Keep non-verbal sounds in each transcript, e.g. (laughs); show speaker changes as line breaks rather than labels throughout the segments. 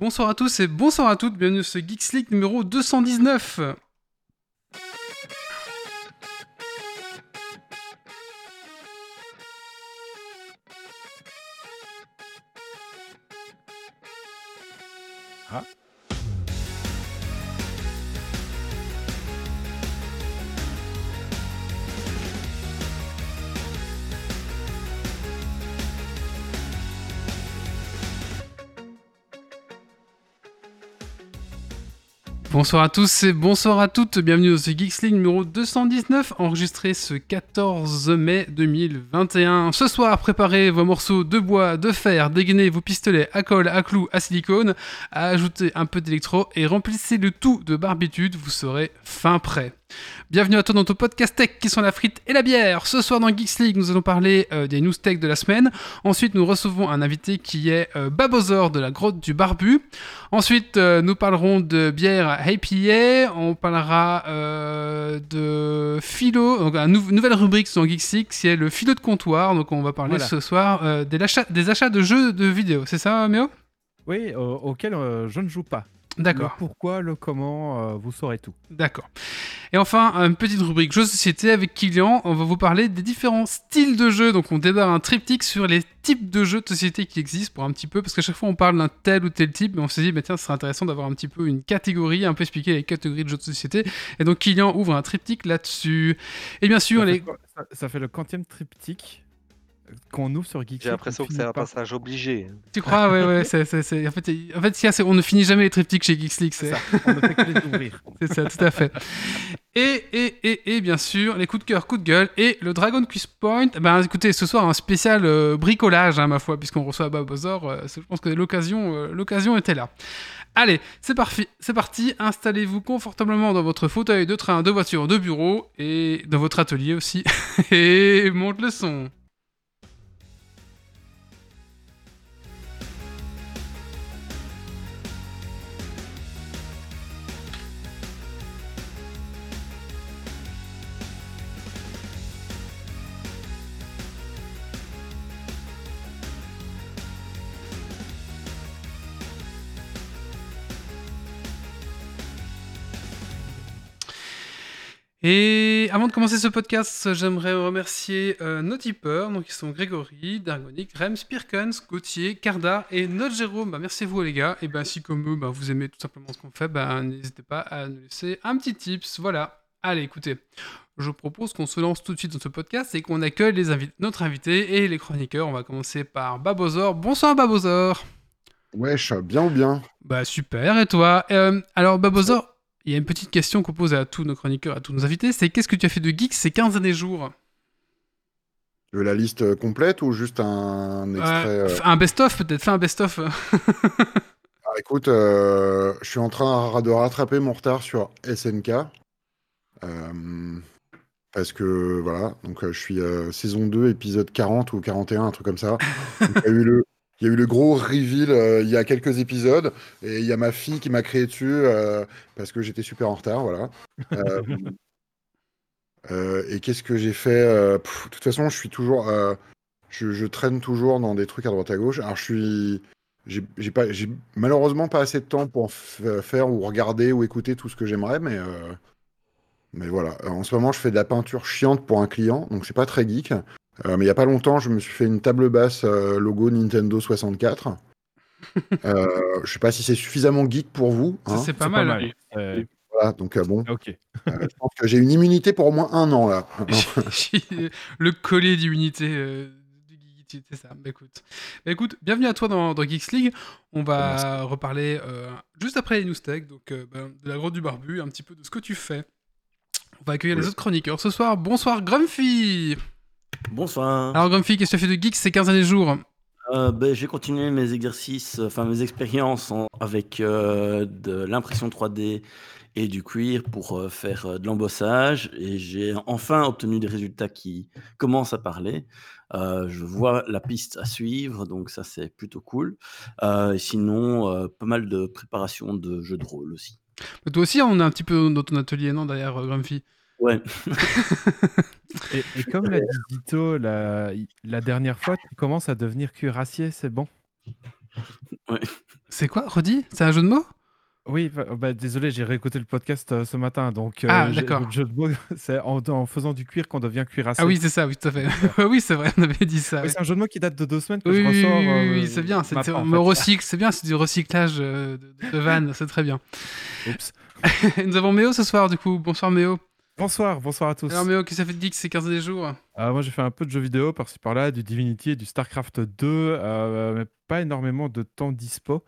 Bonsoir à tous et bonsoir à toutes, bienvenue sur ce Geeks League numéro 219. Bonsoir à tous et bonsoir à toutes, bienvenue dans ce Geeks numéro 219, enregistré ce 14 mai 2021. Ce soir, préparez vos morceaux de bois, de fer, dégainez vos pistolets à colle, à clous, à silicone, ajoutez un peu d'électro et remplissez le tout de barbitude, vous serez fin prêt. Bienvenue à toi dans ton podcast tech qui sont la frite et la bière. Ce soir dans Geeks League, nous allons parler euh, des news tech de la semaine. Ensuite, nous recevons un invité qui est euh, Babozor de la grotte du Barbu. Ensuite, euh, nous parlerons de bière IPA. On parlera de philo, donc une nouvelle rubrique dans Geeks League qui est le philo de comptoir. Donc, on va parler ce soir des, achats, des achats de jeux de vidéo. C'est ça, Méo?
Oui, auquel je ne joue pas.
D'accord.
Le pourquoi, le comment, vous saurez tout.
D'accord. Et enfin, une petite rubrique jeux de société avec Kylian. On va vous parler des différents styles de jeux. Donc, on débarre un triptyque sur les types de jeux de société qui existent pour un petit peu. Parce qu'à chaque fois, on parle d'un tel ou tel type. Mais on s'est dit, bah, tiens, ce serait intéressant d'avoir un petit peu une catégorie, un peu expliquer les catégories de jeux de société. Et donc, Kylian ouvre un triptyque là-dessus. Et bien sûr,
ça
les.
Fait, ça, ça, fait le quantième triptyque qu'on ouvre sur Geek
J'ai l'impression que c'est un passage obligé.
Tu crois Ouais, ouais. c'est. En fait, en fait on ne finit jamais les triptyques chez Geeks League.
C'est ça. On ne fait que les (laughs) ouvrir.
c'est ça, tout à fait. Et, et, et, et, bien sûr, les coups de cœur, coups de gueule et le Dragon Quiz Point. Ben écoutez, ce soir, un spécial euh, bricolage, hein, ma foi, puisqu'on reçoit Babozor. Euh, je pense que l'occasion, euh, l'occasion était là. Allez, c'est parti, c'est parti. Installez-vous confortablement dans votre fauteuil de train, de voiture, de bureau et dans votre atelier aussi. (laughs) et monte le son. Et avant de commencer ce podcast, j'aimerais remercier euh, nos tipeurs, donc ils sont Grégory, Dargonic, Rems, Pirkens, Gauthier, Carda et notre Jérôme. Bah, merci à vous les gars. Et ben si comme eux, bah, vous aimez tout simplement ce qu'on fait, bah, n'hésitez pas à nous laisser un petit tips. Voilà. Allez, écoutez, je propose qu'on se lance tout de suite dans ce podcast et qu'on accueille les notre invité et les chroniqueurs. On va commencer par Babozor. Bonsoir Babozor.
Wesh, bien ou bien?
Bah super, et toi? Euh, Alors Babozor, il y a une petite question qu'on pose à tous nos chroniqueurs, à tous nos invités, c'est qu'est-ce que tu as fait de geek ces 15 années jours?
La liste euh, complète ou juste un extrait euh...
Un best-of peut-être, fais un best-of. (laughs)
ah, écoute, euh, je suis en train de rattraper mon retard sur SNK. Euh, parce que voilà, donc je suis saison 2, épisode 40 ou 41, un truc comme ça. il y a eu le, il y a eu le gros reveal euh, il y a quelques épisodes et il y a ma fille qui m'a créé dessus euh, parce que j'étais super en retard, voilà. (laughs) Euh, et qu'est-ce que j'ai fait De toute façon, je suis toujours, je, je, traîne toujours dans des trucs à droite à gauche. Alors, je suis, j'ai pas, j'ai malheureusement pas assez de temps pour faire ou regarder ou écouter tout ce que j'aimerais, mais mais voilà. En ce moment, je fais de la peinture chiante pour un client, donc c'est pas très geek. Euh, mais il n'y a pas longtemps, je me suis fait une table basse euh, logo Nintendo 64. (laughs) euh, je sais pas si c'est suffisamment geek pour vous.
Hein. C'est pas, pas, mal.
Euh... Voilà, donc bon. (laughs)
Ok.
je pense que j'ai une immunité pour au moins un an là. (laughs)
le collier d'immunité. C'est ça. Bah, écoute. Bah, écoute, bienvenue à toi dans, dans Geeks League. On va reparler juste après les news tech, donc bah, de la grotte du barbu, un petit peu de ce que tu fais. On va accueillir les autres chroniqueurs ce soir. Bonsoir Grumpy.
Bonsoir.
Alors Grumpy, qu'est-ce que tu as fait de geek ces 15 derniers jours?
Euh, ben, J'ai continué mes exercices, enfin mes expériences avec euh, de l'impression 3D et du cuir pour euh, faire euh, de l'embossage et j'ai enfin obtenu des résultats qui commencent à parler. Je vois la piste à suivre, donc ça c'est plutôt cool. et sinon, pas mal de préparation de jeux de rôle aussi.
Mais toi aussi, on est un petit peu dans ton atelier, non, derrière Grumpy
Ouais. (laughs)
et, et, comme l'a dit Dito la, la, dernière fois, tu commences à devenir cuirassier, c'est bon?
Ouais.
C'est quoi, redis C'est un jeu de mots?
Oui, bah, bah, désolé, j'ai réécouté le podcast euh, ce matin, donc euh,
Ah, d'accord.
le jeu de mots, (laughs) c'est en, en faisant du cuir qu'on devient cuirassé.
Ah oui, c'est ça, oui, tout à fait. (laughs) oui, c'est vrai, on avait dit ça.
Oui, c'est un jeu de mots qui date de deux semaines que
Oui,
je
oui,
ressors.
oui, oui,
euh,
oui, c'est bien. C'est
maintenant, en
on
fait.
recycle, c'est bien, c'est du recyclage euh, de, de vannes, c'est très bien.
Oups.
Nous avons Méo ce soir, du coup. Bonsoir Méo.
Bonsoir, bonsoir à tous.
Alors qu'est-ce que ça fait de geek ces 15 derniers jours
Euh, moi, j'ai fait un peu de jeux vidéo par-ci par-là, du Divinity et du StarCraft 2, euh, mais pas énormément de temps dispo.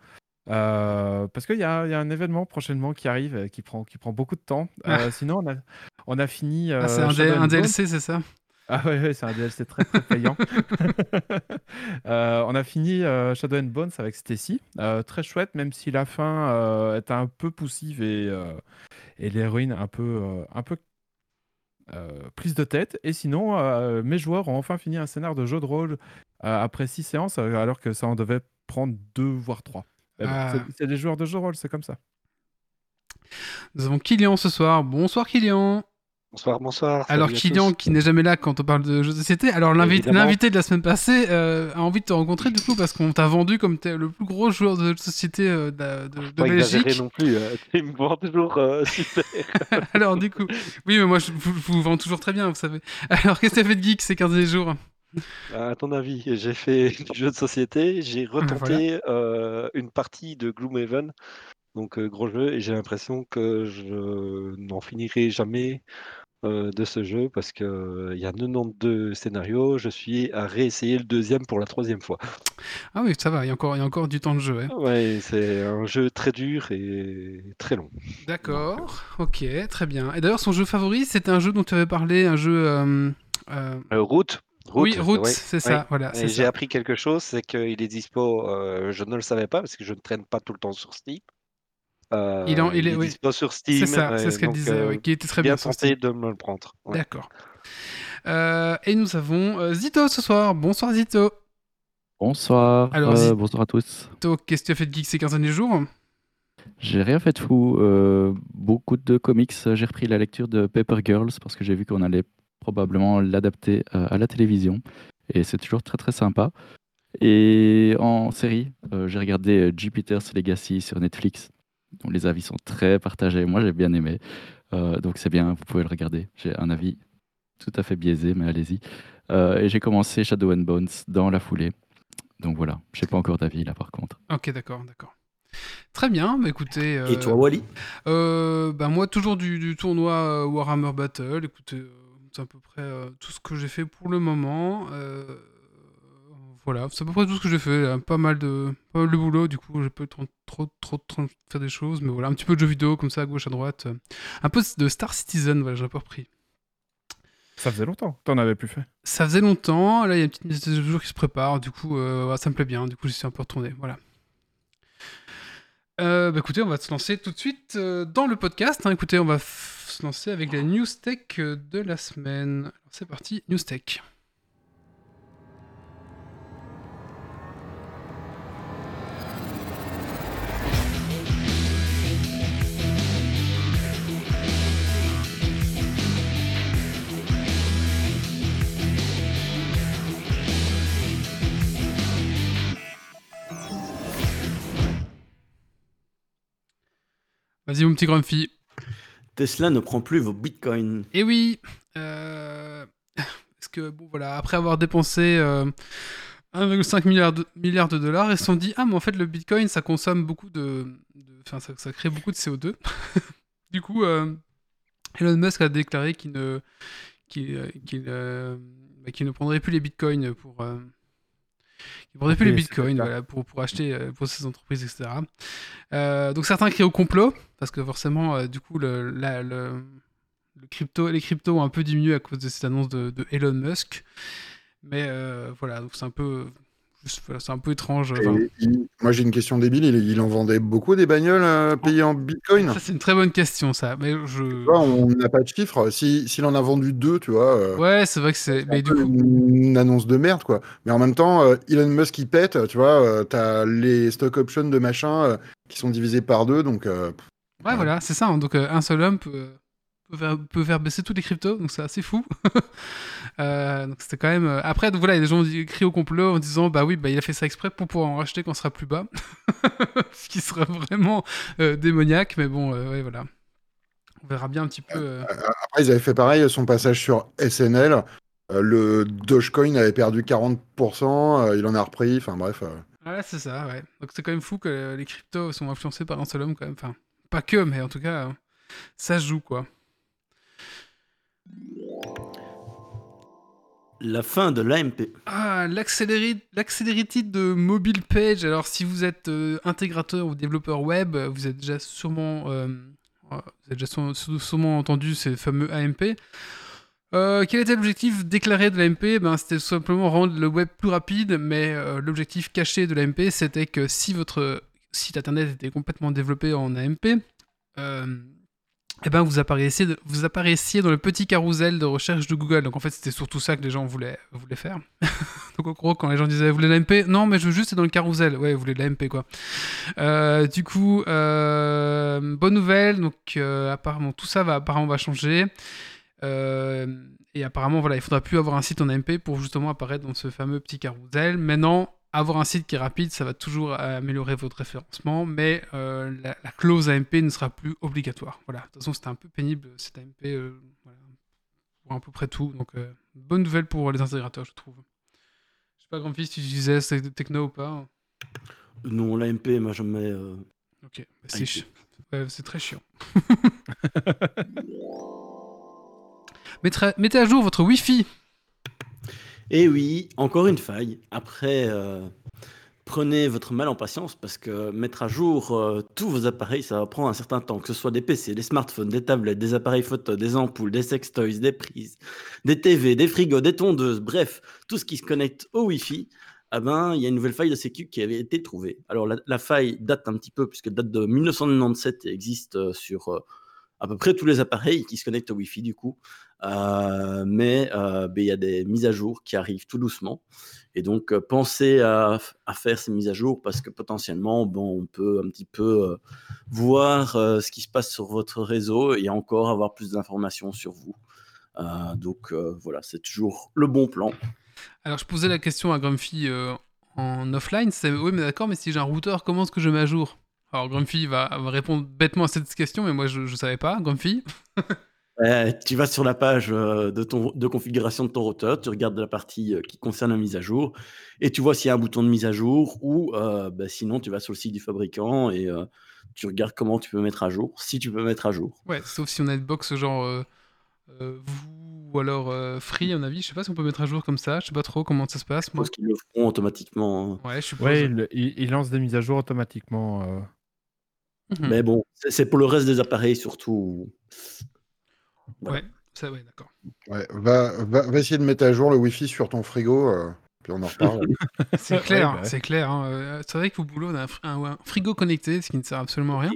Euh, parce qu'il y, y a un événement prochainement qui arrive euh, qui prend, qui prend beaucoup de temps. Euh, sinon, on a, on a fini.
Ah, C'est un, D-. DLC, c'est ça?
Ah ouais, ouais, c'est un DLC très très payant. (laughs) Euh, on a fini euh, Shadow and Bones avec Stacy. Euh, très chouette, même si la fin est un peu poussive et, et l'héroïne un peu, un peu euh, prise de tête. Et sinon, euh, mes joueurs ont enfin fini un scénar de jeu de rôle euh, après six séances, euh, alors que ça en devait prendre deux voire trois. Bon,
Ah.
c'est- C'est des joueurs de jeu de rôle, c'est comme ça.
Nous avons Kylian ce soir. Bonsoir Kylian.
Bonsoir, bonsoir.
Alors Kylian qui n'est jamais là quand on parle de jeux de société. Alors l'invité de la semaine passée euh, a envie de te rencontrer du coup parce qu'on t'a vendu comme t'es le plus gros joueur de jeux de société euh, de, de- Belgique.
non plus. euh, tu me vois toujours (laughs) super. (laughs)
Alors du coup, oui mais moi je vous, je vous vends toujours très bien, vous savez. Alors qu'est-ce que t'as fait de geek ces 15 derniers jours?
À ton avis, j'ai fait (laughs) du jeu de société, j'ai retenté
Voilà.
euh, une partie de Gloomhaven, donc gros jeu, et j'ai l'impression que je n'en finirai jamais euh, de ce jeu parce que euh, il y a 92 scénarios, je suis à réessayer le deuxième pour la troisième fois.
Ah oui, ça va, il y a encore, il y a encore du temps de jeu. hein.
Ouais, c'est un jeu très dur et très long.
D'accord, ok, très bien. Et d'ailleurs son jeu favori, c'était un jeu dont tu avais parlé, un jeu... euh, euh,
Euh, route,
oui, Route,
ouais,
c'est ça, voilà,
Et
c'est
j'ai
ça.
appris quelque chose, c'est qu'il est dispo, je ne le savais pas parce que je ne traîne pas tout le temps sur Steam. Euh,
Il en- il est- oui.
dispo sur Steam.
C'est ça, c'est ce qu'elle disait,
euh,
qui était très
bien
bien
tenté de me le prendre. ouais.
D'accord. Euh, et nous avons euh, Zito ce soir. Bonsoir Zito.
Bonsoir,
Alors,
euh, bonsoir à tous.
Zito, qu'est-ce que tu as fait de geek ces 15 derniers jours?
J'ai rien fait de fou, euh, beaucoup de comics. J'ai repris la lecture de Paper Girls parce que j'ai vu qu'on allait probablement l'adapter euh, à la télévision et c'est toujours très très sympa. Et en série, euh, j'ai regardé Jupiter's Legacy sur Netflix. Dont les avis sont très partagés. Moi, j'ai bien aimé. Euh, donc, c'est bien, vous pouvez le regarder. J'ai un avis tout à fait biaisé, mais allez-y. Euh, et j'ai commencé Shadow and Bones dans la foulée. Donc voilà, je n'ai pas encore d'avis là par contre.
Ok, d'accord, d'accord. Très bien, bah écoutez. euh,
Et toi, Wally?
euh, bah moi, toujours du, du tournoi euh, Warhammer Battle. Écoutez, euh, c'est à peu près euh, tout ce que j'ai fait pour le moment. Euh, voilà, c'est à peu près tout ce que j'ai fait. là. Pas mal de, pas mal de boulot, du coup, j'ai pas eu trop, trop, trop de temps de faire des choses. Mais voilà, un petit peu de jeux vidéo comme ça, à gauche, à droite. Un peu de Star Citizen, voilà, j'ai pas repris.
Ça faisait longtemps. T'en avais plus fait.
Ça faisait longtemps, là il y a une petite mise de jour qui se prépare, du coup euh, ça me plaît bien, du coup j'y suis un peu retourné, voilà. Euh, bah écoutez, on va se lancer tout de suite euh, dans le podcast. hein. Écoutez, on va se lancer avec la news tech de la semaine. C'est parti, news tech. Vas-y mon petit Grumpy.
Tesla ne prend plus vos bitcoins.
Et oui, euh... parce que bon voilà, après avoir dépensé euh, 1,5 milliard de, milliard de dollars, ils se sont dit ah mais en fait le Bitcoin ça consomme beaucoup de, enfin ça, ça crée beaucoup de CO2. (laughs) du coup, euh, Elon Musk a déclaré qu'il ne qu'il euh, qu'il, euh, bah, qu'il ne prendrait plus les Bitcoins pour euh, il prendrait plus les bitcoins voilà, pour, pour acheter euh, pour ses entreprises, etc. Euh, donc certains crient au complot, parce que forcément, euh, du coup, le, la- le, le crypto, les cryptos ont un peu diminué à cause de cette annonce de, de Elon Musk. Mais euh, voilà, donc c'est un peu, c'est un peu étrange. enfin,
Et il- moi, j'ai une question débile. Il, il en vendait beaucoup des bagnoles euh, payées en bitcoin?
Ça, c'est une très bonne question, ça. Mais je...
Vois, on n'a pas de chiffre. Si- S'il en a vendu deux, tu vois. euh,
Ouais, c'est vrai que c'est. Mais du coup,
une annonce de merde, quoi. Mais en même temps, euh, Elon Musk il pète, tu vois. T'as les stock options de machin qui sont divisés par deux, donc.
ouais, voilà, c'est ça. hein. Donc un seul homme peut, peut faire, baisser tous les cryptos, donc c'est assez fou. (laughs) Euh, donc c'était quand même. euh, Après, donc voilà, il y a des gens qui crient au complot en disant bah oui, bah il a fait ça exprès pour pouvoir en racheter quand on sera plus bas, (laughs) ce qui serait vraiment euh, démoniaque. Mais bon, euh, ouais, voilà. On verra bien un petit peu.
Après, ils avaient fait pareil, son passage sur SNL. le Dogecoin avait perdu 40%, euh, il en a repris, enfin bref.
Ouais, c'est ça, ouais. Donc c'est quand même fou que les cryptos sont influencés par un seul homme, quand même. Enfin, pas que, mais en tout cas, ça se joue, quoi.
La fin de l'AMP.
Ah, l'accélérité de Mobile Page. Alors, si vous êtes euh, intégrateur ou développeur web, vous êtes déjà sûrement, euh, euh, vous avez déjà sû- sû- sûrement entendu ces fameux AMP. Quel était l'objectif déclaré de l'AMP ben, C'était simplement rendre le web plus rapide, mais l'objectif caché de l'AMP, c'était que si votre site internet était complètement développé en AMP, eh ben vous apparaissiez, vous apparaissiez dans le petit carrousel de recherche de Google. Donc en fait, c'était surtout ça que les gens voulaient, voulaient faire. (laughs) Donc en gros, quand les gens disaient vous voulez de l'AMP Non, mais je veux juste être dans le carrousel. Ouais, vous voulez de l'AMP quoi. Euh, du coup, euh, bonne nouvelle. Donc euh, apparemment tout ça va apparemment va changer. Et apparemment voilà, il faudra plus avoir un site en AMP pour justement apparaître dans ce fameux petit carrousel. Maintenant, avoir un site qui est rapide, ça va toujours améliorer votre référencement, mais euh, la, la clause AMP ne sera plus obligatoire. Voilà. De toute façon, c'était un peu pénible cette AMP euh, voilà, pour à peu près tout. Donc, euh, bonne nouvelle pour les intégrateurs, je trouve. Je sais pas, fils, si tu utilisais cette techno ou pas.
Non, l'AMP m'a jamais. euh,
Ok, bah, c'est chi- ouais, très chiant. (laughs) Mettre- mettez à jour votre Wi-Fi.
Et oui, encore une faille. Après, euh, prenez votre mal en patience parce que mettre à jour euh, tous vos appareils, ça va prendre un certain temps. Que ce soit des PC, des smartphones, des tablettes, des appareils photo, des ampoules, des sextoys, des prises, des TV, des frigos, des tondeuses, bref, tout ce qui se connecte au Wi-Fi. Ah ben, il y a une nouvelle faille de sécu qui avait été trouvée. Alors la, faille date un petit peu puisqu'elle date de 1997 et existe euh, sur à peu près tous les appareils qui se connectent au Wi-Fi du coup. Euh, mais euh, ben, il y a des mises à jour qui arrivent tout doucement. Et donc, euh, pensez à, faire ces mises à jour parce que potentiellement, bon, on peut un petit peu voir ce qui se passe sur votre réseau et encore avoir plus d'informations sur vous. Donc, voilà, c'est toujours le bon plan.
Alors, je posais la question à Grumpy en offline. C'est oui, mais d'accord, mais si j'ai un routeur, comment est-ce que je mets à jour? Alors, Grumpy va, va répondre bêtement à cette question, mais moi, je ne savais pas. Grumpy (laughs)
Euh, tu vas sur la page euh, de, ton, de configuration de ton routeur, tu regardes la partie euh, qui concerne la mise à jour et tu vois s'il y a un bouton de mise à jour ou euh, bah, sinon tu vas sur le site du fabricant et euh, tu regardes comment tu peux mettre à jour, si tu peux mettre à jour.
Ouais, sauf si on a une box genre euh, euh, vous ou alors euh, Free, à mon avis. Je sais pas si on peut mettre à jour comme ça. Je sais pas trop comment ça se passe.
Je
Moi.
pense qu'ils le feront automatiquement. hein.
Ouais, je suppose.
Ouais, il, il- il lance des mises à jour automatiquement.
Mhm.
Mais bon, c'est pour le reste des appareils surtout. voilà.
Ouais, ça, ouais, d'accord.
Ouais, va, va, va essayer de mettre à jour le Wi-Fi sur ton frigo, euh, puis on en reparle. (laughs)
C'est clair,
Ouais, bah ouais.
c'est clair. hein. Euh, C'est vrai qu'au boulot, on a un, fri- un- un frigo connecté, ce qui ne sert absolument à rien.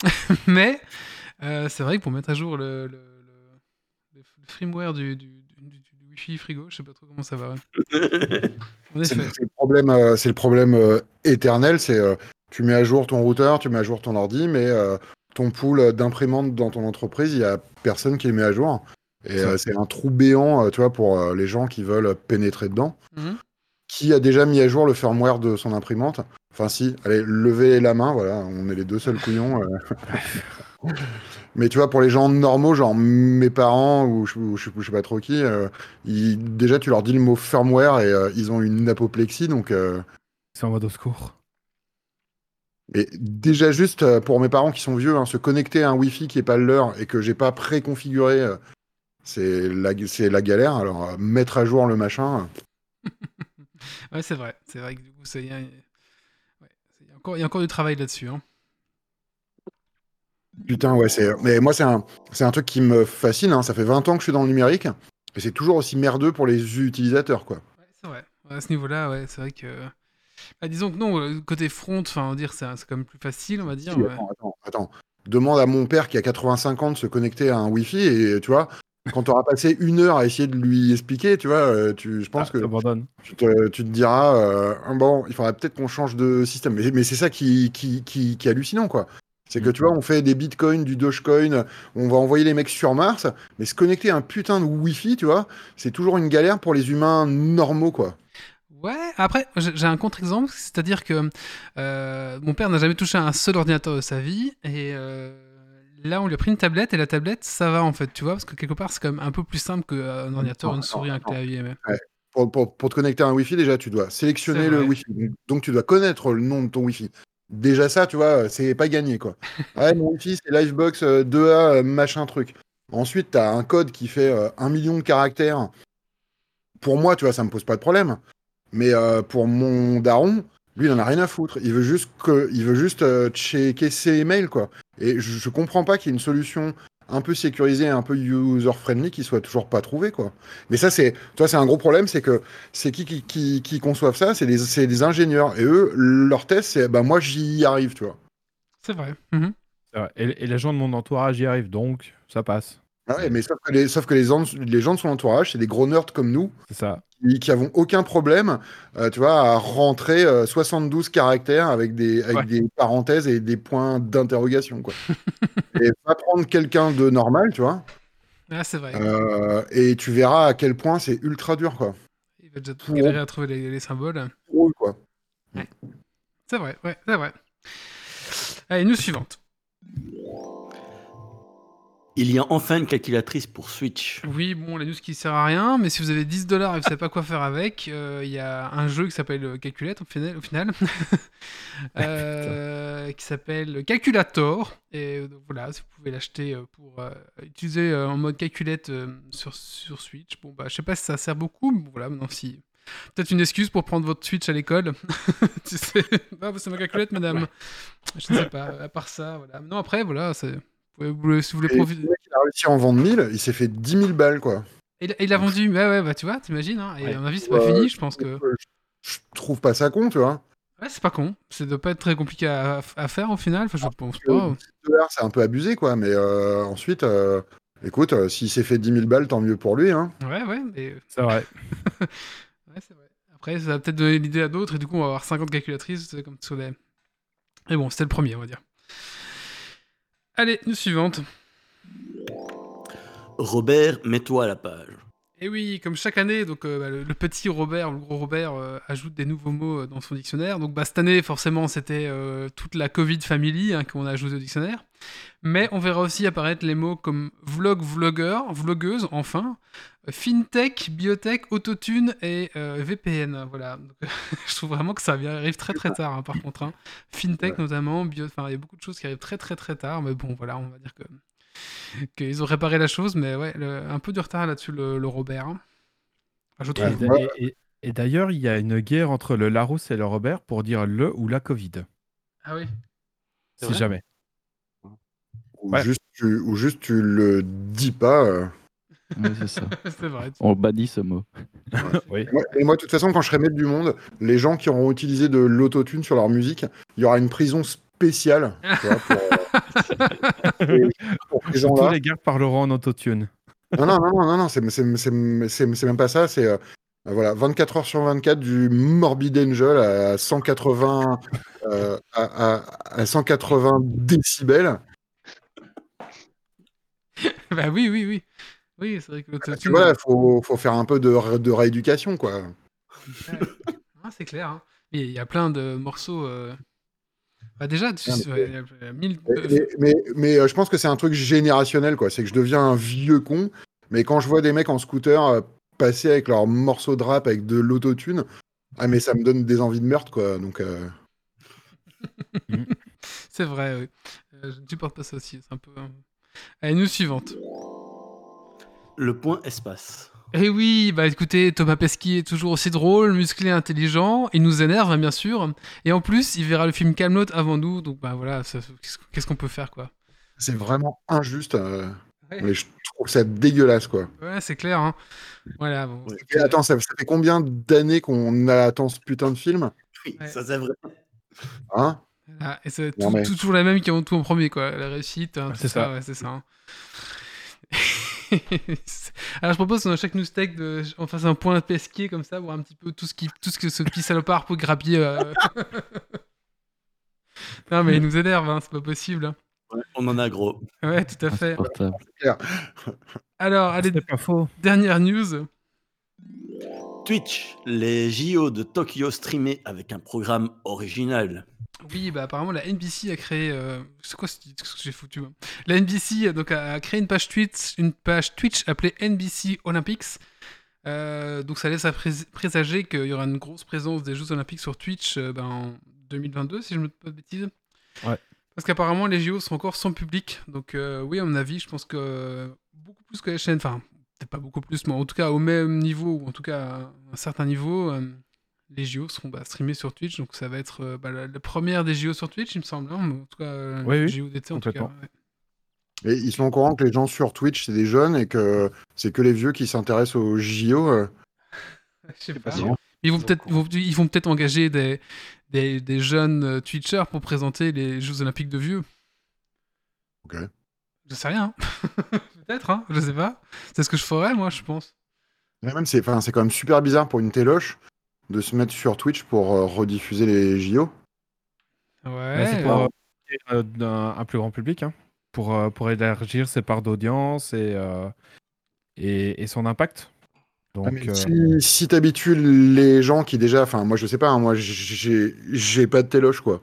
(laughs) Mais euh, c'est vrai que pour mettre à jour le, le, le- le firmware du, du, du- du- frigo, je sais pas trop comment ça va. (laughs)
C'est le problème, euh, c'est le problème euh, éternel, c'est euh, tu mets à jour ton routeur, tu mets à jour ton ordi, mais euh, ton pool d'imprimantes dans ton entreprise, il y a personne qui le met à jour. Et euh, c'est un trou béant, euh, tu vois, pour euh, les gens qui veulent pénétrer dedans.
Mhm.
Qui a déjà mis à jour le firmware de son imprimante Enfin, si, allez, levez la main, voilà, on est les deux seuls couillons. euh. (laughs) Mais tu vois, pour les gens normaux, genre mes parents ou je, ou je- je sais pas trop qui, euh, ils- déjà tu leur dis le mot firmware et euh, ils ont une apoplexie, donc. euh,
C'est en mode au secours.
Et déjà juste euh, pour mes parents qui sont vieux, hein, se connecter à un Wi-Fi qui est pas le leur et que j'ai pas préconfiguré, euh, c'est la, galère. Alors euh, mettre à jour le machin, (laughs)
Ouais, c'est vrai. C'est vrai que du coup, y ouais, il y a encore, il y a encore du travail là-dessus. hein.
putain ouais c'est. Mais moi c'est un, truc qui me fascine. hein, Ça fait 20 ans que je suis dans le numérique et c'est toujours aussi merdeux pour les utilisateurs quoi.
Ouais, c'est vrai. À ce niveau-là, ouais, c'est vrai que. Bah, disons que non, le côté front, enfin, on va dire, c'est c'est quand même plus facile, on va dire.
Si,
ouais.
attends, attends, attends. Demande à mon père qui a 85 ans de se connecter à un Wi-Fi et tu vois. Quand tu auras passé une heure à essayer de lui expliquer, tu vois, euh, tu, je pense
Ah,
que tu te, tu te diras, euh, bon, il faudrait peut-être qu'on change de système. Mais, mais c'est ça qui, qui, qui, qui est hallucinant, quoi. C'est que tu vois, on fait des bitcoins, du Dogecoin, on va envoyer les mecs sur Mars, mais se connecter à un putain de Wi-Fi, tu vois, c'est toujours une galère pour les humains normaux, quoi.
Ouais, après, j'ai un contre-exemple, c'est-à-dire que euh, mon père n'a jamais touché à un seul ordinateur de sa vie, et euh, là, on lui a pris une tablette, et la tablette, ça va en fait, tu vois, parce que quelque part, c'est quand même un peu plus simple qu'un ordinateur,
Non,
une
non,
souris, un clavier. mais-
Pour, pour- pour te connecter à un Wi-Fi, déjà, tu dois sélectionner le. Wi-Fi. Donc, tu dois connaître le nom de ton Wi-Fi. Déjà, ça, tu vois, c'est pas gagné, quoi. (laughs) Ouais, mon Wi-Fi, c'est Livebox euh, 2A, euh, machin truc. Ensuite, tu as un code qui fait un million de caractères. Pour moi, tu vois, ça me pose pas de problème. Mais euh, pour mon daron, lui, il en a rien à foutre. Il veut juste, que, il veut juste euh, checker ses emails, quoi. Et je, je comprends pas qu'il y ait une solution un peu sécurisée, un peu user-friendly qui soit toujours pas trouvée, quoi. Mais ça, c'est, tu vois, c'est un gros problème, c'est que c'est qui qui, qui, qui conçoivent ça? C'est des, c'est des ingénieurs. Et eux, leur test, c'est, bah, moi, j'y arrive, tu vois.
C'est vrai. Mhm.
C'est vrai. Et, et les gens de mon entourage y arrivent, donc ça passe.
Ah ouais, mais sauf que les, sauf que les, gens- les gens de son entourage, c'est des gros nerds comme nous,
C'est ça.
qui, qui avons aucun problème, euh, tu vois, à rentrer euh, 72 caractères avec des, avec
Ouais.
des parenthèses et des points d'interrogation, quoi. (laughs) et va prendre quelqu'un de normal, tu vois,
Ah, c'est vrai.
euh, et tu verras à quel point c'est ultra dur, quoi.
Il va déjà
pour-
galérer à trouver les, les symboles.
Drôle, quoi.
C'est vrai, ouais, c'est vrai. Allez, news suivante.
Il y a enfin une calculatrice pour Switch.
Oui, bon, la news qui sert à rien, mais si vous avez 10 dollars et vous savez pas quoi faire avec, euh, il y a un jeu qui s'appelle euh, Calculette au final, au final (laughs) euh, qui s'appelle Calculator. Et donc voilà, si vous pouvez l'acheter pour euh, utiliser en mode calculette sur, sur Switch. Bon, bah, je sais pas si ça sert beaucoup, mais voilà, maintenant si. Peut-être une excuse pour prendre votre Switch à l'école. (laughs) tu sais, ah, c'est ma calculette, madame. Je ne sais pas, à part ça, voilà. Non, après, voilà, c'est. Vous Si vous voulez
Et
profiter.
il a réussi à en vendre 1000, il s'est fait 10 000 balles, quoi.
Et il- et il a vendu, ouais, ouais, bah tu vois, t'imagines, hein, et
Ouais.
à mon avis, c'est pas fini, je pense que.
Je, trouve pas ça con, tu vois.
Ouais, c'est pas con, ça doit pas être très compliqué à, à faire au final, enfin, je pense
Que
pas.
10 dollars, c'est un peu abusé, quoi. Mais euh, ensuite, euh, écoute, euh, s'il s'est fait 10 000 balles, tant mieux pour lui, hein.
Ouais, ouais, mais.
C'est vrai. (laughs)
Ouais, c'est vrai. Après, ça va peut-être donner l'idée à d'autres, et du coup, on va avoir 50 calculatrices, comme sur les. Et bon, c'était le premier, on va dire. Allez, news suivante.
Robert, mets-toi à la page.
Et oui, comme chaque année, donc euh, bah, le, le petit Robert, le gros Robert, euh, ajoute des nouveaux mots euh, dans son dictionnaire. Donc bah, cette année, forcément, c'était toute la Covid family hein, qu'on a ajouté au dictionnaire. Mais on verra aussi apparaître les mots comme vlog, vlogueur, vlogueuse, enfin, fintech, biotech, autotune et VPN. Voilà. Donc, (laughs) je trouve vraiment que ça arrive très très tard, hein, par contre. hein. Fintech notamment, bio... enfin, il y a beaucoup de choses qui arrivent très très très tard. Mais bon, voilà, on va dire que qu'ils ont réparé la chose, mais ouais, le- un peu du retard là-dessus, le, le Robert. hein. Enfin, je trouve.
Et, et- et- et d'ailleurs, il y a une guerre entre le Larousse et le Robert pour dire le ou la Covid.
Ah oui.
Si jamais.
Ou,
Ouais.
juste, tu, ou juste tu le dis pas. euh.
C'est ça. (laughs)
vrai.
On bannit ce mot. (laughs)
Oui.
Moi- Et moi, de toute façon, quand je serai maître du monde, les gens qui auront utilisé de l'autotune sur leur musique, il y aura une prison spéciale tu vois, pour, (laughs) (laughs) pour ces
Tous les gars parleront en autotune.
Non, non, non, non, non, non, c'est même pas ça. C'est euh, voilà, 24 heures sur 24 du Morbid Angel à 180, euh, à, à- à 180 décibels. (laughs)
bah oui, oui, oui. Oui, c'est vrai que
Tu vois, il faut, faut faire un peu de, ré- de rééducation, quoi.
Ah, c'est clair. hein. Il y a plein de morceaux. euh, Bah déjà, tu...
Mais-
ouais, il y a- mille-
Mais, mais, mais- mais, euh, je pense que c'est un truc générationnel, quoi. C'est que je deviens un vieux con, mais quand je vois des mecs en scooter euh, passer avec leur morceau de rap avec de l'autotune, ah, mais ça me donne des envies de meurtre, quoi. Donc, euh, (laughs)
C'est vrai, oui. Euh, je ne supporte pas ça aussi. C'est un peu. euh. Allez, news suivante.
Le point espace.
Eh oui, bah écoutez, Thomas Pesquet est toujours aussi drôle, musclé, intelligent. Il nous énerve, hein, bien sûr. Et en plus, il verra le film Camelot avant nous. Donc bah voilà, qu'est-ce qu'on peut faire, quoi?
C'est vraiment injuste. euh,
Ouais.
mais je trouve ça dégueulasse, quoi.
Ouais, c'est clair. Hein. Voilà. Bon.
Et attends, ça, ça fait combien d'années qu'on attend ce putain de film?
Oui,
Ouais.
ça c'est vrai.
hein?
Voilà, et c'est
mais-
toujours la même qui ont tout en premier, quoi. La réussite, hein,
c'est ça.
ouais, c'est ça. (laughs) (laughs) Alors je propose qu'on a chaque news tech de, on fasse un point pesquier comme ça, voir un petit peu tout ce qui, tout ce que ce petit salopard peut grappiller. euh. (laughs) Non, mais il nous énerve, hein, c'est pas possible. hein.
Ouais, on en a gros.
Ouais, tout à fait. Alors, allez,
pas faux.
dernière news.
Twitch, les JO de Tokyo streamés avec un programme original.
Oui, bah apparemment la NBC a créé. euh, C'est quoi ce ce que j'ai foutu hein La NBC euh, donc, a, a créé une page Twitch, une page Twitch appelée NBC Olympics. Euh, donc ça laisse à prés- présager qu'il y aura une grosse présence des Jeux Olympiques sur Twitch euh, ben, en 2022, si je ne me trompe pas de bêtises.
Ouais.
Parce qu'apparemment les JO sont encore sans public. Donc euh, oui, à mon avis, je pense que beaucoup plus que les chaînes, enfin peut-être pas beaucoup plus, mais en tout cas au même niveau, ou en tout cas à un certain niveau, euh, les JO seront bah, streamés sur Twitch. Donc ça va être euh, bah, la, la première des JO sur Twitch, il me semble. hein, en tout cas, euh,
Oui,
les
oui,
JO d'été en tout cas.
complètement.
ouais.
Et ils sont au courant que les gens sur Twitch, c'est des jeunes et que c'est que les vieux qui s'intéressent aux JO. euh. (laughs)
Je sais pas.
pas.
Ils vont peut-être ils vont, peut-être engager des, des, des jeunes euh, Twitchers pour présenter les Jeux Olympiques de vieux.
Ok.
Je sais rien. (laughs) peut-être, hein, je sais pas. C'est ce que je ferais, moi, je pense.
Mais même, c'est enfin, c'est quand même super bizarre pour une téloche de se mettre sur Twitch pour euh, rediffuser les JO.
Ouais.
Ouais, c'est pour euh, euh, un plus grand public, hein, pour, euh, pour élargir ses parts d'audience et, euh, et, et son impact.
Ah,
Donc, euh,
Si, si t'habitues les gens qui déjà, enfin moi je sais pas, hein, moi j'ai j'ai pas de téloche quoi.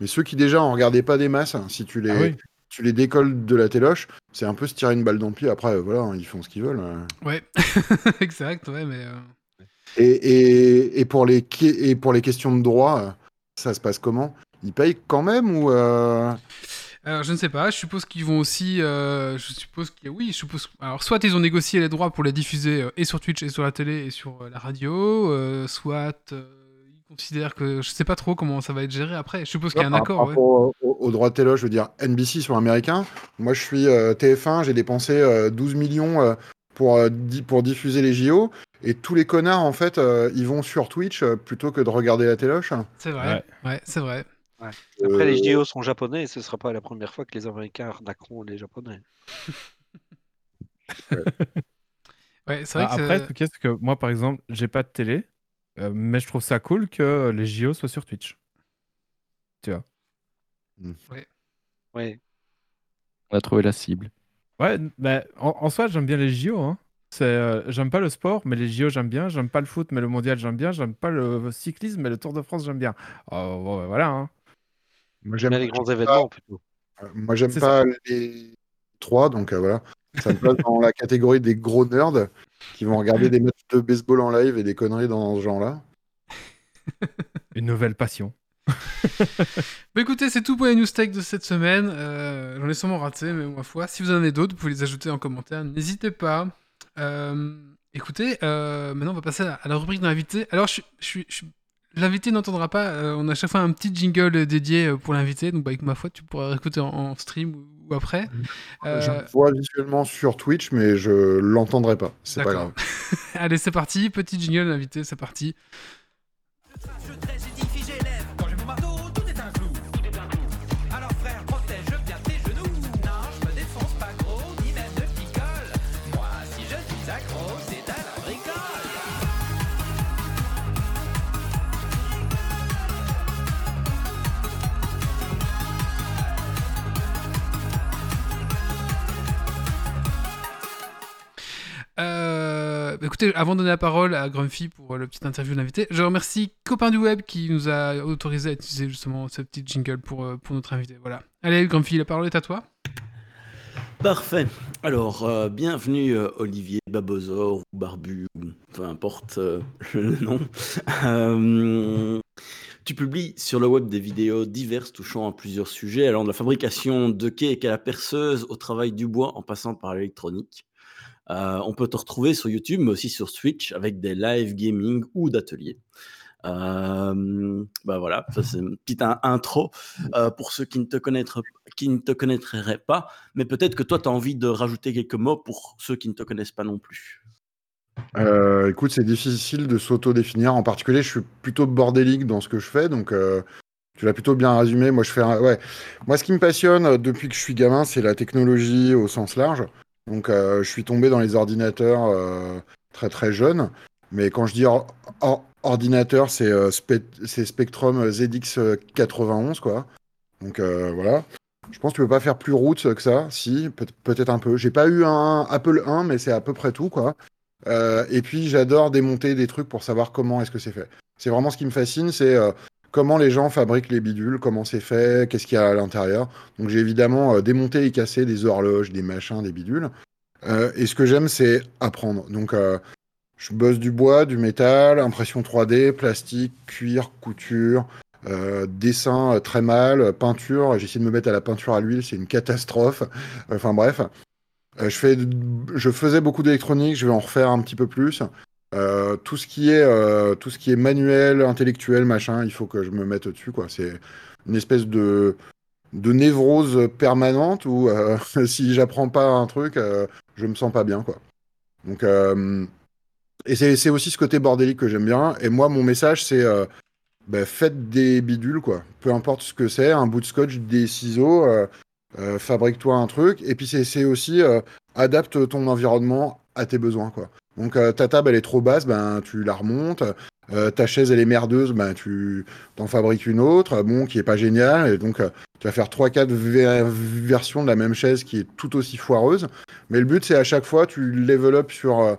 Mais ceux qui déjà en regardaient pas des masses, hein, si tu les,
ah oui.
Tu les décolles de la téloche, c'est un peu se tirer une balle dans le pied. Après euh, voilà, hein, ils font ce qu'ils veulent. euh.
Ouais. (laughs) exact, ouais, mais. euh,
Et, et, et pour les que- et pour les questions de droit, ça se passe comment? Ils payent quand même ou euh,
Alors, je ne sais pas. Je suppose qu'ils vont aussi. euh, je suppose qu'il y a- Oui, je suppose. Alors, soit ils ont négocié les droits pour les diffuser euh, et sur Twitch et sur la télé et sur euh, la radio, euh, soit euh, ils considèrent que. Je sais pas trop comment ça va être géré après. Je suppose qu'il y a un accord,
rapport au- au droit de téloche, je veux dire NBC sont américains. Moi je suis euh, TF1, j'ai dépensé euh, 12 millions euh, pour, euh, di- pour diffuser les JO. Et tous les connards, en fait, euh, ils vont sur Twitch euh, plutôt que de regarder la téloche.
C'est vrai. Ouais, c'est vrai.
Après, les JO sont japonais et ce sera pas la première fois que les Américains arnaqueront les Japonais. (laughs)
Ouais, c'est vrai
Ah,
que
après,
c'est
que moi, par exemple, j'ai pas de télé, euh, mais je trouve ça cool que les JO soient sur Twitch. Tu vois?
Ouais.
On a trouvé la cible.
Ouais, mais en, en soi, j'aime bien les JO. Hein. Euh, j'aime pas le sport, mais les JO, j'aime bien. J'aime pas le foot, mais le mondial, j'aime bien. J'aime pas le cyclisme, mais le Tour de France, j'aime bien. Oh, bon, ben voilà. hein.
moi,
J'aime les grands
pas-
événements plutôt.
euh, Moi, j'aime pas les trois, donc euh, voilà. Ça me place dans la catégorie des gros nerds qui vont regarder des matchs de baseball en live et des conneries dans ce genre-là.
Une nouvelle passion.
Bah écoutez, c'est tout pour les news tech de cette semaine. Euh, J'en ai sûrement raté, mais ma foi, si vous en avez d'autres, vous pouvez les ajouter en commentaire. N'hésitez pas. Euh, écoutez, euh, maintenant on va passer à la, à la rubrique d'invité. Alors, je, suis- je, suis- je suis- l'invité n'entendra pas. euh, on a à chaque fois un petit jingle dédié euh, pour l'invité. Donc, bah, avec ma foi, tu pourras écouter en, en stream ou, ou après. Euh,
Je le vois visuellement sur Twitch, mais je l'entendrai pas. C'est pas
D'accord.
grave. (laughs)
Allez, c'est parti. Petit jingle d'invité, c'est parti.
Je
Euh, écoutez, avant de donner la parole à Grumpy pour euh, le petit interview de l'invité, je remercie Copain du Web qui nous a autorisé à utiliser justement ce petit jingle pour, euh, pour notre invité. Voilà. Allez, Grumpy, la parole est à toi.
Parfait. Alors, bienvenue Olivier Babozor ou Barbu, peu importe (laughs) le nom. Tu publies sur le web des vidéos diverses touchant à plusieurs sujets, allant de la fabrication de cake à la perceuse, au travail du bois en passant par l'électronique. Euh, on peut te retrouver sur YouTube, mais aussi sur Twitch avec des live gaming ou d'ateliers. Euh, bah voilà, ça c'est une petite in- intro (laughs) euh, pour ceux qui ne te connaîtraient, qui ne te connaîtraient pas, mais peut-être que toi tu as envie de rajouter quelques mots pour ceux qui ne te connaissent pas non plus.
Euh, écoute, c'est difficile de s'auto-définir. En particulier, je suis plutôt bordélique dans ce que je fais, donc tu l'as plutôt bien résumé. Moi, je fais, un- ouais. Moi, ce qui me passionne depuis que je suis gamin, c'est la technologie au sens large. Donc, euh, je suis tombé dans les ordinateurs euh, très très jeune. Mais quand je dis or- or- ordinateur, c'est euh, Spectrum ZX91, quoi. Donc voilà. Je pense que tu peux pas faire plus route que ça. Si, peut- peut-être un peu. J'ai pas eu un Apple 1, mais c'est à peu près tout, quoi. Et puis j'adore démonter des trucs pour savoir comment est-ce que c'est fait. C'est vraiment ce qui me fascine, c'est comment les gens fabriquent les bidules, comment c'est fait, qu'est-ce qu'il y a à l'intérieur. Donc j'ai évidemment euh, démonté et cassé des horloges, des machins, des bidules. Euh, et ce que j'aime, c'est apprendre. Donc euh, je bosse du bois, du métal, impression 3D, plastique, cuir, couture, dessin très mal, peinture. J'essaie de me mettre à la peinture à l'huile, c'est une catastrophe. Enfin bref. Je, je faisais beaucoup d'électronique, je vais en refaire un petit peu plus. Euh, tout ce qui est euh, tout ce qui est manuel, intellectuel, machin, il faut que je me mette dessus quoi. C'est une espèce de de névrose permanente où euh, (laughs) si j'apprends pas un truc, je me sens pas bien quoi. Donc et c'est aussi ce côté bordélique que j'aime bien. Et moi mon message c'est bah, faites des bidules quoi. Peu importe ce que c'est, un bout de scotch, des ciseaux. fabrique-toi un truc. Et puis c'est aussi adapte ton environnement à tes besoins, quoi. Donc euh, ta table elle est trop basse, ben tu la remontes. Euh, ta chaise elle est merdeuse, ben tu t'en fabriques une autre, bon qui est pas géniale. Et donc euh, tu vas faire trois quatre ver- versions de la même chaise qui est tout aussi foireuse. Mais le but c'est à chaque fois tu level up sur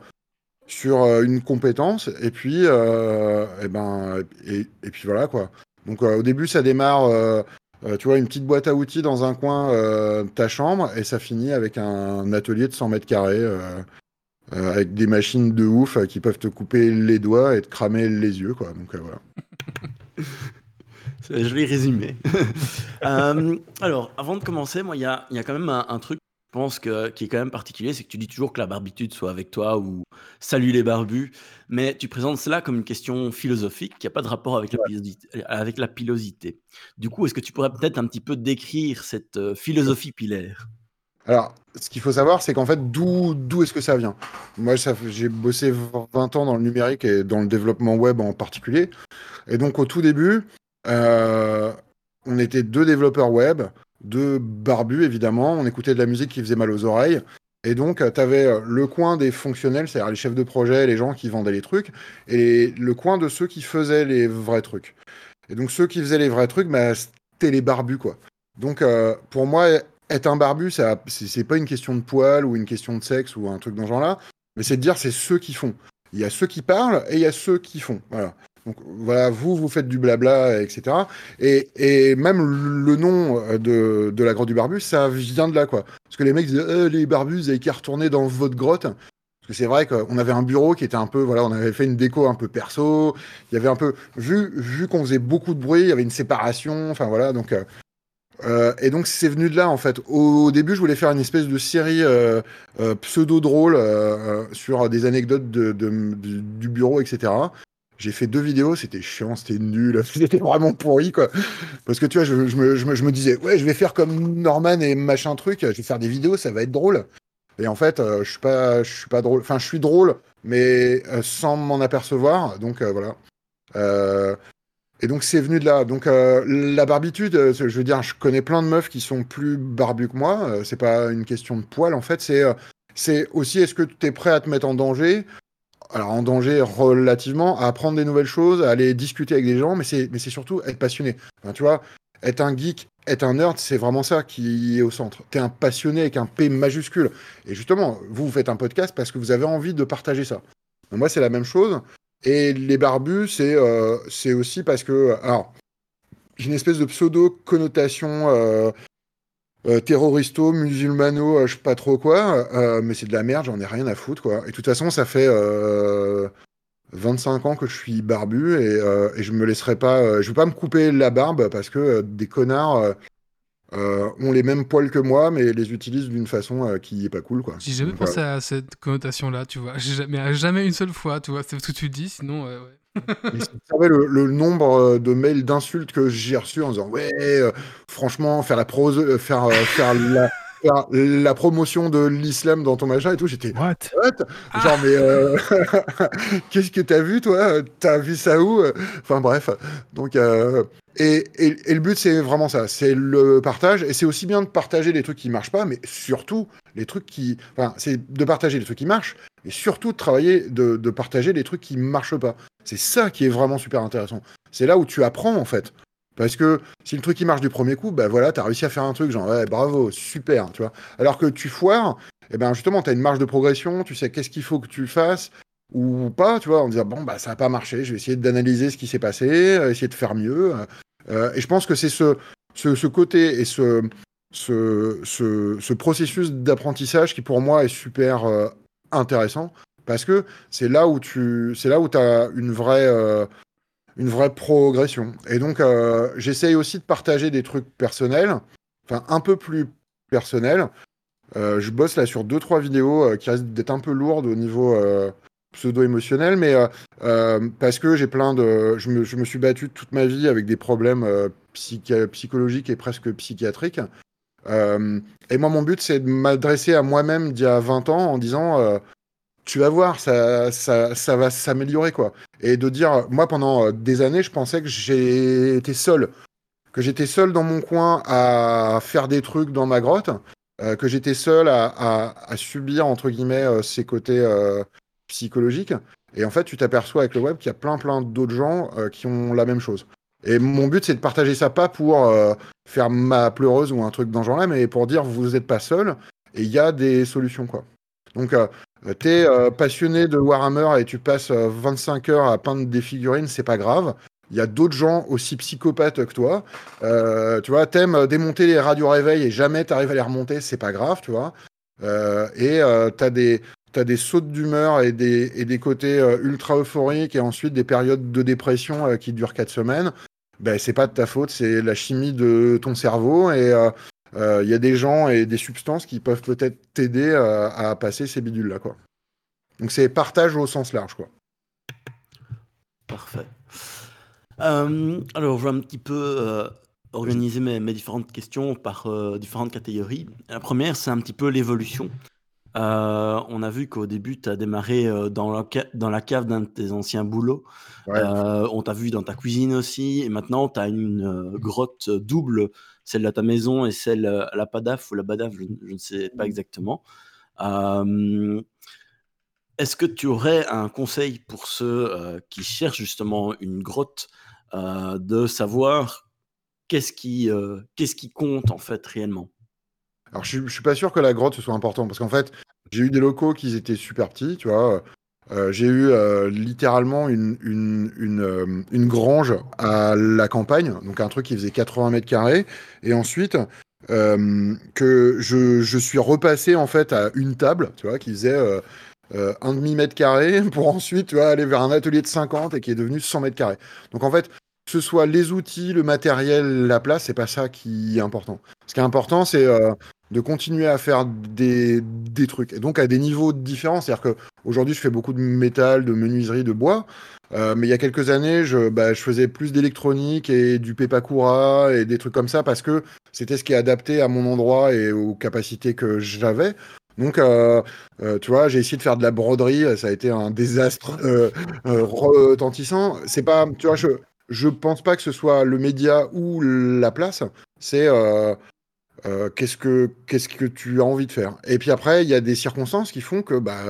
une compétence et puis et ben et, puis voilà quoi. Donc au début ça démarre. tu vois, une petite boîte à outils dans un coin de ta chambre et ça finit avec un atelier de 100 mètres carrés avec des machines de ouf euh, qui peuvent te couper les doigts et te cramer les yeux, quoi. Donc euh, voilà. (laughs)
Joli résumé. (laughs) Euh, alors, avant de commencer, moi, il y a, y a quand même un, un truc, je pense, que, qui est quand même particulier, c'est que tu dis toujours que la barbitude soit avec toi ou salut les barbus, mais tu présentes cela comme une question philosophique qui n'a pas de rapport avec la, pilosité, avec la pilosité. Du coup, est-ce que tu pourrais peut-être un petit peu décrire cette euh, philosophie pilaire?
Alors, ce qu'il faut savoir, c'est qu'en fait, d'où est-ce que ça vient? Moi, j'ai bossé 20 ans dans le numérique et dans le développement web en particulier. Et donc, au tout début, euh, on était deux développeurs web, deux barbus, évidemment. On écoutait de la musique qui faisait mal aux oreilles. Et donc, tu avais le coin des fonctionnels, c'est-à-dire les chefs de projet, les gens qui vendaient les trucs, et le coin de ceux qui faisaient les vrais trucs. Et donc, ceux qui faisaient les vrais trucs, bah, c'était les barbus, quoi. Donc, euh, pour moi, être un barbu, ça, c'est pas une question de poil ou une question de sexe ou un truc dans ce genre-là, mais c'est de dire c'est ceux qui font. Il y a ceux qui parlent et il y a ceux qui font. Voilà. Donc voilà, vous, vous faites du blabla, etc. Et, et même le nom euh, de, de la grotte du barbu, ça vient de là, quoi. Parce que les mecs disaient, Euh, les barbus, vous avez qu'à retourner dans votre grotte. Parce que c'est vrai qu'on avait un bureau qui était un peu, voilà, on avait fait une déco un peu perso. Il y avait un peu, vu, vu qu'on faisait beaucoup de bruit, il y avait une séparation. Enfin voilà, donc. euh, euh, et donc c'est venu de là en fait. Au, début, je voulais faire une espèce de série euh, euh, pseudo drôle sur des anecdotes de, du, bureau, etc. J'ai fait deux vidéos, c'était chiant, c'était nul, (laughs) c'était vraiment pourri quoi. Parce que tu vois, je, me, je me- je me disais, ouais, je vais faire comme Norman et machin truc, je vais faire des vidéos, ça va être drôle. Et en fait, je suis pas, je suis pas drôle. Enfin, je suis drôle, mais sans m'en apercevoir. Donc voilà. Et donc c'est venu de là. Donc euh, la barbitude, euh, je veux dire, je connais plein de meufs qui sont plus barbues que moi. Euh, c'est pas une question de poil en fait. C'est euh, aussi est-ce que tu es prêt à te mettre en danger? Alors en danger relativement, à apprendre des nouvelles choses, à aller discuter avec des gens, mais c'est mais c'est surtout être passionné. Tu vois, être un geek, être un nerd, c'est vraiment ça qui est au centre. T'es un passionné avec un P majuscule. Et justement, vous, vous faites un podcast parce que vous avez envie de partager ça. Moi, c'est la même chose. Et les barbus, c'est euh, aussi parce que... Alors, j'ai une espèce de pseudo-connotation euh, euh, terroristo, musulmano, euh, je sais pas trop quoi, euh, mais c'est de la merde, j'en ai rien à foutre, quoi. Et de toute façon, ça fait euh, 25 ans que je suis barbu et, euh, et je me laisserai pas... euh, je vais pas me couper la barbe parce que euh, des connards... euh, ont les mêmes poils que moi, mais les utilisent d'une façon euh, qui est pas cool, quoi.
J'ai jamais
Donc,
pensé
voilà.
à cette connotation-là, tu vois. Jamais, mais jamais une seule fois, tu vois. C'est ce que tu dis, sinon, euh, ouais.
Mais si tu savais le, le nombre euh, de mails d'insultes que j'ai reçus en disant ouais, franchement, faire la prose, faire, faire la, faire la promotion de l'islam dans ton machin et tout, j'étais
What?
What? Genre mais euh, (laughs) qu'est-ce que t'as vu toi? T'as vu ça où? Enfin bref, donc euh, et, et, et le but c'est vraiment ça, c'est le partage et c'est aussi bien de partager les trucs qui marchent pas, mais surtout les trucs qui, enfin c'est de partager les trucs qui marchent, et surtout de travailler, de, de partager les trucs qui marchent pas. C'est ça qui est vraiment super intéressant. C'est là où tu apprends en fait. Parce que si le truc il marche du premier coup, bah voilà, t'as réussi à faire un truc, genre ouais, bravo, super, tu vois. Alors que tu foires, et ben justement, t'as une marge de progression, tu sais qu'est-ce qu'il faut que tu fasses ou pas, tu vois, en disant bon bah ça a pas marché, je vais essayer d'analyser ce qui s'est passé, euh, essayer de faire mieux. Euh, et je pense que c'est ce, ce, côté et ce, ce, ce, ce processus d'apprentissage qui pour moi est super euh, intéressant parce que c'est là où tu c'est là où as une vraie euh, une vraie progression. Et donc euh, j'essaye aussi de partager des trucs personnels, enfin un peu plus personnels. Euh, je bosse là sur deux trois vidéos euh, qui risquent d'être un peu lourdes au niveau euh, pseudo-émotionnel, mais parce que j'ai plein de, je me, je me suis battu toute ma vie avec des problèmes psychi- psychologiques et presque psychiatriques. Et moi, mon but, c'est de m'adresser à moi-même d'il y a 20 ans en disant, tu vas voir, ça, ça, ça va s'améliorer, quoi. Et de dire, moi, pendant euh, des années, je pensais que j'ai été seul, que j'étais seul dans mon coin à faire des trucs dans ma grotte, euh, que j'étais seul à, subir, entre guillemets, euh, ces côtés psychologiques. Et en fait, tu t'aperçois avec le web qu'il y a plein, plein d'autres gens qui ont la même chose. Et mon but, c'est de partager ça, pas pour faire ma pleureuse ou un truc dans ce genre-là, mais pour dire vous n'êtes pas seul et il y a des solutions, quoi. Donc, euh, t'es euh, passionné de Warhammer et tu passes euh, 25 heures à peindre des figurines, c'est pas grave. Il y a d'autres gens aussi psychopathes que toi. Euh, tu vois, t'aimes euh, démonter les radios réveil et jamais t'arrives à les remonter, c'est pas grave, tu vois. Euh, et euh, t'as des t'as des sautes d'humeur et des, et des côtés euh, ultra euphoriques et ensuite des périodes de dépression euh, qui durent 4 semaines. Ben, c'est pas de ta faute, c'est la chimie de ton cerveau et euh, euh, il y a des gens et des substances qui peuvent peut-être t'aider euh, à passer ces bidules-là, quoi. Donc c'est partage au sens large, quoi.
Parfait. Euh, alors, je vais un petit peu euh, organiser mes, mes différentes questions par euh, différentes catégories. La première, c'est un petit peu l'évolution. Euh, on a vu qu'au début, tu as démarré euh, dans, la ca- dans la cave d'un de tes anciens boulots.
Ouais.
Euh, on t'a vu dans ta cuisine aussi. Et maintenant, tu as une euh, grotte double, celle à ta maison et celle euh, à la Padaf ou la Badaf, je, je ne sais pas exactement. Euh, est-ce que tu aurais un conseil pour ceux euh, qui cherchent justement une grotte euh, de savoir qu'est-ce qui, qu'est-ce qui compte en fait réellement?
Alors, je, je suis pas sûr que la grotte ce soit important parce qu'en fait, j'ai eu des locaux qui étaient super petits, tu vois. Euh, j'ai eu euh, littéralement une, une, euh, une grange à la campagne, donc un truc qui faisait 80 mètres carrés. Et ensuite, que je, je suis repassé en fait à une table, tu vois, qui faisait un demi mètre carré (laughs) pour ensuite, tu vois, aller vers un atelier de 50 et qui est devenu 100 mètres carrés. Donc en fait, que ce soit les outils, le matériel, la place, c'est pas ça qui est important. Ce qui est important, c'est de continuer à faire des, des trucs. Et donc à des niveaux différents. C'est-à-dire qu'aujourd'hui, je fais beaucoup de métal, de menuiserie, de bois. Euh, mais il y a quelques années, je, bah, faisais plus d'électronique et du Pepakura et des trucs comme ça parce que c'était ce qui est adapté à mon endroit et aux capacités que j'avais. Donc, euh, euh, tu vois, j'ai essayé de faire de la broderie, ça a été un désastre retentissant. C'est pas, tu vois, je, je pense pas que ce soit le média ou la place. C'est qu'est-ce que qu'est-ce que tu as envie de faire? Et puis après, il y a des circonstances qui font que bah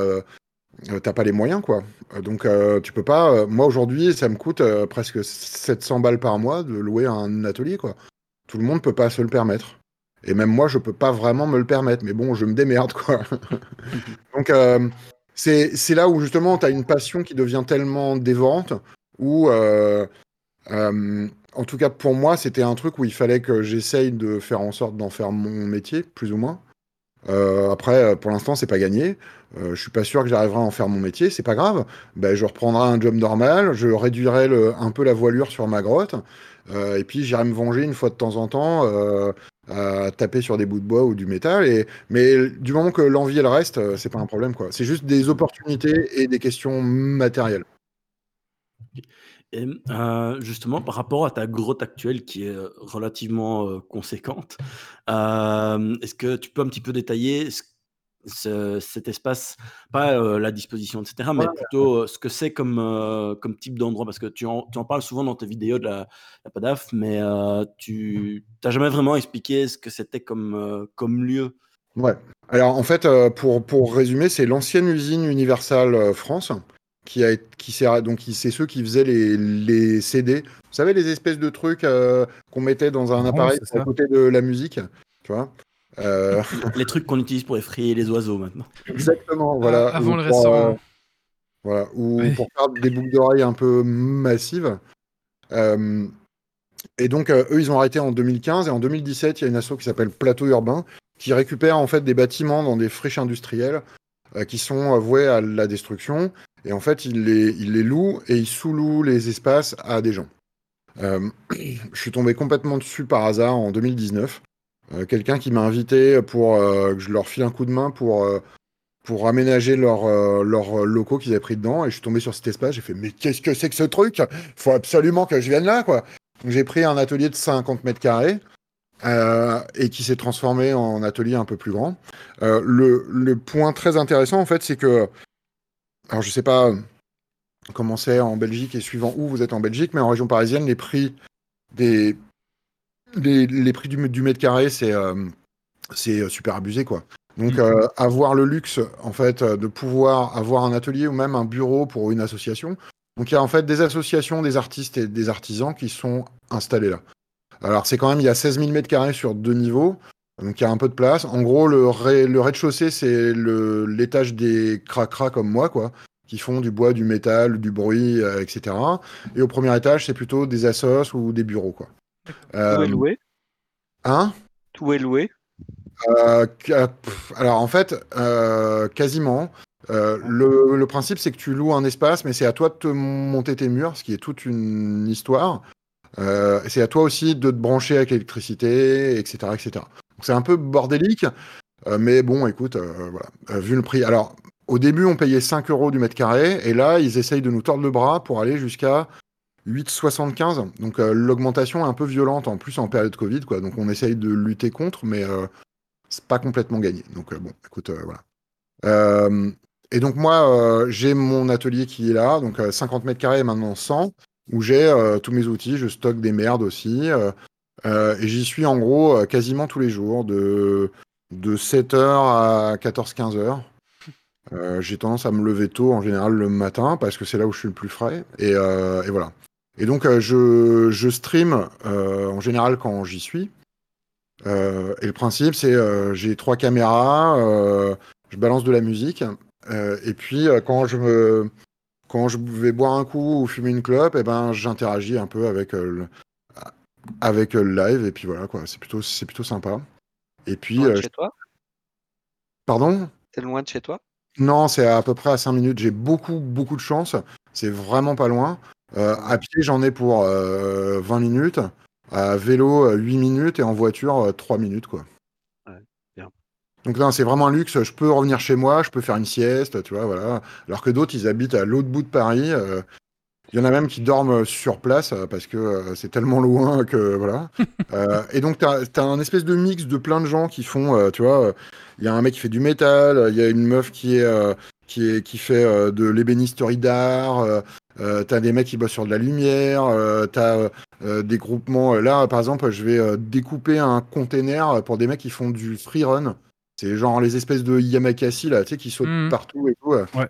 t'as pas les moyens, quoi. Euh, Donc euh, tu peux pas. euh, moi aujourd'hui, ça me coûte euh, presque 700 balles par mois de louer un atelier, quoi. Tout le monde peut pas se le permettre. Et même moi, je peux pas vraiment me le permettre. Mais bon, je me démerde, quoi. (laughs) Donc euh, c'est là où justement tu as une passion qui devient tellement dévorante où euh, euh, en tout cas pour moi c'était un truc où il fallait que j'essaye de faire en sorte d'en faire mon métier plus ou moins. Euh, après euh, pour l'instant c'est pas gagné. Euh, je suis pas sûr que j'arriverai à en faire mon métier, c'est pas grave. Ben, je reprendrai un job normal, je réduirai un peu la voilure sur ma grotte. euh, et puis j'irai me venger une fois de temps en temps à taper sur des bouts de bois ou du métal. Et, mais du moment que l'envie elle reste, c'est pas un problème quoi. C'est juste des opportunités et des questions matérielles.
Et euh, justement, par rapport à ta grotte actuelle qui est euh, relativement euh, conséquente, euh, est-ce que tu peux un petit peu détailler ce- ce- cet espace, pas la disposition, etc., mais plutôt ce que c'est comme, comme type d'endroit? Parce que tu en, tu en parles souvent dans tes vidéos de la, la PADAF, mais tu n'as jamais vraiment expliqué ce que c'était comme, comme lieu?
Ouais. Alors en fait, pour, pour résumer, c'est l'ancienne usine Universal France qui a qui sert donc c'est ceux qui faisaient les, les CD. Vous savez les espèces de trucs euh, qu'on mettait dans un appareil à côté de la musique, tu vois. Euh, (laughs)
Les trucs qu'on utilise pour effrayer les oiseaux maintenant.
exactement, voilà.
Ah, avant
Ou
le
pour,
restaurant.
euh, voilà, ou
Oui.
pour faire des boucles d'oreilles un peu massives. Euh, et donc, euh, eux, ils ont arrêté en 2015. Et en 2017, il y a une asso qui s'appelle Plateau Urbain, qui récupère en fait des bâtiments dans des friches industrielles euh, qui sont euh, voués à la destruction. Et en fait, ils les, ils les louent et ils sous-louent les espaces à des gens. Euh, (clears throat) je suis tombé complètement dessus par hasard en 2019. Euh, Quelqu'un qui m'a invité pour euh, que je leur file un coup de main pour, euh, pour aménager leurs euh, leurs locaux qu'ils avaient pris dedans. Et je suis tombé sur cet espace. J'ai fait, mais qu'est-ce que c'est que ce truc? Faut absolument que je vienne là, quoi. J'ai pris un atelier de 50 mètres carrés euh, et qui s'est transformé en atelier un peu plus grand. Euh, le, le point très intéressant, en fait, c'est que, alors je sais pas euh, comment c'est en Belgique et suivant où vous êtes en Belgique, mais en région parisienne, les prix des les, les prix du, du mètre carré, c'est euh, c'est super abusé, quoi. Donc, euh, avoir le luxe, en fait, de pouvoir avoir un atelier ou même un bureau pour une association. Donc, il y a en fait des associations, des artistes et des artisans qui sont installés là. Alors, c'est quand même, il y a 16 000 mètres carrés sur deux niveaux. Donc, il y a un peu de place. En gros, le, le rez-de-chaussée, c'est le- l'étage des cracras comme moi, quoi, qui font du bois, du métal, du bruit, euh, etc. Et au premier étage, c'est plutôt des assos ou des bureaux, quoi.
Tout
Euh,
est loué?
hein?
Tout est loué?
Euh, alors en fait, euh, quasiment. Euh, le, le principe, c'est que tu loues un espace, mais c'est à toi de te monter tes murs, ce qui est toute une histoire. Euh, c'est à toi aussi de te brancher avec l'électricité, etc., etc. Donc c'est un peu bordélique, euh, mais bon, écoute, euh, voilà, vu le prix. Alors, au début, on payait 5 euros du mètre carré, et là, ils essayent de nous tordre le bras pour aller jusqu'à 8,75. Donc l'augmentation est un peu violente, en plus en période Covid, quoi. Donc on essaye de lutter contre, mais c'est pas complètement gagné. Donc bon, écoute, voilà. Et donc moi, j'ai mon atelier qui est là, donc euh, 50 mètres carrés maintenant 100, où j'ai euh, tous mes outils, je stocke des merdes aussi, euh, euh, et j'y suis en gros quasiment tous les jours, de, de 7h à 14-15 heures. Euh, j'ai tendance à me lever tôt en général le matin parce que c'est là où je suis le plus frais. Et, et voilà. Et donc je, je stream en général quand j'y suis. Et le principe, c'est j'ai trois caméras, je balance de la musique, et puis quand je me quand je vais boire un coup ou fumer une clope, et ben j'interagis un peu avec euh, le, avec euh, le live, et puis voilà quoi. C'est plutôt c'est plutôt sympa. Et puis
Loin de
euh,
chez toi?
Pardon?
C'est loin de chez toi?
Non, c'est à peu près à 5 minutes. J'ai beaucoup, beaucoup de chance. C'est vraiment pas loin. Euh, à pied, j'en ai pour euh, 20 minutes. À vélo, euh, 8 minutes. Et en voiture, euh, 3 minutes. Quoi. Donc, non, c'est vraiment un luxe. Je peux revenir chez moi, je peux faire une sieste, tu vois, voilà. Alors que d'autres, ils habitent à l'autre bout de Paris. euh, il y en a même qui dorment sur place euh, parce que euh, c'est tellement loin que voilà. (laughs) Euh, et donc, tu as, un espèce de mix de plein de gens qui font, euh, tu vois, il y a un mec qui fait du métal, il y a une meuf qui, est, euh, qui, est, qui fait de l'ébénisterie d'art, tu as des mecs qui bossent sur de la lumière, tu as des groupements. Là, par exemple, je vais découper un container pour des mecs qui font du free run. C'est genre les espèces de Yamakasi là, tu sais, qui sautent
Mhm.
partout et tout. euh.
Ouais.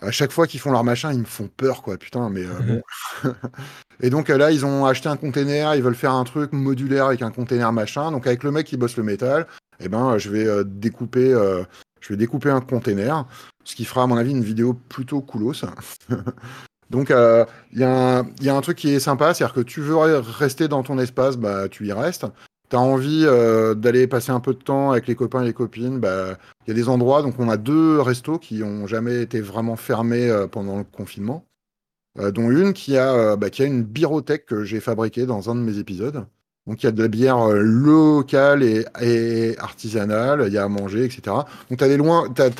À chaque fois qu'ils font leur machin, ils me font peur, quoi, putain, mais euh, bon. (laughs) et donc euh, là, ils ont acheté un container, ils veulent faire un truc modulaire avec un container machin. Donc avec le mec qui bosse le métal, eh ben, je vais euh, découper, euh, je vais découper un container, ce qui fera à mon avis une vidéo plutôt coolos. (laughs) donc euh, il y, a un- il y a un truc qui est sympa, c'est-à-dire que tu veux rester dans ton espace, bah tu y restes. T'as envie euh, d'aller passer un peu de temps avec les copains et les copines, bah il y a des endroits, donc on a deux restos qui ont jamais été vraiment fermés euh, pendant le confinement, euh, dont une qui a, bah, qui a une birothèque que j'ai fabriquée dans un de mes épisodes. Donc il y a de la bière locale et, artisanale, il y a à manger, etc. Donc tu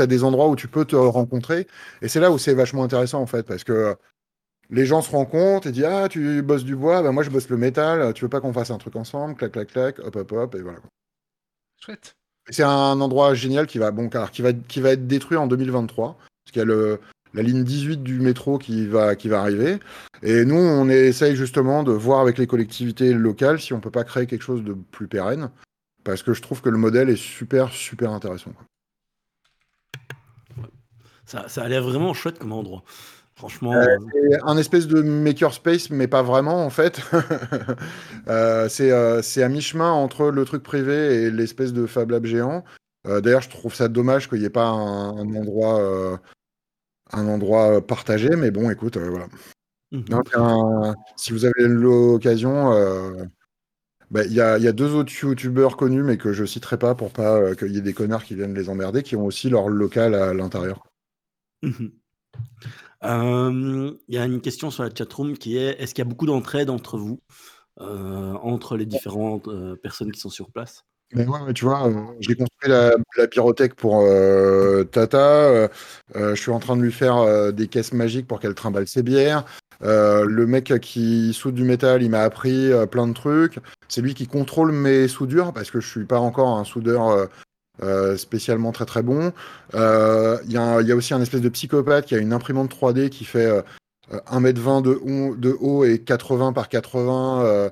as, des endroits où tu peux te rencontrer, et c'est là où c'est vachement intéressant en fait, parce que les gens se rencontrent et disent Ah, tu bosses du bois, bah, moi je bosse le métal, tu veux pas qu'on fasse un truc ensemble, clac, clac, clac, hop, hop, hop, et voilà.
Chouette.
C'est un endroit génial qui va, bon, alors, qui va, qui va être détruit en 2023, parce qu'il y a le, la ligne 18 du métro qui va, qui va arriver. Et nous, on essaye justement de voir avec les collectivités locales si on peut pas créer quelque chose de plus pérenne, parce que je trouve que le modèle est super, super intéressant. quoi.
Ça, ça a l'air vraiment chouette comme endroit. Franchement,
Euh,
euh,
c'est un espèce de makerspace, mais pas vraiment en fait. (laughs) Euh, c'est euh, c'est à mi-chemin entre le truc privé et l'espèce de Fab Lab géant. D'ailleurs, je trouve ça dommage qu'il n'y ait pas un, un endroit, un endroit partagé, mais bon, écoute, voilà.
mhm.
C'est un- si vous avez l'occasion, bah, il y a, y a deux autres youtubeurs connus, mais que je citerai pas pour pas euh, qu'il y ait des connards qui viennent les emmerder, qui ont aussi leur local à l'intérieur.
Mhm. Il y a une question sur la chatroom qui est est-ce qu'il y a beaucoup d'entraide entre vous, euh, entre les différentes euh, personnes qui sont sur place?
Mais ouais, tu vois, euh, j'ai construit la, la pour Tata. je suis en train de lui faire des caisses magiques pour qu'elle trimballe ses bières. Le mec qui soude du métal, il m'a appris plein de trucs. C'est lui qui contrôle mes soudures parce que je suis pas encore un soudeur euh, spécialement très très bon. Euh, Il y, a un- il y a aussi un espèce de psychopathe qui a une imprimante 3D qui fait euh, euh, 1m20 de haut, de haut et 80 par 80. euh,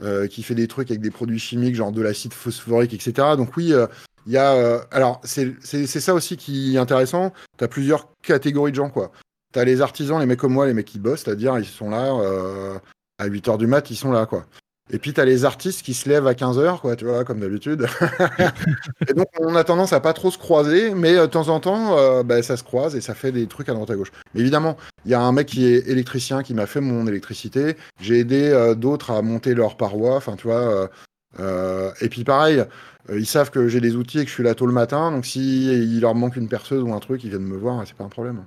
euh, qui fait des trucs avec des produits chimiques, genre de l'acide phosphorique, etc. Donc oui, euh, il y a... euh, alors, c'est ça aussi qui est intéressant. Tu as plusieurs catégories de gens, quoi. Tu as les artisans, les mecs comme moi, les mecs qui bossent, c'est-à-dire ils sont là euh, à 8h du mat, ils sont là, quoi. Et puis tu as les artistes qui se lèvent à 15h, quoi, tu vois, comme d'habitude. (laughs) et donc on a tendance à pas trop se croiser, mais euh, de temps en temps, euh, bah, ça se croise et ça fait des trucs à droite à gauche. Mais évidemment, il y a un mec qui est électricien qui m'a fait mon électricité. J'ai aidé euh, d'autres à monter leurs parois. Enfin, tu vois. euh, et puis pareil, ils savent que j'ai des outils et que je suis là tôt le matin. Donc si il leur manque une perceuse ou un truc, ils viennent me voir. C'est pas un problème.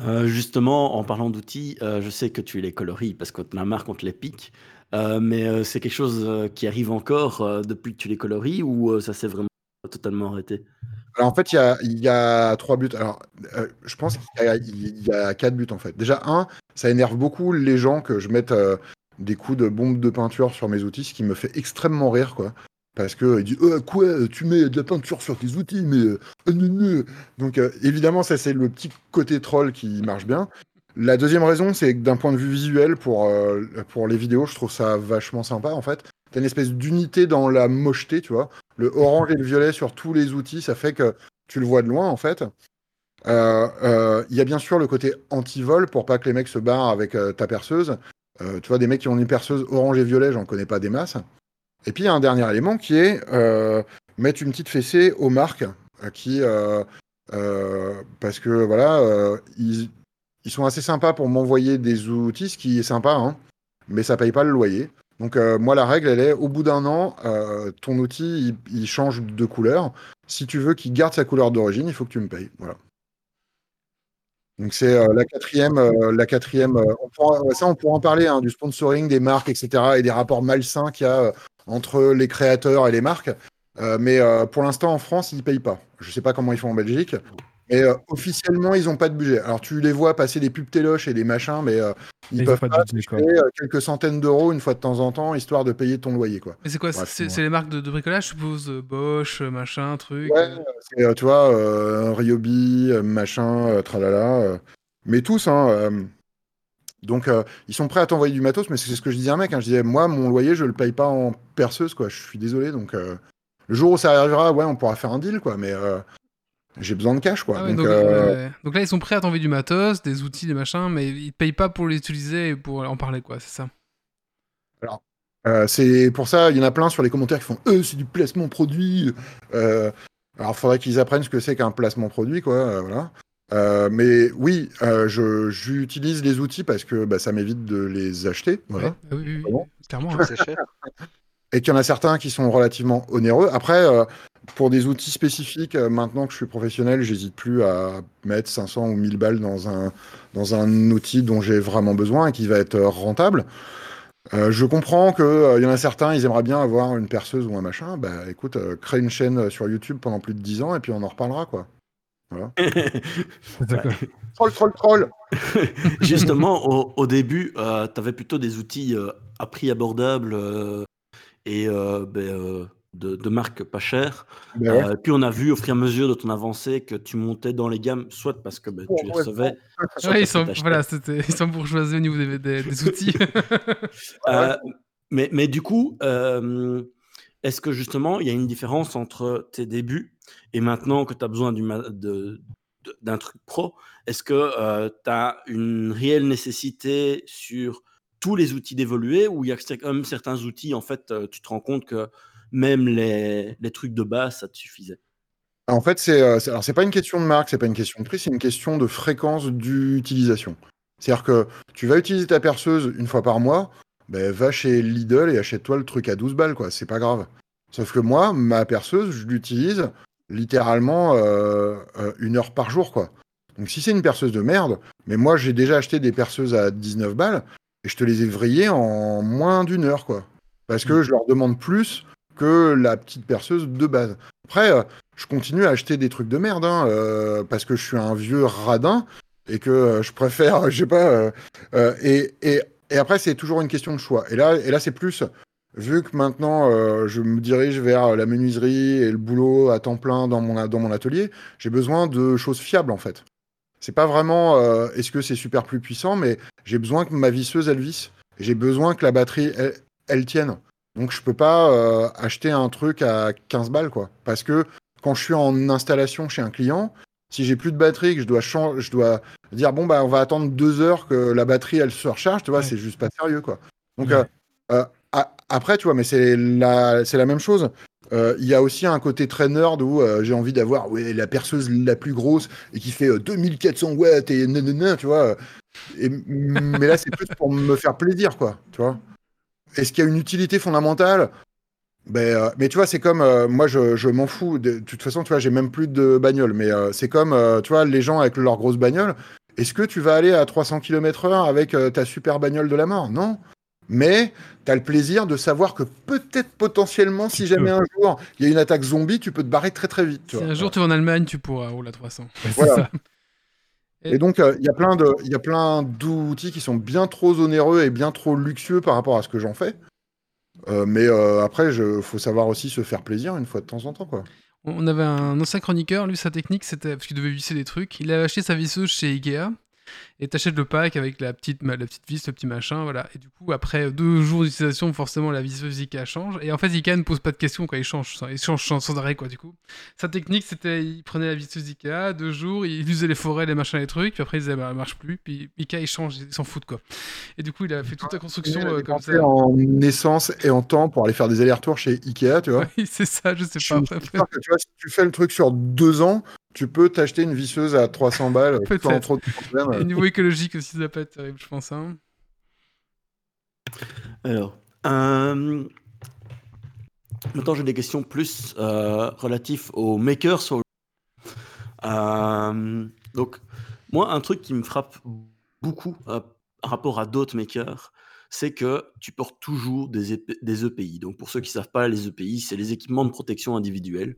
Euh, Justement, en parlant d'outils, euh, je sais que tu les coloris parce qu'on te la marque, on te les pique. Euh, mais c'est quelque chose qui arrive encore depuis que tu les coloris ou ça s'est vraiment totalement arrêté?
Alors en fait, il y a, a trois buts. Alors, je pense qu'il y, a- y a quatre buts en fait. Déjà, un, ça énerve beaucoup les gens que je mette des coups de bombe de peinture sur mes outils, ce qui me fait extrêmement rire, quoi. Parce que il dit Euh, quoi, tu mets de la peinture sur tes outils, mais euh, euh, non. donc euh, évidemment ça c'est le petit côté troll qui marche bien. La deuxième raison, c'est que d'un point de vue visuel pour euh, pour les vidéos, je trouve ça vachement sympa en fait. T'as une espèce d'unité dans la mocheté, tu vois. Le orange et le violet sur tous les outils, ça fait que tu le vois de loin en fait. Euh, euh, Il y a bien sûr le côté anti-vol pour pas que les mecs se barrent avec euh, ta perceuse. Euh, tu vois, des mecs qui ont une perceuse orange et violet, j'en connais pas des masses. Et puis il y a un dernier élément qui est euh, mettre une petite fessée aux marques euh, qui, euh, parce que voilà, ils, ils sont assez sympas pour m'envoyer des outils, ce qui est sympa, hein, mais ça paye pas le loyer. Donc moi la règle elle est au bout d'un an ton outil il, change de couleur. Si tu veux qu'il garde sa couleur d'origine, il faut que tu me payes. Voilà. Donc c'est la quatrième, la quatrième. ça on pourra en parler hein, du sponsoring des marques etc et des rapports malsains qu'il y a entre les créateurs et les marques. Euh, mais euh, pour l'instant en France ils payent pas. Je sais pas comment ils font en Belgique. Mais euh, officiellement, ils n'ont pas de budget. Alors, tu les vois passer des pubs téloches et des machins, mais euh, ils peuvent
pas
payer quelques centaines d'euros une fois de temps en temps, histoire de payer ton loyer, quoi.
Mais c'est quoi C'est
ouais.
les marques de, de bricolage, je suppose Bosch, machin, truc.
Ouais, c'est, tu vois, euh, Ryobi, machin, euh, tralala. euh, mais tous, hein. Donc, euh, ils sont prêts à t'envoyer du matos, mais c'est ce que je disais à un mec. hein, je disais, moi, mon loyer, je le paye pas en perceuse, quoi. Je suis désolé. Donc, euh, le jour où ça arrivera, ouais, on pourra faire un deal, quoi. Mais euh, j'ai besoin de cash, quoi.
Ah ouais,
donc,
donc, ouais. Donc là, ils sont prêts à t'envoyer du matos, des outils, des machins, mais ils payent pas pour les utiliser et pour en parler, quoi, c'est ça.
Euh, c'est pour ça, il y en a plein sur les commentaires qui font euh, c'est du placement produit. Alors, il faudrait qu'ils apprennent ce que c'est qu'un placement produit, quoi. voilà. Euh, mais oui, euh, je- j'utilise les outils parce que bah, ça m'évite de les acheter. Voilà.
Ouais, ah oui, oui, clairement. Hein.
c'est cher.
Et qu'il y en a certains qui sont relativement onéreux. Après, euh, pour des outils spécifiques, euh, maintenant que je suis professionnel, j'hésite plus à mettre 500 ou 1000 balles dans un, dans un outil dont j'ai vraiment besoin et qui va être rentable. Euh, je comprends qu'il y en a certains, ils aimeraient bien avoir une perceuse ou un machin. Bah écoute, euh, crée une chaîne sur YouTube pendant plus de 10 ans et puis on en reparlera, quoi.
D'accord. (laughs)
Troll, troll, troll (laughs)
Justement, au, au début, tu avais plutôt des outils euh, à prix abordable euh, et euh, ben, euh, de, de marques pas chères.
Ouais.
Euh, puis on a vu au fur et à mesure de ton avancée que tu montais dans les gammes, soit parce que ben, tu les
Ouais,
recevais, soit
Ouais, ils sont, voilà, ils bourgeoisés au niveau des, des- des outils. (laughs)
Euh, mais, mais du coup, euh, est-ce que justement, il y a une différence entre tes débuts et maintenant que tu as besoin d'un truc pro Est-ce que tu as une réelle nécessité sur tous les outils d'évoluer ou il y a quand même certains outils, en fait, euh, tu te rends compte que même les, les trucs de base, ça te suffisait?
En fait, euh, c'est- alors c'est pas une question de marque, c'est pas une question de prix, c'est une question de fréquence d'utilisation. C'est-à-dire que tu vas utiliser ta perceuse une fois par mois, ben, va chez Lidl et achète-toi le truc à 12 balles, quoi. C'est pas grave. Sauf que moi, ma perceuse, je l'utilise littéralement euh, euh, une heure par jour, quoi. Donc si c'est une perceuse de merde, mais moi j'ai déjà acheté des perceuses à 19 balles et je te les ai vrillées en moins d'une heure, quoi. Parce que je leur demande plus que la petite perceuse de base. Après, euh, je continue à acheter des trucs de merde, hein, euh, parce que je suis un vieux radin et que euh, je préfère, (laughs) je sais pas. et, et, et après, c'est toujours une question de choix. Et là, et là c'est plus, vu que maintenant euh, je me dirige vers la menuiserie et le boulot à temps plein dans mon, dans mon atelier, j'ai besoin de choses fiables en fait. C'est pas vraiment euh, est-ce que c'est super plus puissant, mais j'ai besoin que ma visseuse elle visse. J'ai besoin que la batterie elle, elle tienne. Donc je peux pas euh, acheter un truc à 15 balles quoi. Parce que quand je suis en installation chez un client, si j'ai plus de batterie, que je dois, je dois dire bon bah on va attendre deux heures que la batterie elle se recharge, tu vois,
Ouais.
c'est juste pas sérieux quoi. Donc
Ouais.
euh, après tu vois, mais c'est la, même chose. Euh, Il y a aussi un côté très nerd où euh, j'ai envie d'avoir la perceuse la plus grosse et qui fait euh, 2400 watts et nanana, tu vois. Mais là c'est plus pour me faire plaisir quoi, tu vois. Est-ce qu'il y a une utilité fondamentale? Ben, euh, mais tu vois, c'est comme moi, je, m'en fous. De, toute façon, tu vois, j'ai même plus de bagnole. Mais c'est comme, tu vois, les gens avec leur grosse bagnole. Est-ce que tu vas aller à 300 km/h avec ta super bagnole de la mort? Non. Mais tu as le plaisir de savoir que peut-être potentiellement, si jamais un jour il y a une attaque zombie, tu peux te barrer très très vite. tu
Si
vois.
un jour tu vas en Allemagne, tu pourras rouler à 300.
c'est
Voilà.
ça.
Et donc, euh, il y a plein de, il y a plein d'outils qui sont bien trop onéreux et bien trop luxueux par rapport à ce que j'en fais. Euh, mais euh, après, il faut savoir aussi se faire plaisir une fois de temps en temps, quoi.
On avait un ancien chroniqueur, lui sa technique c'était parce qu'il devait visser des trucs. Il avait acheté sa visseuse chez Ikea et t'achètes le pack avec la petite, la petite vis, le petit machin, voilà. Et du coup, après deux jours d'utilisation, forcément la visseuse Ikea change. Et en fait, Ikea ne pose pas de questions quand il change, il change sans, arrêt quoi. Du coup, sa technique c'était il prenait la visseuse Ikea deux jours, il usait les forêts, les machins, les trucs, puis après il disait bah elle marche plus, puis Ikea il change, il s'en fout quoi. Et du coup, il a fait toute la construction
Il a
euh, comme ça.
en essence et en temps pour aller faire des allers-retours chez Ikea, tu vois.
Oui, c'est ça, je sais
Je
pas.
sûr que, tu vois, si tu fais le truc sur deux ans, tu peux t'acheter une visseuse à 300 balles (laughs)
Peut-être.
sans trop de problème.
Et niveau écologique aussi, ça doit pas être terrible, je pense. Hein.
Alors, euh, maintenant j'ai des questions plus euh, relatives aux makers. Euh, donc, moi, un truc qui me frappe beaucoup euh, par rapport à d'autres makers, c'est que tu portes toujours des, EP des EPI. Donc, pour ceux qui ne savent pas, les EPI, c'est les équipements de protection individuelle.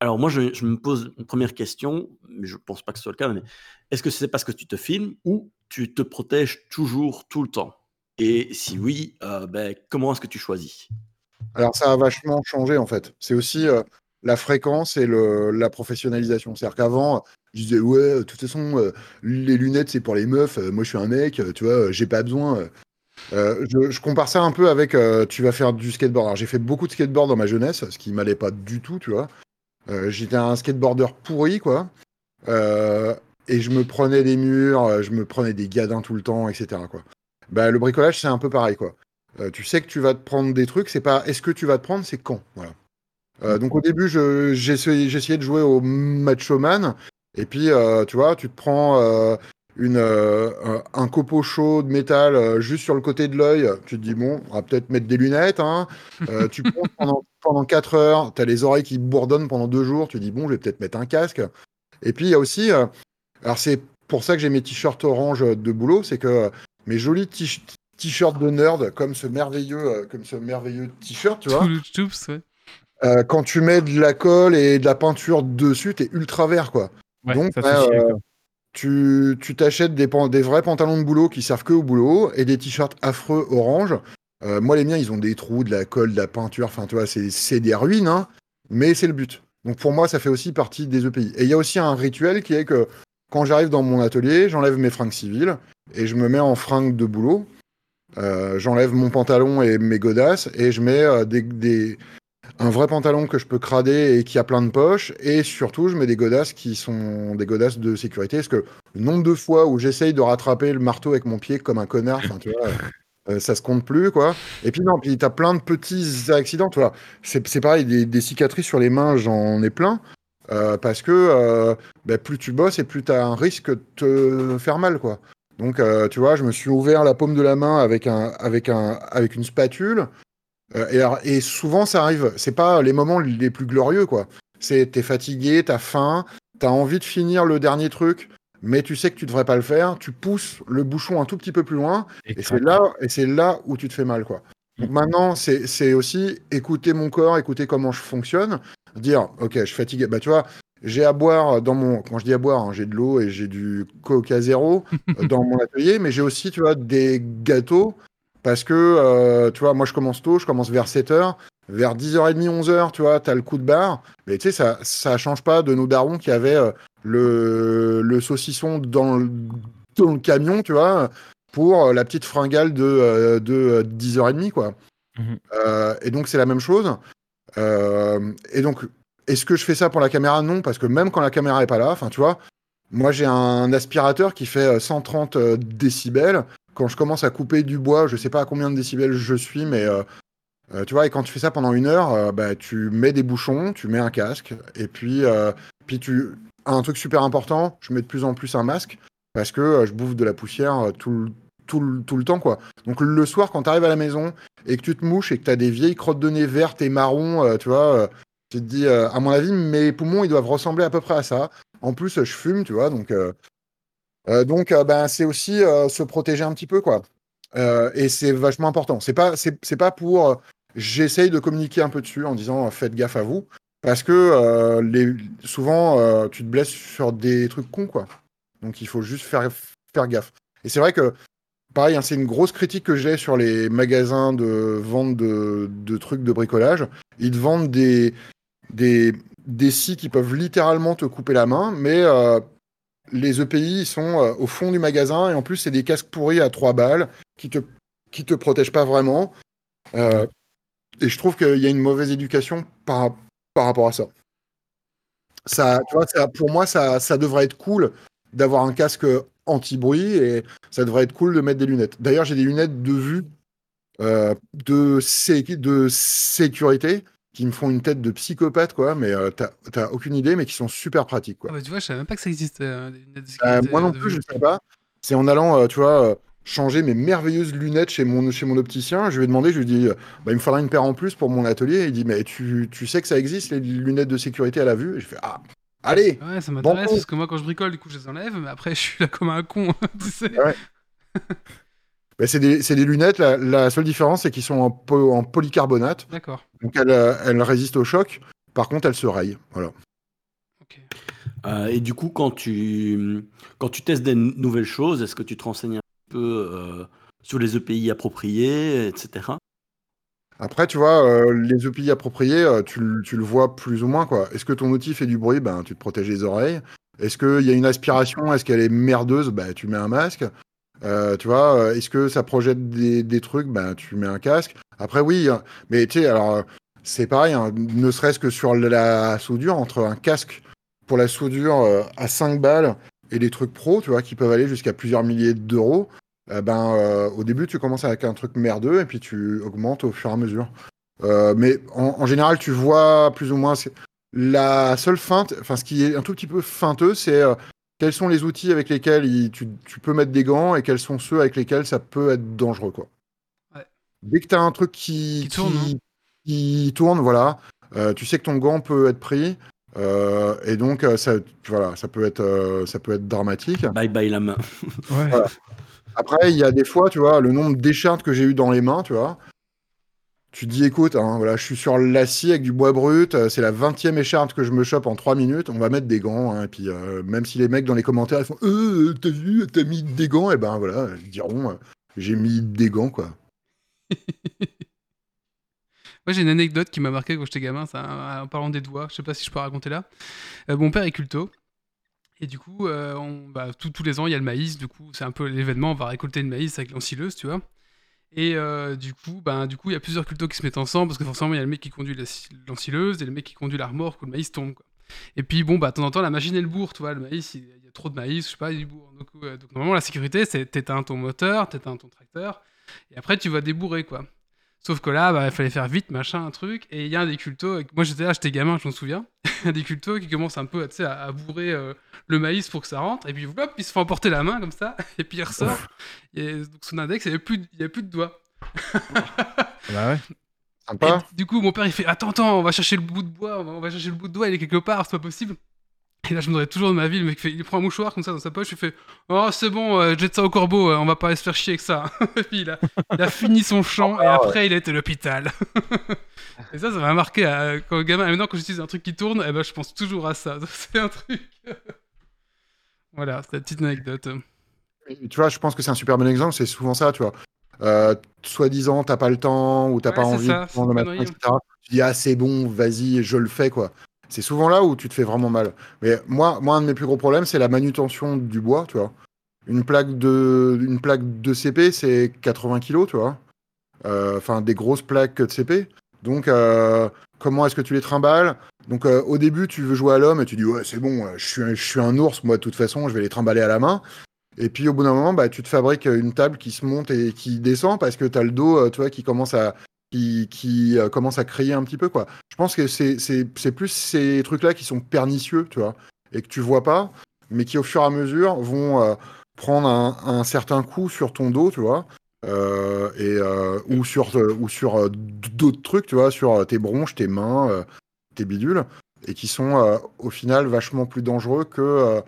Alors, moi, je, me pose une première question, mais je ne pense pas que ce soit le cas, mais est-ce que c'est parce que tu te filmes ou tu te protèges toujours tout le temps? Et si oui, euh, ben, comment est-ce que tu choisis?
Alors ça a vachement changé en fait. C'est aussi euh, la fréquence et la professionnalisation. C'est-à-dire qu'avant, je disais ouais, de toute façon, euh, les lunettes c'est pour les meufs. moi je suis un mec, tu vois, j'ai pas besoin. je, compare ça un peu avec tu vas faire du skateboard. Alors j'ai fait beaucoup de skateboard dans ma jeunesse, ce qui m'allait pas du tout, tu vois. Euh, J'étais un skateboarder pourri quoi. Euh, et je me prenais des murs, euh, je me prenais des gadins tout le temps, etc. Bah, le bricolage c'est un peu pareil quoi. Tu sais que tu vas te prendre des trucs, c'est pas est-ce que tu vas te prendre, c'est quand. Voilà. Donc au début, je- j'ai essayé, j'ai essayé de jouer au Macho Man, et puis tu vois, tu te prends une, euh, un- copeau chaud de métal euh, juste sur le côté de l'œil, tu te dis bon, on va peut-être mettre des lunettes. Hein. Euh, tu (laughs) prends pendant, pendant 4 heures, tu as les oreilles qui bourdonnent pendant 2 jours, tu dis bon, je vais peut-être mettre un casque. Et puis il y a aussi, alors c'est pour ça que j'ai mes t-shirts orange de boulot, c'est que mes jolis t-shirts de nerd, comme ce merveilleux, comme ce merveilleux t-shirt, tu vois.
Choups, ouais.
Quand tu mets de la colle et de la peinture dessus, t'es ultra vert, quoi.
Ouais,
Donc,
ça
tu t'achètes des, vrais pantalons de boulot qui servent que au boulot et des t-shirts affreux orange. Euh, moi, les miens, ils ont des trous, de la colle, de la peinture. Enfin, tu vois, c'est des ruines, hein, mais c'est le but. Donc, pour moi, ça fait aussi partie des EPI. Et il y a aussi un rituel qui est que quand j'arrive dans mon atelier, j'enlève mes fringues civiles et je me mets en fringues de boulot. Euh, J'enlève mon pantalon et mes godasses et je mets euh, des- un vrai pantalon que je peux crader et qui a plein de poches. Et surtout, je mets des godasses qui sont des godasses de sécurité. Parce que le nombre de fois où j'essaye de rattraper le marteau avec mon pied comme un connard, vois, euh, ça se compte plus, quoi. Et puis non, puis t'as plein de petits accidents, vois. C'est pareil, des, cicatrices sur les mains, j'en ai plein. euh, parce que euh, bah, plus tu bosses et plus tu as un risque de te faire mal, quoi. Donc, euh, tu vois, je me suis ouvert la paume de la main avec, un, avec, un, avec une spatule. Euh, et, alors- et souvent, ça arrive. C'est pas les moments les plus glorieux, quoi. C'est t'es fatigué, t'as faim, t'as envie de finir le dernier truc, mais tu sais que tu devrais pas le faire. Tu pousses le bouchon un tout petit peu plus loin, et c'est là, et c'est là où tu te fais mal, quoi. Donc maintenant, c'est c'est aussi écouter mon corps, écouter comment je fonctionne, dire, ok, je suis fatigué. Bah, tu vois, j'ai à boire dans mon. Quand je dis à boire, hein, j'ai de l'eau et j'ai du Coca Zéro (laughs) euh, dans mon atelier, mais j'ai aussi, tu vois, des gâteaux parce que, euh, tu vois, moi je commence tôt, je commence vers 7h. Vers 10h30, 11h, tu vois, t'as le coup de barre. Mais tu sais, ça, ça change pas de nos darons qui avaient euh, le, le saucisson dans le, dans le camion, tu vois, pour euh, la petite fringale de, euh, de euh, 10h30, quoi.
Mhm.
Euh, et donc, c'est la même chose. Euh, et donc, est-ce que je fais ça pour la caméra? Non, parce que même quand la caméra est pas là, enfin, tu vois, moi j'ai un aspirateur qui fait euh, 130 euh, décibels. Quand je commence à couper du bois, je sais pas à combien de décibels je suis, mais euh, euh, tu vois, et quand tu fais ça pendant une heure, euh, bah, tu mets des bouchons, tu mets un casque, et puis, puis tu. Un truc super important, je mets de plus en plus un masque, parce que je bouffe de la poussière tout, le- tout, tout le temps, quoi. Donc le soir, quand tu arrives à la maison et que tu te mouches et que tu as des vieilles crottes de nez vertes et marron, tu vois, tu te dis, à mon avis, mes poumons, ils doivent ressembler à peu près à ça. En plus, je fume, tu vois, donc, donc euh, ben, c'est aussi euh, se protéger un petit peu, quoi. Euh, et c'est vachement important. C'est pas, c'est, pas pour. euh, J'essaye de communiquer un peu dessus en disant euh, faites gaffe à vous. Parce que euh, les, souvent, euh, tu te blesses sur des trucs cons, quoi. Donc il faut juste faire, faire gaffe. Et c'est vrai que, pareil, hein, c'est une grosse critique que j'ai sur les magasins de vente de, de trucs de bricolage. Ils te vendent des, des, des scies qui peuvent littéralement te couper la main, mais euh, les EPI sont euh, au fond du magasin et en plus, c'est des casques pourris à 3 balles qui te, qui te protègent pas vraiment. Euh, et je trouve qu'il y a une mauvaise éducation par, par rapport à ça. Ça, pour moi, ça, ça devrait être cool d'avoir un casque anti-bruit et ça devrait être cool de mettre des lunettes. D'ailleurs, j'ai des lunettes de vue euh, de, de sécurité qui me font une tête de psychopathe, quoi, mais euh, t'as aucune idée, mais qui sont super pratiques, quoi.
Ah bah, tu vois, je savais même pas que ça existait. de
Euh,
sécurité,
moi non
euh, de
plus,
vue.
je ne sais pas. C'est en allant, euh, tu vois, changer mes merveilleuses lunettes chez mon, chez mon opticien. Je lui ai demandé, je lui ai dit, bah, il me faudra une paire en plus pour mon atelier. Il dit, mais tu, tu sais que ça existe, les lunettes de sécurité à la vue? Et je fais, ah, allez
Ouais, ça m'intéresse parce que moi, quand je bricole, du coup, je les enlève, mais après, (laughs) je suis là comme un con. (laughs) tu sais.
Bah, C'est des, lunettes, la, la seule différence, c'est qu'ils sont en, po- en polycarbonate.
D'accord.
Donc elles, euh, elles résistent au choc. Par contre, elles se rayent. Voilà.
Ok.
Euh, et du coup, quand tu, quand tu testes des nouvelles choses, est-ce que tu te renseignes un peu euh, sur les EPI appropriés, etc.
Après, tu vois, euh, les EPI appropriés, tu, le- tu le vois plus ou moins, quoi. Est-ce que ton outil fait du bruit? Ben, tu te protèges les oreilles. Est-ce qu'il y a une aspiration? Est-ce qu'elle est merdeuse? Ben, tu mets un masque. Euh, tu vois, euh, est-ce que ça projette des, des trucs? Ben, tu mets un casque. Après, oui, hein, mais tu sais, alors, c'est pareil, hein, ne serait-ce que sur la soudure, entre un casque pour la soudure euh, à 5 balles et des trucs pro, tu vois, qui peuvent aller jusqu'à plusieurs milliers d'euros. eh ben, euh, au début, tu commences avec un truc merdeux et puis tu augmentes au fur et à mesure. Euh, mais en, en général, tu vois plus ou moins. La seule feinte, enfin, ce qui est un tout petit peu feinteux, c'est quels sont les outils avec lesquels il- tu, tu peux mettre des gants et quels sont ceux avec lesquels ça peut être dangereux, quoi.
Ouais.
Dès que tu as un truc qui,
Qui tourne, hein.
qui tourne, voilà, euh, tu sais que ton gant peut être pris. euh, et donc, euh, ça, voilà, ça peut être, euh, ça peut être dramatique.
Bye bye la main.
Ouais.
Voilà. Après, il y a des fois, tu vois, le nombre d'écharpes que j'ai eu dans les mains, tu vois. Tu dis, écoute, hein, voilà, je suis sur l'acier avec du bois brut, euh, c'est la 20e écharpe que je me chope en 3 minutes, on va mettre des gants. hein, et puis, euh, même si les mecs dans les commentaires, ils font, euh, t'as vu, t'as mis des gants, et ben voilà, ils diront, euh, j'ai mis des gants, quoi. (laughs)
Moi, j'ai une anecdote qui m'a marqué quand j'étais gamin, ça, en parlant des doigts. Je sais pas si je peux raconter là. Euh, mon père est culto. Et du coup, euh, bah, tous- tous les ans, il y a le maïs. Du coup, c'est un peu l'événement. On va récolter le maïs avec l'ensileuse, tu vois. Et euh, du coup, ben, du coup, il y a plusieurs cultos qui se mettent ensemble parce que forcément, il y a le mec qui conduit l'ensileuse et le mec qui conduit la remorque où le maïs tombe. Quoi. Et puis, bon, bah, de temps en temps, la machine elle bourre, tu le maïs, il y a trop de maïs, je sais pas, il bourre. Donc, donc normalement, la sécurité, c'est t'éteins ton moteur, t'éteins ton tracteur, et après, tu vas débourrer, quoi. Sauf que là, bah, il fallait faire vite, machin, un truc. Et il y a un des cultos, moi j'étais là, j'étais gamin, je m'en souviens. Il y a des cultos qui commencent un peu tu sais, à, à bourrer euh, le maïs pour que ça rentre. Et puis hop, il se fait emporter la main comme ça. (laughs) Et puis il ressort. Et donc son index, il n'y avait, plus de- il y avait plus de doigts.
Bah ouais.
Sympa.
Et du coup, mon père, il fait Attends, attends, on va chercher le bout de bois, on va, on va chercher le bout de doigt, il est quelque part, c'est pas possible. Et là, je me demandais toujours de ma vie, le mec fait, il prend un mouchoir comme ça dans sa poche, il fait Oh, c'est bon, euh, jette ça au corbeau, euh, on va pas aller se faire chier avec ça. (laughs) et puis il a, il a fini son chant, et après, il a été à l'hôpital. (laughs) et ça, ça m'a marqué euh, quand gamin. Et maintenant, quand j'utilise un truc qui tourne, eh ben, je pense toujours à ça. (laughs) C'est un truc. voilà, c'est la petite anecdote.
Et Tu vois, je pense que c'est un super bon exemple, c'est souvent ça, tu vois. Euh, Soi-disant, t'as pas le temps ou t'as
Ouais,
pas envie
ça,
de prendre le matin, etc. Tu dis, ah, c'est bon, vas-y, je le fais, quoi. C'est souvent là où tu te fais vraiment mal. Mais moi, moi un de mes plus gros problèmes, c'est la manutention du bois, tu vois. Une plaque de, une plaque CP, c'est 80 kilos, tu vois. Euh, Enfin, des grosses plaques de CP. Donc, euh, comment est-ce que tu les trimbales? Donc, euh, au début, tu veux jouer à l'homme et tu dis, ouais, c'est bon, je suis, un- ours, moi, de toute façon, je vais les trimballer à la main. Et puis, au bout d'un moment, bah, tu te fabriques une table qui se monte et qui descend parce que tu as le dos, tu vois, qui commence à, qui, euh, commence à crier un petit peu, quoi. Je pense que c'est plus ces trucs-là qui sont pernicieux, tu vois, et que tu vois pas, mais qui, au fur et à mesure, vont euh, prendre un, certain coup sur ton dos, tu vois, euh, et, ou sur, ou sur d'autres trucs, tu vois, sur tes bronches, tes mains, tes bidules, et qui sont, au final, vachement plus dangereux que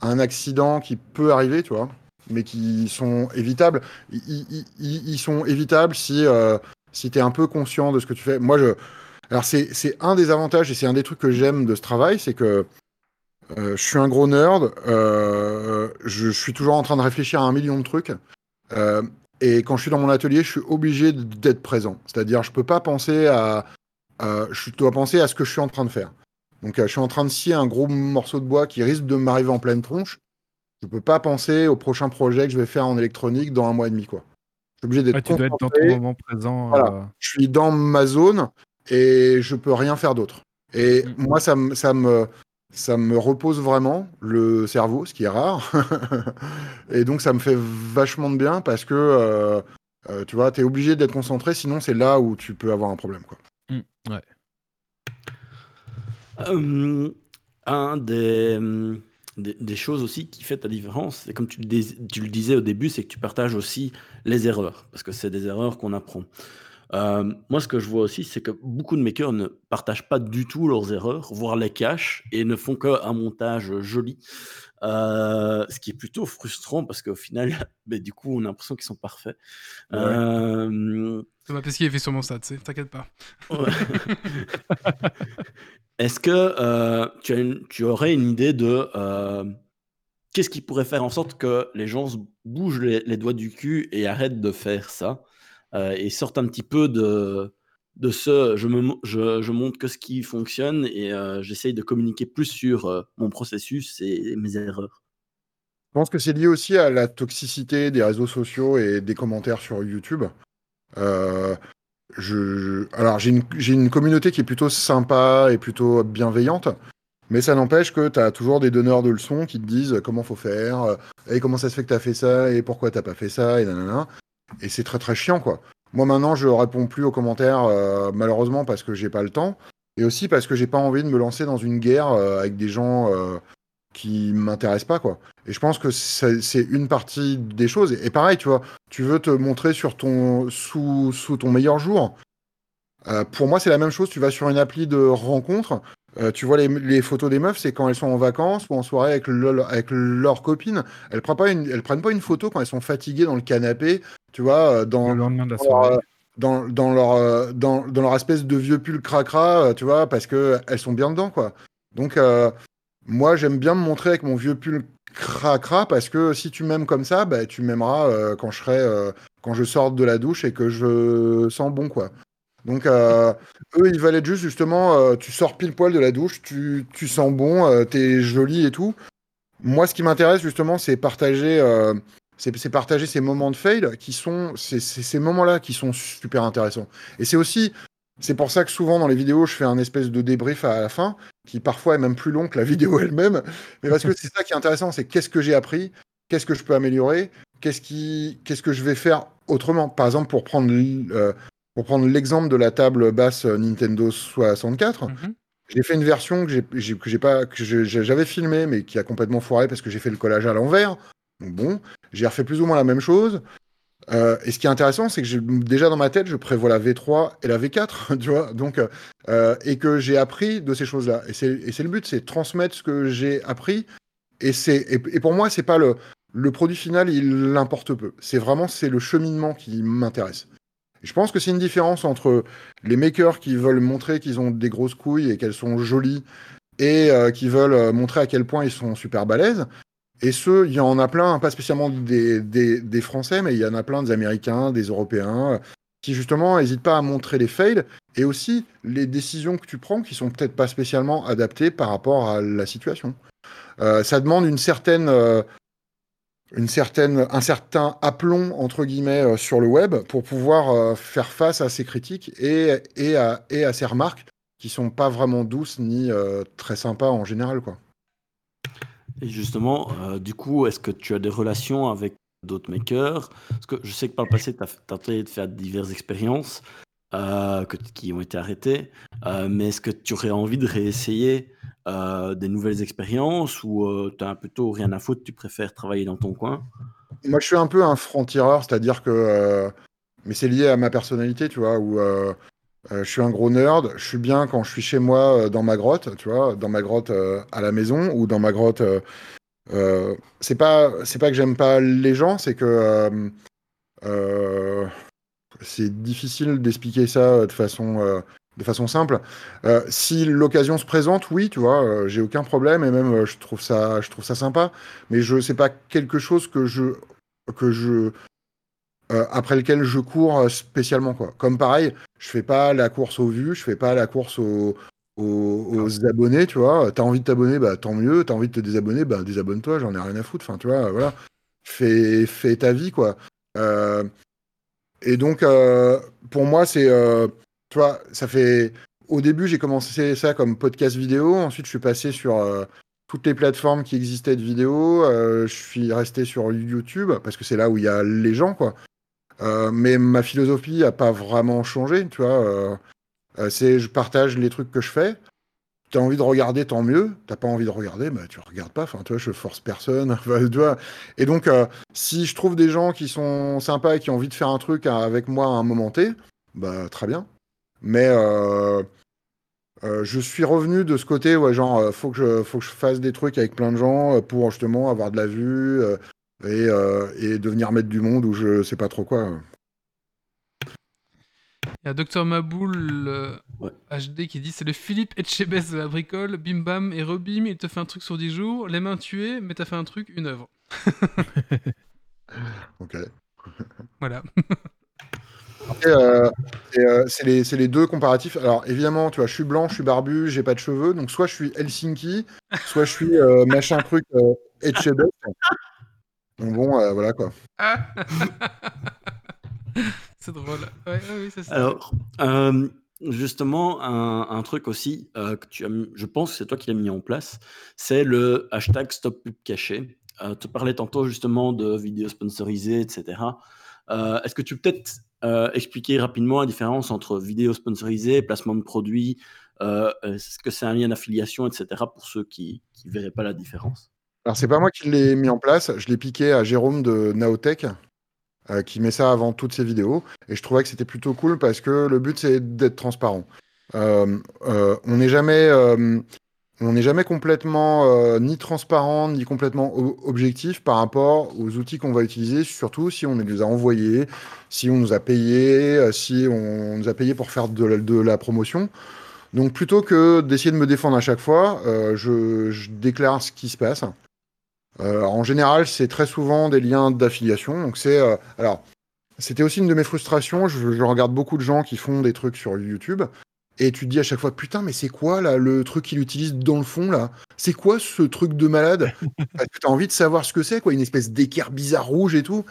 un accident qui peut arriver, tu vois, mais qui sont évitables. Ils, sont évitables si, si tu es un peu conscient de ce que tu fais. Moi, je. Alors, c'est un des avantages et c'est un des trucs que j'aime de ce travail, c'est que euh, je suis un gros nerd, euh, je suis toujours en train de réfléchir à un million de trucs. euh, et quand je suis dans mon atelier, je suis obligé d'être présent. C'est-à-dire, je peux pas penser à. je dois penser à ce que je suis en train de faire. Donc, je suis en train de scier un gros morceau de bois qui risque de m'arriver en pleine tronche. Je peux pas penser au prochain projet que je vais faire en électronique dans un mois et demi, quoi. Je suis obligé d'être
Ouais, tu dois être dans ton moment présent.
Voilà.
euh,
je suis dans ma zone et je peux rien faire d'autre. Et
Mm.
moi, ça me, ça, me, ça me repose vraiment le cerveau, ce qui est rare. (laughs) et donc, ça me fait vachement de bien parce que, euh, euh, tu vois, tu es obligé d'être concentré, sinon c'est là où tu peux avoir un problème. Quoi.
mm, ouais.
Euh, un des, hum, des, des choses aussi qui fait la différence, c'est comme tu le, dis- tu le disais au début, c'est que tu partages aussi les erreurs, parce que c'est des erreurs qu'on apprend. Euh, moi, ce que je vois aussi, c'est que beaucoup de makers ne partagent pas du tout leurs erreurs, voire les cachent, et ne font qu'un montage joli. Euh, ce qui est plutôt frustrant parce qu'au final, (laughs) ben, du coup, on a l'impression qu'ils sont parfaits.
Ouais.
Euh,
Thomas Pesquet fait sur mon stade, tu sais, t'inquiète pas.
Ouais. (laughs) (laughs) Est-ce que euh, tu, aurais une idée de euh, qu'est-ce qui pourrait faire en sorte que les gens bougent les, doigts du cul et arrêtent de faire ça euh, et sortent un petit peu de, de ce je, montre que ce qui fonctionne et j'essaye de communiquer plus sur mon processus et mes erreurs?
Je pense que c'est lié aussi à la toxicité des réseaux sociaux et des commentaires sur YouTube. Je, alors, j'ai une, communauté qui est plutôt sympa et plutôt bienveillante, mais ça n'empêche que tu as toujours des donneurs de leçons qui te disent comment faut faire, et comment ça se fait que tu as fait ça, et pourquoi t'as pas fait ça, et nanana. Et c'est très très chiant, quoi. Moi, maintenant, je réponds plus aux commentaires, euh, malheureusement, parce que j'ai pas le temps, et aussi parce que j'ai pas envie de me lancer dans une guerre euh, avec des gens euh, qui m'intéressent pas, quoi. Et je pense que c'est une partie des choses. Et pareil, tu vois, tu veux te montrer sur ton, sous, sous ton meilleur jour. Euh, pour moi, c'est la même chose. Tu vas sur une appli de rencontre, euh, tu vois les, les photos des meufs, c'est quand elles sont en vacances ou en soirée avec, le- avec leurs copines. Elles prennent pas une, elles prennent pas une photo quand elles sont fatiguées dans le canapé, tu vois, euh, dans,
Le lendemain de la
dans leur,
soirée.
dans, dans leur, dans, dans leur espèce de vieux pull cracra, tu vois, parce que elles sont bien dedans, quoi. Donc, euh, moi, j'aime bien me montrer avec mon vieux pull cracra parce que si tu m'aimes comme ça, bah, tu m'aimeras euh, quand je serai, euh, quand je sors de la douche et que je sens bon, quoi. Donc, euh, (laughs) eux, ils veulent être juste justement, tu sors pile poil de la douche, tu, tu sens bon, t'es joli et tout. Moi, ce qui m'intéresse justement, c'est partager c'est partager ces moments de fail qui sont c'est c'est ces moments-là qui sont super intéressants. Et c'est aussi c'est pour ça que souvent dans les vidéos, je fais un espèce de débrief à la fin, qui parfois est même plus long que la vidéo elle-même. Mais parce que c'est ça qui est intéressant, c'est qu'est-ce que j'ai appris, qu'est-ce que je peux améliorer, qu'est-ce qui, qu'est-ce que je vais faire autrement. Par exemple, pour prendre, euh, pour prendre l'exemple de la table basse Nintendo 64,
Mhm.
j'ai fait une version que j'ai, que j'ai pas, que j'avais filmée, mais qui a complètement foiré parce que j'ai fait le collage à l'envers. Donc bon, j'ai refait plus ou moins la même chose. Euh, et ce qui est intéressant, c'est que déjà dans ma tête, je prévois la V3 et la V4, (laughs) tu vois, donc, euh, et que j'ai appris de ces choses-là. Et c'est le but, c'est transmettre ce que j'ai appris. Et, et, pour moi, c'est pas le, produit final, il importe peu. C'est vraiment c'est le cheminement qui m'intéresse. Je pense que c'est une différence entre les makers qui veulent montrer qu'ils ont des grosses couilles et qu'elles sont jolies et euh, qui veulent montrer à quel point ils sont super balèzes. Et ceux, il y en a plein, pas spécialement des, Français, mais il y en a plein des Américains, des Européens, euh, qui justement n'hésitent pas à montrer les fails et aussi les décisions que tu prends qui sont peut-être pas spécialement adaptées par rapport à la situation. Euh, ça demande une certaine, euh, une certaine, un certain aplomb entre guillemets sur le web pour pouvoir faire face à ces critiques et, à, et à ces remarques qui sont pas vraiment douces ni très sympas en général, quoi.
Et justement, euh, du coup, est-ce que tu as des relations avec d'autres makers? Parce que je sais que par le passé, tu as tenté de faire diverses expériences euh, qui ont été arrêtées. Euh, mais est-ce que tu aurais envie de réessayer des nouvelles expériences ou tu plutôt rien à foutre, tu préfères travailler dans ton coin?
Moi, je suis un peu un franc-tireur, c'est-à-dire que. mais c'est lié à ma personnalité, tu vois, où euh, je suis un gros nerd. Je suis bien quand je suis chez moi, euh, dans ma grotte, tu vois, dans ma grotte euh, à la maison ou dans ma grotte. c'est pas, c'est pas que j'aime pas les gens, c'est que. c'est difficile d'expliquer ça de façon. de façon simple. Si l'occasion se présente, oui, tu vois, j'ai aucun problème et même je trouve ça, je trouve ça sympa. Mais je c'est pas quelque chose que je que je euh, après lequel je cours euh, spécialement quoi. Comme pareil, je fais pas la course aux vues, je fais pas la course aux, aux, aux abonnés, tu vois. T'as envie de t'abonner, bah tant mieux. T'as envie de te désabonner, bah désabonne-toi, j'en ai rien à foutre. Enfin, tu vois, voilà. Fais, fais ta vie quoi. Euh, et donc euh, pour moi c'est, tu vois, ça fait. Au début j'ai commencé ça comme podcast vidéo, ensuite je suis passé sur toutes les plateformes qui existaient de vidéo. euh, je suis resté sur YouTube parce que c'est là où il y a les gens, quoi. Euh, mais ma philosophie a pas vraiment changé, tu vois. euh, euh, c'est je partage les trucs que je fais. T'as envie de regarder, tant mieux. T'as pas envie de regarder, bah tu regardes pas. Enfin, tu vois, je force personne. (laughs) Tu vois. Et donc, si je trouve des gens qui sont sympas et qui ont envie de faire un truc avec moi à un moment T, bah très bien. Mais je suis revenu de ce côté, ouais, genre, faut que je, faut que je fasse des trucs avec plein de gens pour justement avoir de la vue et, euh, et devenir maître du monde ou je sais pas trop quoi.
Il y a Docteur Maboul euh,
Ouais.
HD qui dit c'est le Philippe Etchebest de la bricole, bim bam et rebim, il te fait un truc sur 10 jours, les mains tuées, mais t'as fait un truc, une œuvre. (laughs)
Ok.
Voilà.
Euh, c'est euh, c'est les, deux comparatifs. Alors évidemment, tu vois, je suis blanc, je suis barbu, j'ai pas de cheveux, donc soit je suis Helsinki, soit je suis euh, machin truc euh, Etchebest. (laughs) Donc bon, euh, voilà quoi. (laughs)
c'est drôle. Ouais, ouais, oui, c'est ça.
Alors, euh, justement, un, un truc aussi euh, que tu as je pense que c'est toi qui l'as mis en place, c'est le hashtag Stop Pub Caché. Euh, tu parlais tantôt justement de vidéos sponsorisées, etc. Euh, Est-ce que tu peux peut-être euh, expliquer rapidement la différence entre vidéos sponsorisées, placement de produits, euh, est-ce que c'est un lien d'affiliation, etc. pour ceux qui ne verraient pas la différence?
Alors c'est pas moi qui l'ai mis en place, je l'ai piqué à Jérôme de Naotech, euh, qui met ça avant toutes ses vidéos, et je trouvais que c'était plutôt cool parce que le but c'est d'être transparent. Euh, euh, on n'est jamais, complètement ni transparent ni complètement objectif par rapport aux outils qu'on va utiliser, surtout si on les a envoyés, si on nous a payé, euh, si on nous a payé pour faire de la, promotion. Donc plutôt que d'essayer de me défendre à chaque fois, je déclare ce qui se passe. Euh, en général, c'est très souvent des liens d'affiliation. Donc c'est euh, alors c'était aussi une de mes frustrations. Je, je regarde beaucoup de gens qui font des trucs sur YouTube et tu te dis à chaque fois, putain, mais c'est quoi là le truc qu'il utilise dans le fond là? C'est quoi ce truc de malade? (laughs) Parce que t'as envie de savoir ce que c'est, quoi, une espèce d'équerre bizarre rouge et tout.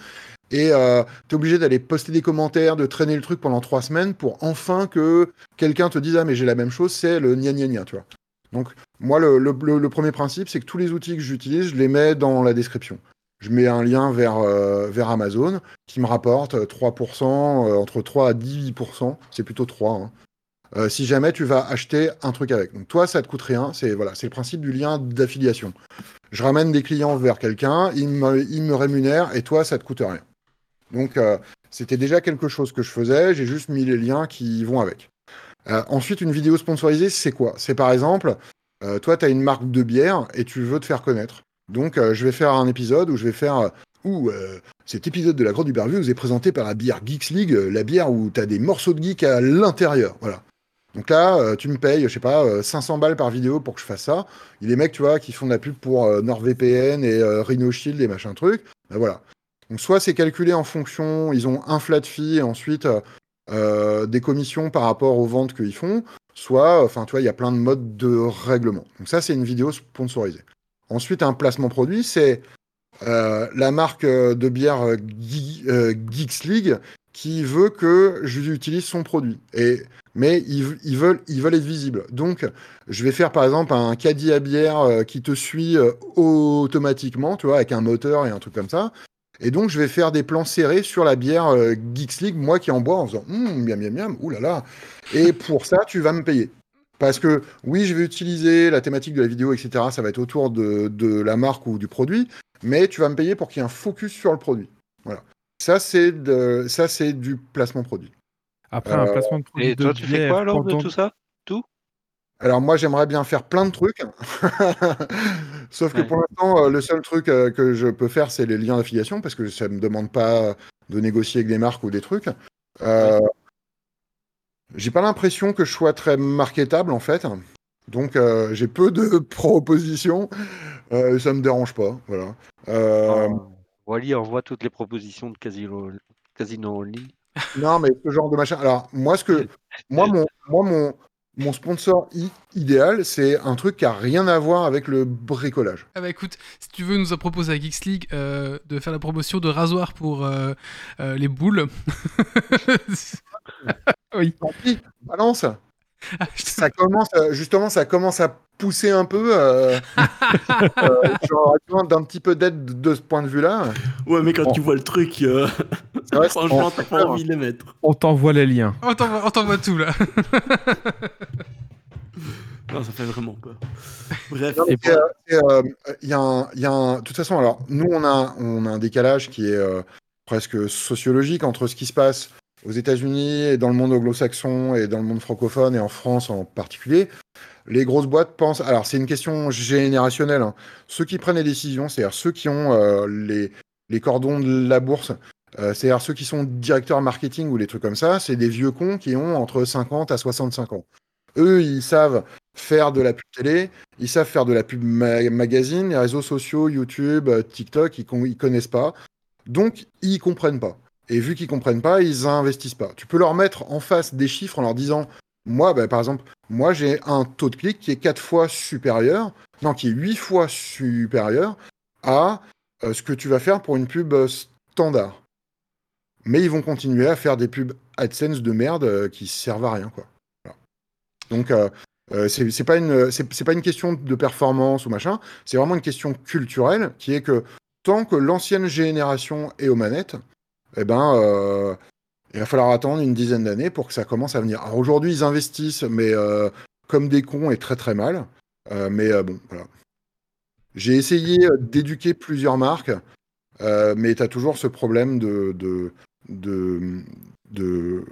Et euh, t'es obligé d'aller poster des commentaires, de traîner le truc pendant trois semaines pour enfin que quelqu'un te dise ah mais j'ai la même chose, c'est le gna gna gna, tu vois. Donc moi le, premier principe c'est que tous les outils que j'utilise, je les mets dans la description. Je mets un lien vers, euh, Amazon qui me rapporte euh, 3%, euh, entre 3 à 18%, c'est plutôt 3. hein. Euh, si jamais tu vas acheter un truc avec. Donc toi, ça te coûte rien. C'est le principe du lien d'affiliation. Je ramène des clients vers quelqu'un, il me, il me rémunère et toi, ça te coûte rien. Donc euh, c'était déjà quelque chose que je faisais. J'ai juste mis les liens qui vont avec. Euh, ensuite, une vidéo sponsorisée, c'est quoi? C'est par exemple, euh, toi, tu as une marque de bière et tu veux te faire connaître. Donc, euh, je vais faire un épisode où je vais faire. euh, cet épisode de la du Barbu vous est présenté par la bière Geeks League, la bière où tu as des morceaux de geek à l'intérieur. Voilà. Donc là, tu me payes, je sais pas, euh, 500 balles par vidéo pour que je fasse ça. Il y a des mecs, tu vois, qui font de la pub pour NordVPN et Rhino Shield et machin truc. Ben voilà. Donc soit c'est calculé en fonction, ils ont un flat fee et ensuite euh, des commissions par rapport aux ventes qu'ils font, soit, enfin, tu vois, il y a plein de modes de règlement. Donc ça, c'est une vidéo sponsorisée. Ensuite, un placement produit, c'est euh, la marque de bière euh, euh, Geeks League qui veut que j'utilise son produit. Et, mais ils, ils veulent, ils veulent être visibles. Donc, je vais faire par exemple un caddie à bière euh, qui te suit automatiquement, tu vois, avec un moteur et un truc comme ça. Et donc, je vais faire des plans serrés sur la bière euh, Geeks League, moi qui en bois en faisant hum, miam miam miam, oulala. Et pour ça, tu vas me payer. Parce que oui, je vais utiliser la thématique de la vidéo, etc. Ça va être autour de, de la marque ou du produit, mais tu vas me payer pour qu'il y ait un focus sur le produit. Voilà. Ça, c'est de- ça, c'est du placement produit.
Après,
Euh,
un placement de produit
Et toi,
de
tu fais quoi alors de
on-
tout ça?
Alors moi, j'aimerais bien faire plein de trucs. (laughs) Sauf que
Ouais.
pour l'instant, euh, le seul truc euh, que je peux faire, c'est les liens d'affiliation, parce que ça ne me demande pas de négocier avec des marques ou des trucs. Euh, J'ai pas l'impression que je sois très marketable, en fait. Donc, euh, j'ai peu de (laughs) propositions. Euh, ça me dérange pas. Voilà. Euh,
Oh, Wally envoie toutes les propositions de casino, casino ligne.
Non, mais ce genre de machin. Alors, moi, ce que, moi, mon, moi, mon, mon sponsor i- idéal, c'est un truc qui a rien à voir avec le bricolage.
Ah bah écoute, si tu veux, nous a proposé à Geeks League euh, de faire la promotion de rasoir pour euh, euh, les boules. (laughs)
Oui.
Tant pis, balance.
Ah, te-
Ça commence, justement, ça commence à pousser un peu. Euh, (laughs) euh, J'aurais besoin d'un petit peu d'aide de, de ce point de vue-là.
Ouais, mais quand
Bon.
tu vois le truc,
C'est vrai,
franchement,
c'est-
t'as pas envie de les mettre.
On t'envoie les liens.
on t'envoie on t'envoie tout là. (laughs)
Non, ça fait vraiment peur. Bref,
euh, euh, Il y a un, il y a un- de toute façon, alors nous on a, on a un décalage qui est euh, presque sociologique entre ce qui se passe aux États-Unis et dans le monde anglo-saxon et dans le monde francophone et en France en particulier. Les grosses boîtes pensent. Alors c'est une question générationnelle. hein. Ceux qui prennent les décisions, c'est-à-dire ceux qui ont euh, les, les cordons de la bourse, euh, c'est-à-dire ceux qui sont directeurs marketing ou les trucs comme ça, c'est des vieux cons qui ont entre 50 à 65 ans. Eux, ils savent faire de la pub télé, ils savent faire de la pub ma- magazine, les réseaux sociaux, YouTube, euh, TikTok, ils, con- connaissent pas. Donc, ils comprennent pas. Et vu qu'ils comprennent pas, ils investissent pas. Tu peux leur mettre en face des chiffres en leur disant, moi, bah, par exemple, moi, j'ai un taux de clic qui est quatre fois supérieur, non, qui est huit fois supérieur à euh, ce que tu vas faire pour une pub standard. Mais ils vont continuer à faire des pubs AdSense de merde euh, qui servent à rien, quoi. Donc, euh, euh, c'est pas une pas une question de performance ou machin, c'est vraiment une question culturelle qui est que tant que l'ancienne génération est aux manettes, eh ben euh, il va falloir attendre une dizaine d'années pour que ça commence à venir. Alors aujourd'hui ils investissent mais comme des cons et très très mal, mais bon voilà. J'ai essayé d'éduquer plusieurs marques, mais tu as toujours ce problème de de, de de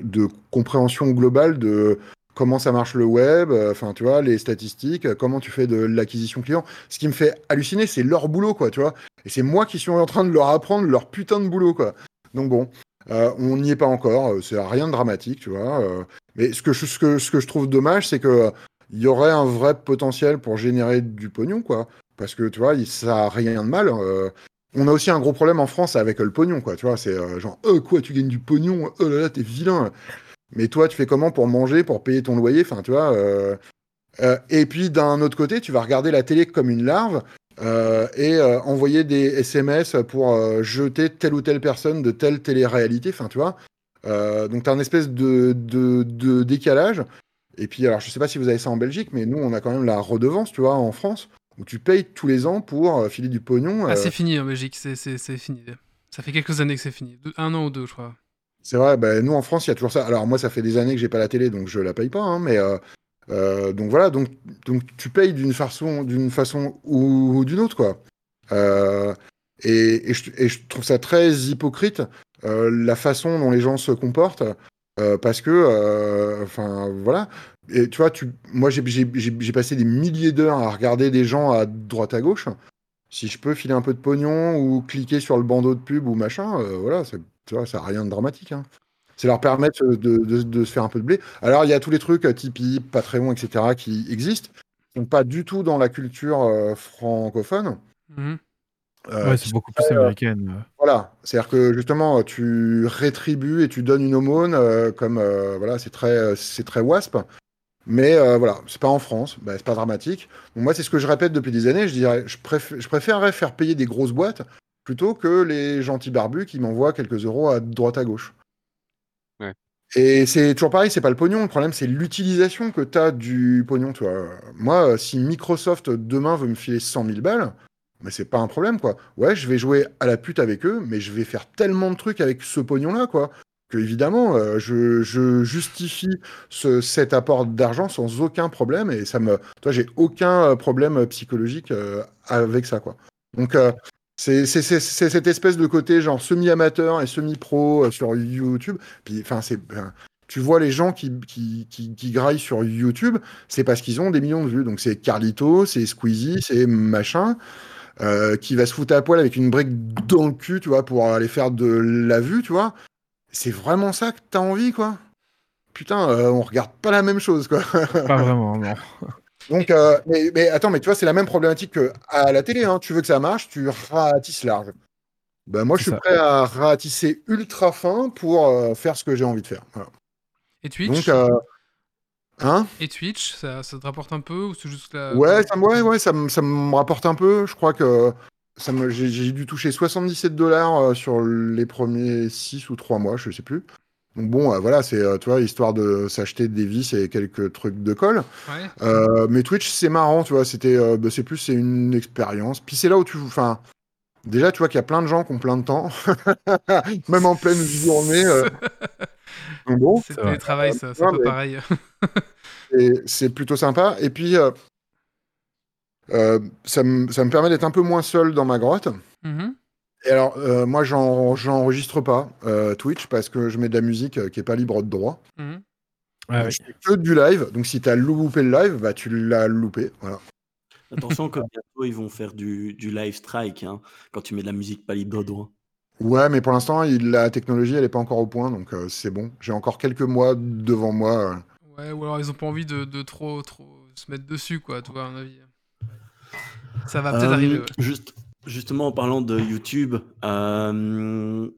de compréhension globale de comment ça marche le web, euh, enfin tu vois, les statistiques, euh, comment tu fais de l'acquisition client. Ce qui me fait halluciner, c'est leur boulot, quoi, tu vois. Et c'est moi qui suis en train de leur apprendre leur putain de boulot, quoi. Donc bon, euh, on n'y est pas encore, c'est rien de dramatique, tu vois. mais ce que, je, ce, que, ce que je trouve dommage, c'est que il y aurait un vrai potentiel pour générer du pognon, quoi. Parce que tu vois, ça a rien de mal. On a aussi un gros problème en France avec euh, le pognon, quoi. Tu vois, c'est euh, genre, euh, quoi, tu gagnes du pognon, oh là là, t'es vilain. Mais toi, tu fais comment pour manger, pour payer ton loyer Enfin, tu vois. euh, et puis d'un autre côté, tu vas regarder la télé comme une larve et envoyer des SMS pour jeter telle ou telle personne de telle télé-réalité. Enfin, tu vois. Donc, tu as une espèce de, décalage. Et puis, alors, je sais pas si vous avez ça en Belgique, mais nous, on a quand même la redevance, tu vois, en France, où tu payes tous les ans pour euh, filer du pognon.
Ah,
euh,
c'est fini en Belgique, c'est- fini. Ça fait quelques années que c'est fini. Un an ou deux, je crois.
C'est vrai, bah, nous en France, il y a toujours ça. Alors moi, ça fait des années que j'ai pas la télé, donc je la paye pas. hein, mais euh, donc voilà, donc, donc tu payes d'une façon, d'une façon ou, ou d'une autre, quoi. Euh, et, et je, et je trouve ça très hypocrite euh, la façon dont les gens se comportent, parce que, enfin voilà. Et tu vois, tu, moi j'ai passé des milliers d'heures à regarder des gens à droite à gauche. Si je peux filer un peu de pognon ou cliquer sur le bandeau de pub ou machin, euh, voilà, c'est- tu vois, ça n'a rien de dramatique. hein. C'est leur permettre de, de- de se faire un peu de blé. Alors, il y a tous les trucs, euh, Tipeee, Patreon, etc., qui existent, qui sont pas du tout dans la culture euh, francophone. Euh,
Ouais, c'est beaucoup plus américaine. euh.
voilà, c'est-à-dire que justement, tu rétribues et tu donnes une aumône, euh, comme voilà, c'est très, c'est très wasp. Mais euh, voilà, c'est pas en France, bah, c'est pas dramatique. Donc moi, c'est ce que je répète depuis des années. Je dirais, je, préf- je préférerais faire payer des grosses boîtes plutôt que les gentils barbus qui m'envoient quelques euros à droite à gauche.
Ouais.
Et c'est toujours pareil, c'est pas le pognon. Le problème, c'est l'utilisation que tu as du pognon. Tu vois. Moi, euh, si Microsoft demain veut me filer 100 000 balles, mais c'est pas un problème, quoi. Ouais, je vais jouer à la pute avec eux, mais je vais faire tellement de trucs avec ce pognon-là, quoi. Que évidemment, euh, je, justifie ce, cet apport d'argent sans aucun problème et ça me, toi, j'ai aucun euh, problème psychologique euh, avec ça, quoi. Donc, c'est cette espèce de côté genre semi-amateur et semi-pro sur YouTube. Puis, enfin, c'est, ben, tu vois les gens qui, qui, graillent sur YouTube, c'est parce qu'ils ont des millions de vues. Donc, c'est Carlito, c'est Squeezie, c'est machin. qui va se foutre à poil avec une brique dans le cul, tu vois, pour aller faire de la vue, tu vois. C'est vraiment ça que t'as envie, quoi. Putain, euh, on regarde pas la même chose, quoi.
Pas vraiment, non. (laughs)
Donc, euh, mais, mais attends, mais tu vois, c'est la même problématique que à la télé. Hein. Tu veux que ça marche, tu ratisses large. Ben, moi, je suis
ça.
prêt à ratisser ultra fin pour euh, faire ce que j'ai envie de faire. Voilà.
Et Twitch?
Donc, euh, hein?
Et Twitch, ça, ça te rapporte un peu ou c'est juste la...
Ouais, ça, me- ouais, ouais, ça, me- ça me rapporte un peu. Je crois que j'ai, j'ai dû toucher 77 dollars euh, sur les premiers 6 ou 3 mois, je sais plus. Donc bon, euh, voilà, c'est, euh, tu vois, histoire de s'acheter des vis et quelques trucs de colle.
Ouais.
Euh, mais Twitch, c'est marrant, tu vois, c'était, euh, bah, c'est plus, c'est une expérience. Puis c'est là où tu, enfin, déjà, tu vois qu'il y a plein de gens qui ont plein de temps, (laughs) même en pleine journée. euh. (laughs) Donc bon,
C'est
vrai.
télétravail, ça, c'est pas
mais-
pareil. (laughs)
et c'est plutôt sympa. Et puis, euh, ça, me, ça me permet d'être un peu moins seul dans ma grotte.
Mhm.
Et alors, euh, moi, j'en, j'enregistre pas euh, Twitch parce que je mets de la musique qui est pas libre de droit.
Mhm.
Je fais que du live. Donc, si tu as loupé le live, bah, tu l'as loupé. Voilà.
Attention que bientôt ils vont faire du, du live strike hein, quand tu mets de la musique pas libre de droit.
Ouais, mais pour l'instant, il- la technologie, elle est pas encore au point. Donc, euh, c'est bon. J'ai encore quelques mois devant moi. euh.
Ouais, ou alors ils ont pas envie de, de trop, trop se mettre dessus, quoi, tu vois, à mon avis. Ça va peut-être
Euh,
arriver, ouais.
juste, justement, en parlant de YouTube, euh,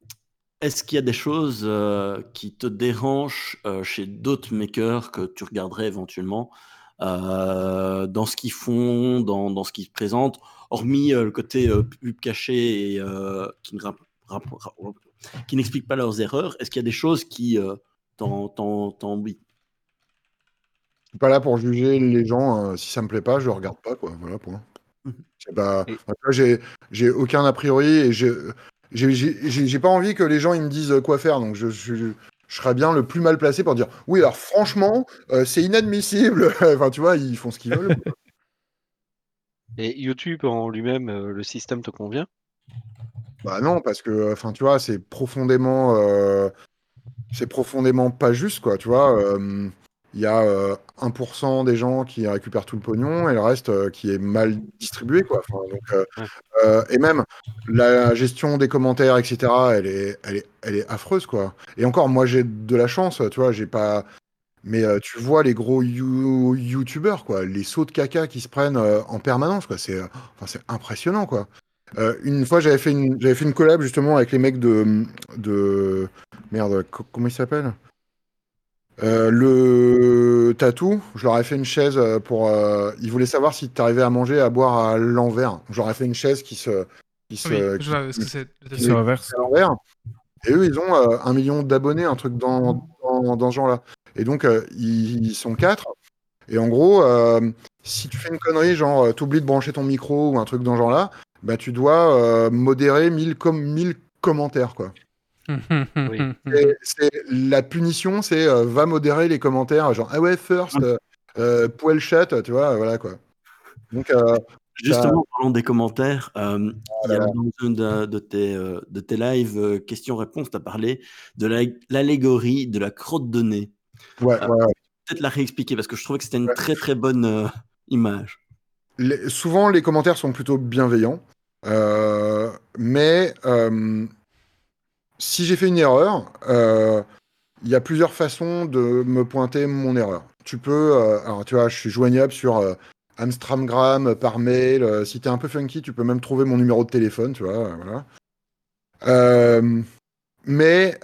est-ce qu'il y a des choses euh, qui te dérangent euh, chez d'autres makers que tu regarderais éventuellement euh, dans ce qu'ils font, dans, dans ce qu'ils présentent, hormis euh, le côté euh, pub caché et euh, qui ne rap- rap- rap- qui n'expliquent pas leurs erreurs? Est-ce qu'il y a des choses qui euh, t'en- t'en- t'embêtent
Je suis pas là pour juger les gens. euh, si ça me plaît pas, je regarde pas, quoi. Voilà, point.
Et-
vois, j'ai, j'ai aucun a priori et j'ai, j'ai, j'ai, pas envie que les gens ils me disent euh, quoi faire. Donc, je, je, je serais bien le plus mal placé pour dire oui, alors franchement, euh, c'est inadmissible. (laughs) enfin, tu vois, ils font ce qu'ils veulent. (laughs)
Et YouTube en lui-même, euh, le système te convient?
Bah non, parce que, enfin, tu vois, c'est profondément, euh, c'est profondément pas juste, quoi. Tu vois, euh, il y a euh, 1% des gens qui récupèrent tout le pognon et le reste euh, qui est mal distribué, quoi. Enfin, donc, euh, euh, et même la gestion des commentaires, etc., elle est, elle est, elle est affreuse, quoi. Et encore, moi, j'ai de la chance, tu vois, j'ai pas. Mais euh, tu vois les gros you- youtubeurs, quoi, les sauts de caca qui se prennent euh, en permanence, quoi. C'est, euh, enfin, c'est impressionnant, quoi. Euh, une fois, j'avais fait une, j'avais fait une collab justement avec les mecs de, de, merde, co- comment ils s'appellent? Euh, le tatou, je leur ai fait une chaise euh, pour. euh, ils voulaient savoir si tu arrivais à manger, à boire à l'envers. Je leur ai fait une chaise qui se. Qui se,
Oui,
qui-
je vois ce que c'est. le
Qui
tatou.
se reverse.
à l'envers. Et eux, ils ont euh, un million d'abonnés, un truc dans, dans, dans ce genre-là. Et donc, euh, ils, ils sont quatre. Et en gros, euh, si tu fais une connerie, genre, tu oublies de brancher ton micro ou un truc dans ce genre-là, bah, tu dois euh, modérer 1000 com 1000 commentaires, quoi.
Oui. (laughs)
C'est la punition, c'est euh, va modérer les commentaires, genre ah ouais first, euh, euh, poil chat, tu vois, voilà quoi. Donc euh,
Justement, parlons des commentaires. euh, il y a dans un de, de tes, de tes lives euh, questions-réponses, tu as parlé de la- l'allégorie de la crotte de nez.
ouais,
Ah.
ouais, ouais.
Peut-être la réexpliquer parce que je trouvais que c'était une
Ouais.
très très bonne euh, image.
Les- souvent les commentaires sont plutôt bienveillants, euh, mais euh, si j'ai fait une erreur, euh, il y a plusieurs façons de me pointer mon erreur. Tu peux, euh, alors tu vois, je suis joignable sur euh, Amstramgram, par mail. si t'es un peu funky, tu peux même trouver mon numéro de téléphone, tu vois, mais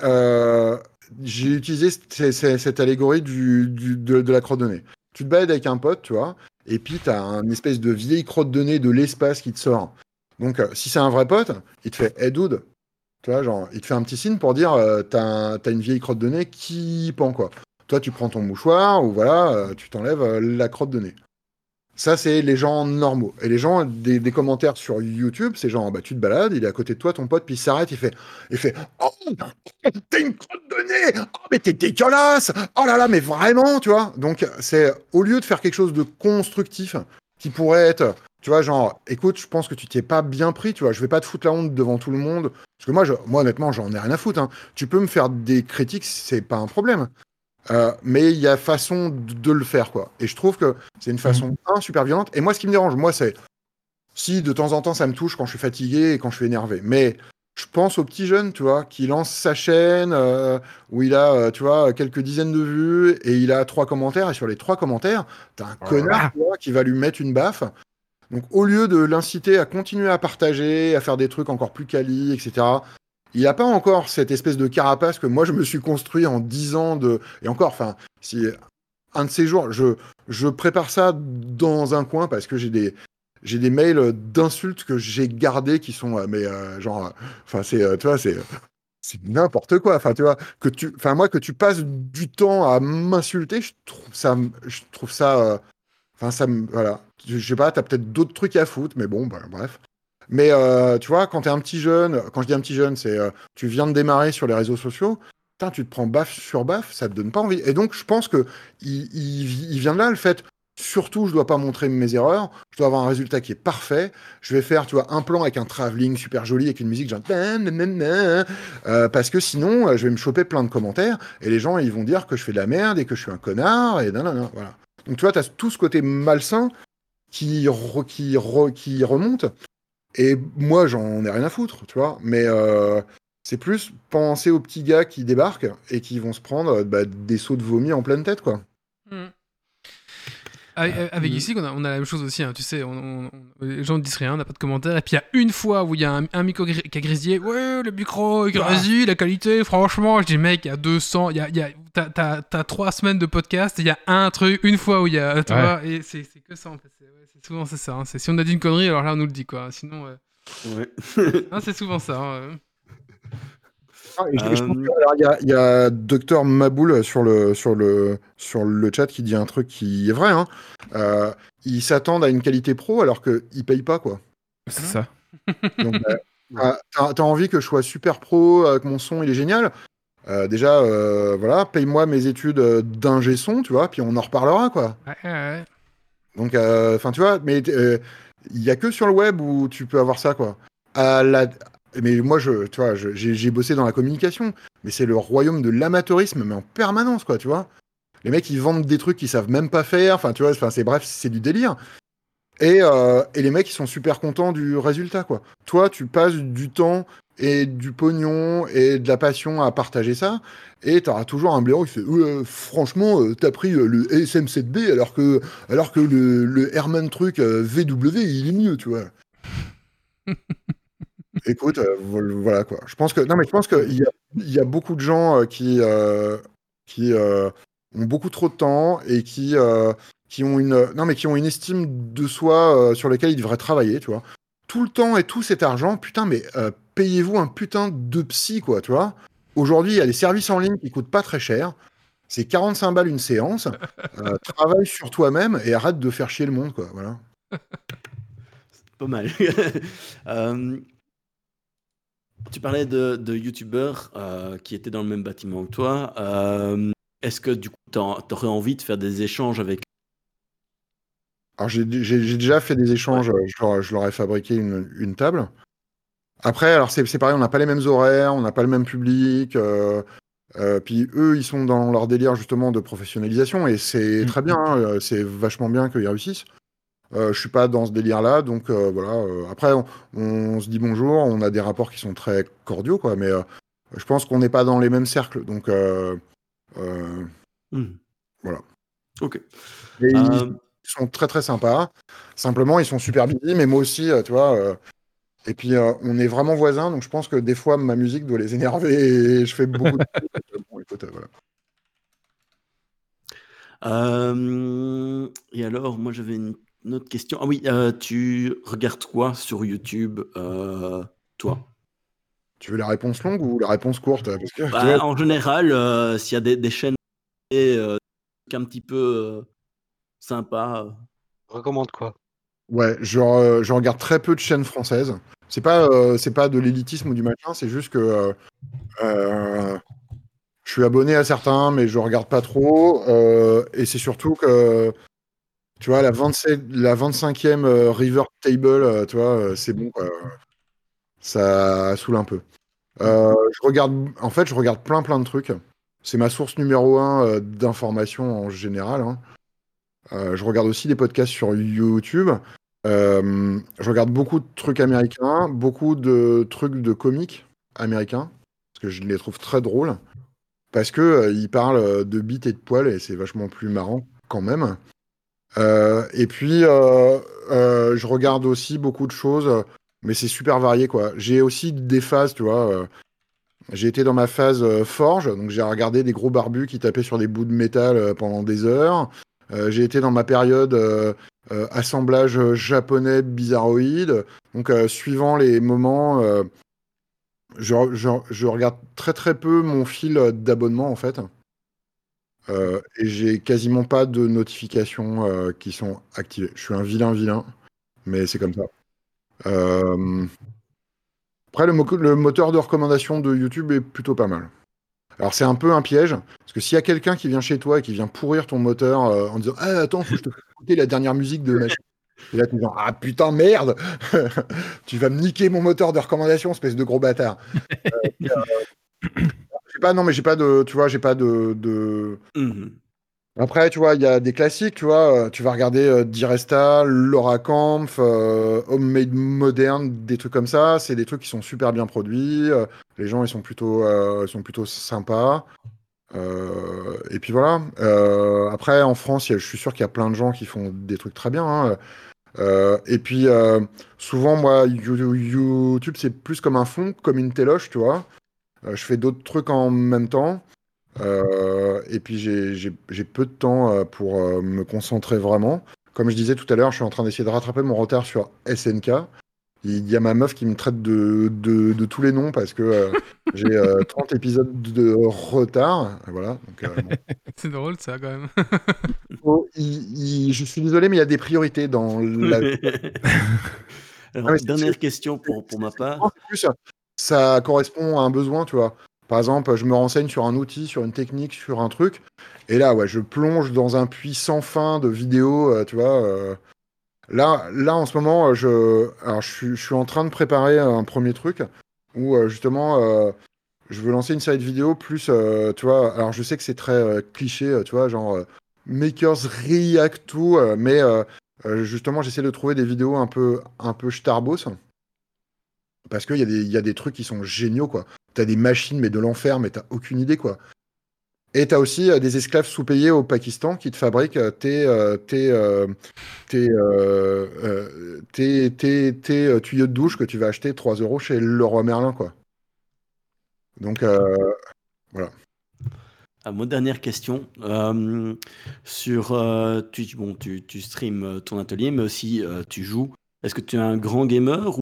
j'ai utilisé cette allégorie de, la crotte de nez. Tu te balades avec un pote, tu vois, et puis tu as un espèce de vieille crotte de nez de l'espace qui te sort. Donc, si c'est un vrai pote, il te fait Hey dude, tu vois, genre, il te fait un petit signe pour dire euh, T'as un- t'as une vieille crotte de nez qui pend, quoi. Toi, tu prends ton mouchoir, ou voilà, euh, tu t'enlèves euh, la crotte de nez. Ça, c'est les gens normaux. Et les gens, des, des commentaires sur YouTube, c'est genre, bah, tu te balades, il est à côté de toi, ton pote, puis il s'arrête, il fait, il fait, oh, t'as une crotte de nez, oh, mais t'es dégueulasse, oh là là, mais vraiment, tu vois. Donc, c'est au lieu de faire quelque chose de constructif, qui pourrait être, tu vois, genre, écoute, je pense que tu t'y es pas bien pris, tu vois, je vais pas te foutre la honte devant tout le monde, parce que moi, je, moi honnêtement, j'en ai rien à foutre. hein. Tu peux me faire des critiques, c'est pas un problème. Euh, mais il y a façon de, de le faire, quoi. Et je trouve que c'est une façon, un, super violente. Et moi, ce qui me dérange, moi, c'est si de temps en temps ça me touche quand je suis fatigué et quand je suis énervé. Mais je pense au petit jeune, tu vois, qui lance sa chaîne, euh, où il a, euh, tu vois, quelques dizaines de vues et il a trois commentaires. Et sur les trois commentaires, t'as un connard tu vois, qui va lui mettre une baffe. Donc, au lieu de l'inciter à continuer à partager, à faire des trucs encore plus quali, etc., il n'a pas encore cette espèce de carapace que moi je me suis construit en 10 ans de. Et encore, enfin, si un de ces jours, je, je prépare ça dans un coin parce que j'ai des. J'ai des mails d'insultes que j'ai gardés qui sont, euh, mais euh, genre, euh, enfin, c'est, tu vois, c'est, n'importe quoi. Enfin, tu que tu, enfin, moi, que tu passes du temps à m'insulter, je trouve ça, je trouve ça, enfin, ça, me- voilà. Je sais pas, t'as peut-être d'autres trucs à foutre, mais bon, bah, bref. Mais euh, tu vois, quand t'es un petit jeune, quand je dis un petit jeune, c'est euh, tu viens de démarrer sur les réseaux sociaux, tu te prends baffe sur baffe, ça te donne pas envie. Et donc, je pense que il, vient de là le fait. Surtout, je dois pas montrer mes erreurs. Je dois avoir un résultat qui est parfait. Je vais faire, tu vois, un plan avec un travelling super joli, avec une musique genre euh, parce que sinon, euh, je vais me choper plein de commentaires et les gens, ils vont dire que je fais de la merde et que je suis un connard et nanana, voilà. Donc, tu vois, tu as tout ce côté malsain qui, re- qui, re- qui remonte. Et moi, j'en ai rien à foutre, tu vois. Mais euh, c'est plus penser aux petits gars qui débarquent et qui vont se prendre bah, des sauts de vomi en pleine tête, quoi.
Hmm. Avec, avec
Mm.
ici, on a, on a la même chose aussi, hein, tu sais, on, on- on- les gens ne disent rien, on n'a pas de commentaires, et puis il y a une fois où il y a un, un micro qui a grésillé, ouais, le micro est grésillé, la qualité, franchement, je dis, mec, il y a 200, il y a, il y a, t'as, t'as- t'as trois semaines de podcast, il y a un truc, une fois où il y a, tu
Ouais.
vois, et c'est, c'est que ça, en fait, c'est, ouais, c'est souvent c'est ça, hein, c'est, si on a dit une connerie, alors là, on nous le dit, quoi, sinon, euh,
Ouais.
non, c'est souvent ça, hein,
Ah, et je- et je pense
Euh,
que, alors, Il y a, il y a Docteur Maboul sur le, sur, le, sur le chat qui dit un truc qui est vrai. Hein. Euh, ils s'attendent à une qualité pro alors qu'ils ne payent pas. quoi.
C'est ça.
Donc, (laughs) bah, ah, t'as, t'as envie que je sois super pro, euh, que mon son il est génial Euh, Déjà, euh, voilà, paye-moi mes études d'ingé son, tu vois, puis on en reparlera. quoi.
ouais, ouais, ouais.
Donc, euh, enfin, tu vois, mais euh, il y a que sur le web où tu peux avoir ça, quoi. À la... Mais moi, je, tu vois, j'ai bossé dans la communication, mais c'est le royaume de l'amateurisme, mais en permanence, quoi, tu vois. Les mecs, ils vendent des trucs qu'ils savent même pas faire, enfin, tu vois, c'est bref, c'est du délire. Et, euh, et les mecs, ils sont super contents du résultat, quoi. Toi, tu passes du temps et du pognon et de la passion à partager ça, et t'auras toujours un blaireau qui fait franchement, euh, t'as pris euh, le SM7B alors que, alors que le, le Herman truc euh, VW, il est mieux, tu vois. (laughs) Écoute, euh, voilà quoi. Je pense que non, mais je pense qu'il y a, il y a beaucoup de gens euh, qui, euh, qui, euh, ont beaucoup trop de temps et qui, euh, qui, ont, une, non, mais qui ont une estime de soi euh, sur laquelle ils devraient travailler, tu vois. Tout le temps et tout cet argent, putain, mais euh, payez-vous un putain de psy, quoi, tu vois. Aujourd'hui, il y a des services en ligne qui coûtent pas très cher. C'est 45 balles une séance. (laughs) Euh, travaille sur toi-même et arrête de faire chier le monde, quoi. Voilà.
Pas mal. (laughs) Euh, tu parlais de, de youtubeurs euh, qui étaient dans le même bâtiment que toi. Euh, Est-ce que du coup, tu aurais envie de faire des échanges avec
Alors, j'ai déjà fait des échanges, je leur, je leur ai fabriqué une, une table. Après, alors c'est pareil, on n'a pas les mêmes horaires, on n'a pas le même public. euh, puis eux, ils sont dans leur délire justement de professionnalisation et c'est
Mm.
très bien, hein, c'est vachement bien qu'ils réussissent. Euh, je suis pas dans ce délire-là, donc euh, voilà. euh, après, on, on se dit bonjour, on a des rapports qui sont très cordiaux, quoi, mais je pense qu'on n'est pas dans les mêmes cercles, donc
Hmm.
Voilà.
Ok.
et ils- sont très très sympas. Simplement, ils sont super busy, mais moi aussi, tu vois. et puis, euh, on est vraiment voisins, donc je pense que des fois, ma musique doit les énerver et je fais beaucoup de. (laughs) Bon, écoute, voilà.
Euh, et alors, moi j'avais une, une autre question. Ah oui, euh, tu regardes quoi sur YouTube, euh, toi?
Tu veux la réponse longue ou la réponse courte? Parce que, tu
Bah,
vois,
En général, euh, s'il y a des, des chaînes euh, un petit peu euh, sympas. euh.
Recommande quoi?
Ouais, je, re- je regarde très peu de chaînes françaises. C'est pas, euh, c'est pas de l'élitisme ou du machin, c'est juste que euh, euh, je suis abonné à certains, mais je regarde pas trop. euh, et c'est surtout que, tu vois, la, 27, la 25e euh, River Table, euh, tu vois, euh, c'est bon. Ça saoule un peu. Je regarde, en fait, je regarde plein plein de trucs. C'est ma source numéro un d'informations en général. hein. Je regarde aussi des podcasts sur YouTube. Je regarde beaucoup de trucs américains, beaucoup de trucs de comiques américains, parce que je les trouve très drôles. Parce que ils parlent de bites et de poils et c'est vachement plus marrant quand même. Euh, et puis euh, euh, je regarde aussi beaucoup de choses, mais c'est super varié quoi. J'ai aussi des phases, tu vois. j'ai été dans ma phase forge, donc j'ai regardé des gros barbus qui tapaient sur des bouts de métal pendant des heures. J'ai été dans ma période assemblage japonais bizarroïde. Donc, suivant les moments, je- je regarde très très peu mon fil d'abonnement en fait. Euh, et j'ai quasiment pas de notifications euh, qui sont activées. Je suis un vilain vilain, mais c'est comme ça. Euh, Après, le, mo- le moteur de recommandation de YouTube est plutôt pas mal. Alors c'est un peu un piège, parce que s'il y a quelqu'un qui vient chez toi et qui vient pourrir ton moteur en disant Ah attends, faut que je te fasse écouter la dernière musique de machin. Et là tu dis Ah putain merde (laughs) Tu vas me niquer mon moteur de recommandation, espèce de gros bâtard. (laughs) Pas, non mais j'ai pas de. Tu vois, j'ai pas de. de-
Mhm.
Après, tu vois, il y a des classiques, tu vois, euh, tu vas regarder euh, Diresta, Laura Kampf, euh, Homemade Modern, des trucs comme ça, c'est des trucs qui sont super bien produits, euh, les gens ils sont plutôt, ils sont plutôt sympas. Et puis voilà. Après, en France, a- je suis sûr qu'il y a plein de gens qui font des trucs très bien. hein. Euh, et puis, euh, souvent, moi, You- YouTube, c'est plus comme un fond, comme une téloche, tu vois. Euh, je fais d'autres trucs en même temps. Euh, et puis j'ai peu de temps euh, pour euh, me concentrer vraiment. Comme je disais tout à l'heure, je suis en train d'essayer de rattraper mon retard sur SNK. Il y a ma meuf qui me traite de, de, de tous les noms parce que euh, (laughs) j'ai euh, 30 épisodes de retard. Voilà. Euh, bon. (laughs)
C'est drôle ça quand même.
Il- il- je suis désolé, mais il y a des priorités dans la (laughs)
Alors,
Ah,
dernière question pour, pour ma part.
Ça correspond à un besoin, tu vois. Par exemple, je me renseigne sur un outil, sur une technique, sur un truc, et là, ouais, je plonge dans un puits sans fin de vidéos, euh, tu vois. euh. Là, là, en ce moment, euh, je, suis, en train de préparer un premier truc où justement, je veux lancer une série de vidéos plus, tu vois. Alors, je sais que c'est très cliché, tu vois, genre makers react to, euh, mais justement, j'essaie de trouver des vidéos un peu, un peu. Parce qu'il y, y a des trucs qui sont géniaux, quoi. T'as des machines, mais de l'enfer, mais t'as aucune idée, quoi. Et t'as aussi euh, des esclaves sous-payés au Pakistan qui te fabriquent euh, tes, euh, tes, tes, tes, tes- tuyaux de douche que tu vas acheter 3 euros chez Leroy Merlin, quoi. Donc, euh,
Ah, mon dernière question. Sur euh, Twitch, bon, tu, tu streams ton atelier, mais aussi tu joues. Est-ce que tu es un grand gamer ou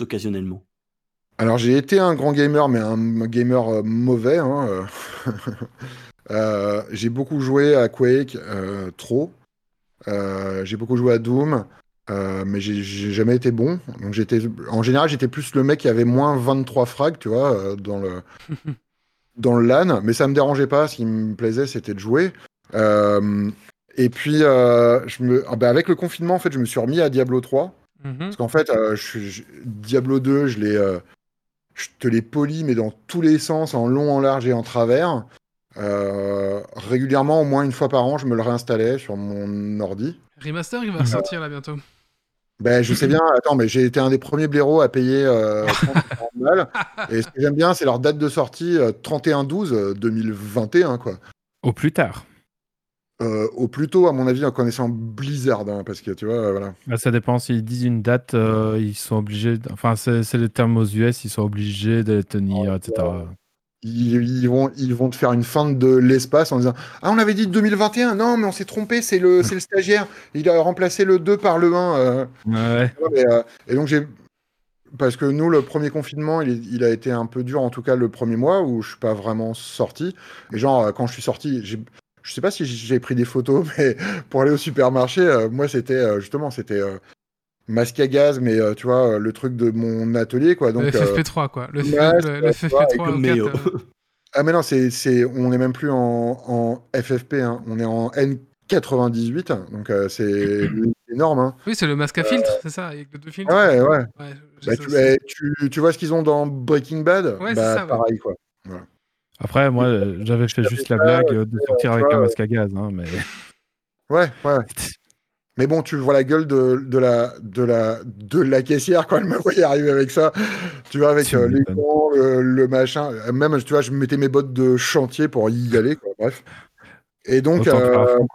occasionnellement?
Alors j'ai été un grand gamer, mais un gamer euh, mauvais. hein, euh. (laughs) Euh, j'ai beaucoup joué à Quake, euh, trop. Euh, j'ai beaucoup joué à Doom, euh, mais j'ai j'ai jamais été bon. Donc j'étais, en général, j'étais plus le mec qui avait moins 23 frags, tu vois, euh, dans le (laughs) dans le LAN. Mais ça me dérangeait pas. Ce qui me plaisait, c'était de jouer. Euh, et puis, euh, je me, ah bah, avec le confinement, en fait, je me suis remis à Diablo 3.
Mhm.
Parce qu'en fait, euh, je suis- je- Diablo 2, je l'ai, euh, je te l'ai poli, mais dans tous les sens, en long, en large et en travers. Euh, régulièrement, au moins une fois par an, je me le réinstallais sur mon ordi.
Remaster, il va ressortir là bientôt.
Ben, je sais bien, attends, mais j'ai été un des premiers blaireaux à payer euh, 30 balles. (laughs) Et ce que j'aime bien, c'est leur date de sortie, euh, 31-12-2021, quoi.
Au plus tard.
Euh, au plus tôt, à mon avis, en connaissant Blizzard, hein, parce que tu vois, euh, voilà.
Là, ça dépend. S'ils disent une date, euh, ils sont obligés. de- Enfin, c'est c'est le terme aux US, ils sont obligés de les tenir, etc.
Ils, ils vont, ils vont te faire une fin de l'espace en disant Ah, on avait dit 2021, non, mais on s'est trompé, c'est le, le stagiaire. Il a remplacé le 2 par le 1. euh.
Ouais.
Euh, et donc j'ai. Parce que nous, le premier confinement, il, a été un peu dur, en tout cas le premier mois, où je suis pas vraiment sorti. Et genre, euh, quand je suis sorti, j'ai- je sais pas si j'ai pris des photos, (laughs) mais pour aller au supermarché, euh, moi, c'était euh, justement, c'était euh, masque à gaz, mais tu vois, le truc de mon atelier, quoi. Donc,
le
euh,
FFP3, quoi. Le, le- le
tu vois,
FFP3
avec le
au
méo.
4, euh, (laughs)
Ah mais non, c'est, c'est, on n'est même plus en, en FFP, hein. on est en N98, donc c'est (clears throat) énorme. Hein.
Oui, c'est le masque à filtre, c'est ça, avec les deux filtres.
Ouais, ouais. Bah,
ça
tu, eh, tu, tu vois ce qu'ils ont dans Breaking Bad?
Ouais, c'est
bah,
ça, ouais.
pareil quoi.
Après, moi, euh, j'avais fait juste la blague euh, de sortir avec un masque à gaz. hein, mais...
Ouais, ouais. Mais bon, tu vois la gueule de, de, la, de, la, de la caissière quand elle me voyait arriver avec ça. Tu vois, avec euh, les gants, le, le machin. Euh, Même, tu vois, je mettais mes bottes de chantier pour y aller, quoi. Bref. Et donc, euh,
fond.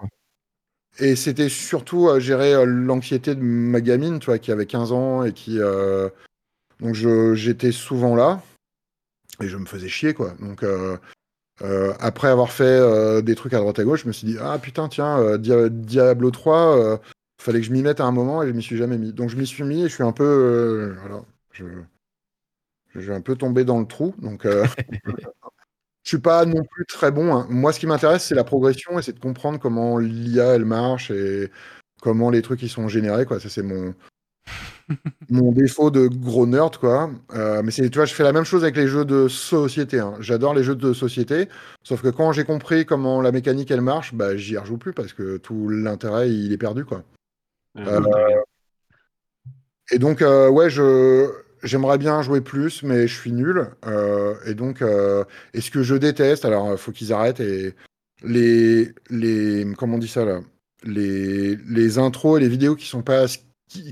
Et c'était surtout euh, gérer euh, l'anxiété de ma gamine, tu vois, qui avait 15 ans et qui. euh, Donc j'étais souvent là et je me faisais chier, quoi. Donc euh, euh, après avoir fait euh, des trucs à droite à gauche, je me suis dit ah putain tiens Dia- Diablo 3, euh, fallait que je m'y mette à un moment et je m'y suis jamais mis. Donc je m'y suis mis et je suis un peu voilà, je je vais un peu tomber dans le trou. Donc (laughs) je suis pas non plus très bon. hein. Moi, ce qui m'intéresse, c'est la progression et c'est de comprendre comment l'IA elle marche et comment les trucs ils sont générés. Quoi. Ça, c'est mon mon défaut de gros nerd, quoi. Euh, mais c'est, tu vois, je fais la même chose avec les jeux de société. hein. J'adore les jeux de société, sauf que quand j'ai compris comment la mécanique elle marche, bah j'y rejoue plus parce que tout l'intérêt il est perdu, quoi. Euh, et donc, euh, ouais, je, j'aimerais bien jouer plus, mais je suis nul. Et donc, et ce que je déteste, alors, il faut qu'ils arrêtent et les, les, comment on dit ça là, les, les intros et les vidéos qui sont pas,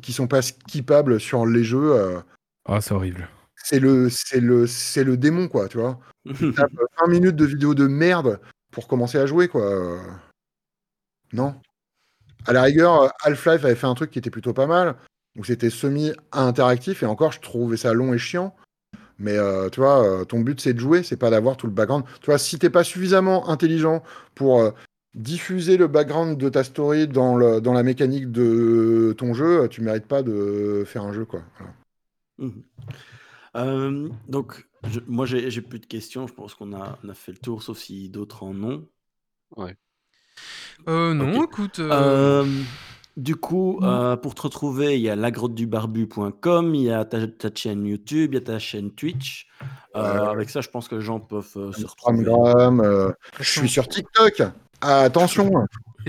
qui sont pas skippables sur les jeux, euh,
Ah, c'est horrible.
c'est le, c'est le, c'est le démon, quoi, tu vois. Tu tapes (laughs) 20 minutes de vidéo de merde pour commencer à jouer, quoi. Non. À la rigueur, Half-Life avait fait un truc qui était plutôt pas mal. Donc c'était semi-interactif et encore, je trouvais ça long et chiant. Mais euh, tu vois, euh, ton but c'est de jouer, c'est pas d'avoir tout le background. Tu vois, si t'es pas suffisamment intelligent pour euh, diffuser le background de ta story dans, le, dans la mécanique de ton jeu, tu mérites pas de faire un jeu, quoi. Voilà.
Mhm. Euh, donc, je- moi, j'ai plus de questions. Je pense qu'on a, on a fait le tour, sauf si d'autres en ont.
Euh, non, écoute. euh,
Euh, du coup, euh, pour te retrouver, il y a lagrottedubarbu.com, il y a ta, ta chaîne YouTube, il y a ta chaîne Twitch. Euh,
Euh,
avec ça, je pense que les gens peuvent euh, se
Instagram,
retrouver.
euh, je suis sur TikTok. Ah, attention.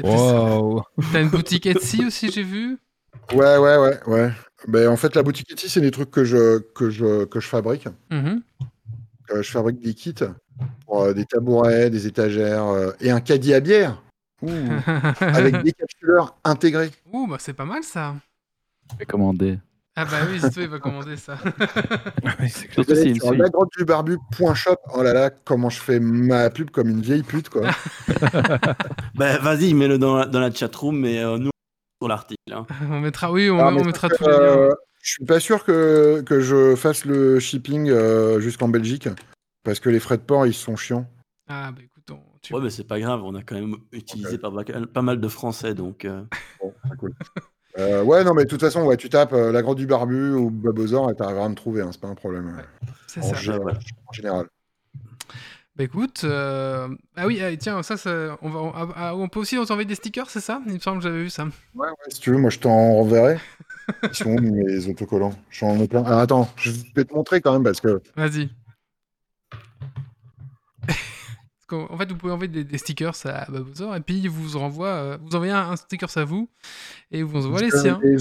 Wow.
T'as une boutique Etsy aussi, j'ai vu.
Ouais, ouais, ouais, ouais. Ben, en fait, la boutique Etsy, c'est des trucs que je, que je, que je fabrique.
Mhm.
Euh, je fabrique des kits pour euh, des tabourets, des étagères euh, et un caddie à bière. Ouh, (laughs) avec des capsuleurs intégrés.
Ouh, bah c'est pas mal ça.
Je vais commander.
Ah bah oui, Zito, il va commander ça. (laughs)
Oui, c'est clair.
Surtout
allez
s'il
sur
suit.
lagrotte-du-barbu.shop. Oh là là, comment je fais ma pub comme une vieille pute, quoi. (laughs)
Ben, vas-y, mets-le dans la, dans la chatroom, mais euh, nous, sur l'article. hein.
on mettra, oui, on,
Ah,
on mettra tous les liens.
euh, je suis pas sûr que, que je fasse le shipping euh, jusqu'en Belgique. Parce que les frais de port, ils sont chiants.
Ah bah écoute, on, tu-
Ouais, mais c'est pas grave, on a quand même utilisé pas, mal- pas mal de français, donc. euh,
Bon, c'est cool. (laughs) Euh, ouais, non, mais de toute façon, ouais, tu tapes euh, la grotte du barbu ou Babozor et t'arriveras à me trouver, hein, c'est pas un problème.
c'est
En,
ça.
en général.
Bah écoute, euh, ah oui, ah, tiens, ça, ça- on, va, on, ah, on peut aussi t'envoyer des stickers, c'est ça? Il me semble que j'avais vu ça.
Ouais, ouais, si tu veux, moi je t'en renverrai. (laughs) Ils sont où mes autocollants? J'en ai plein. Ah, attends, je vais te montrer quand même parce que.
Vas-y. En fait, vous pouvez envoyer des, des stickers à Babozor et puis il vous renvoie, euh, vous envoyez un, un sticker à vous et vous envoie les siens.
les-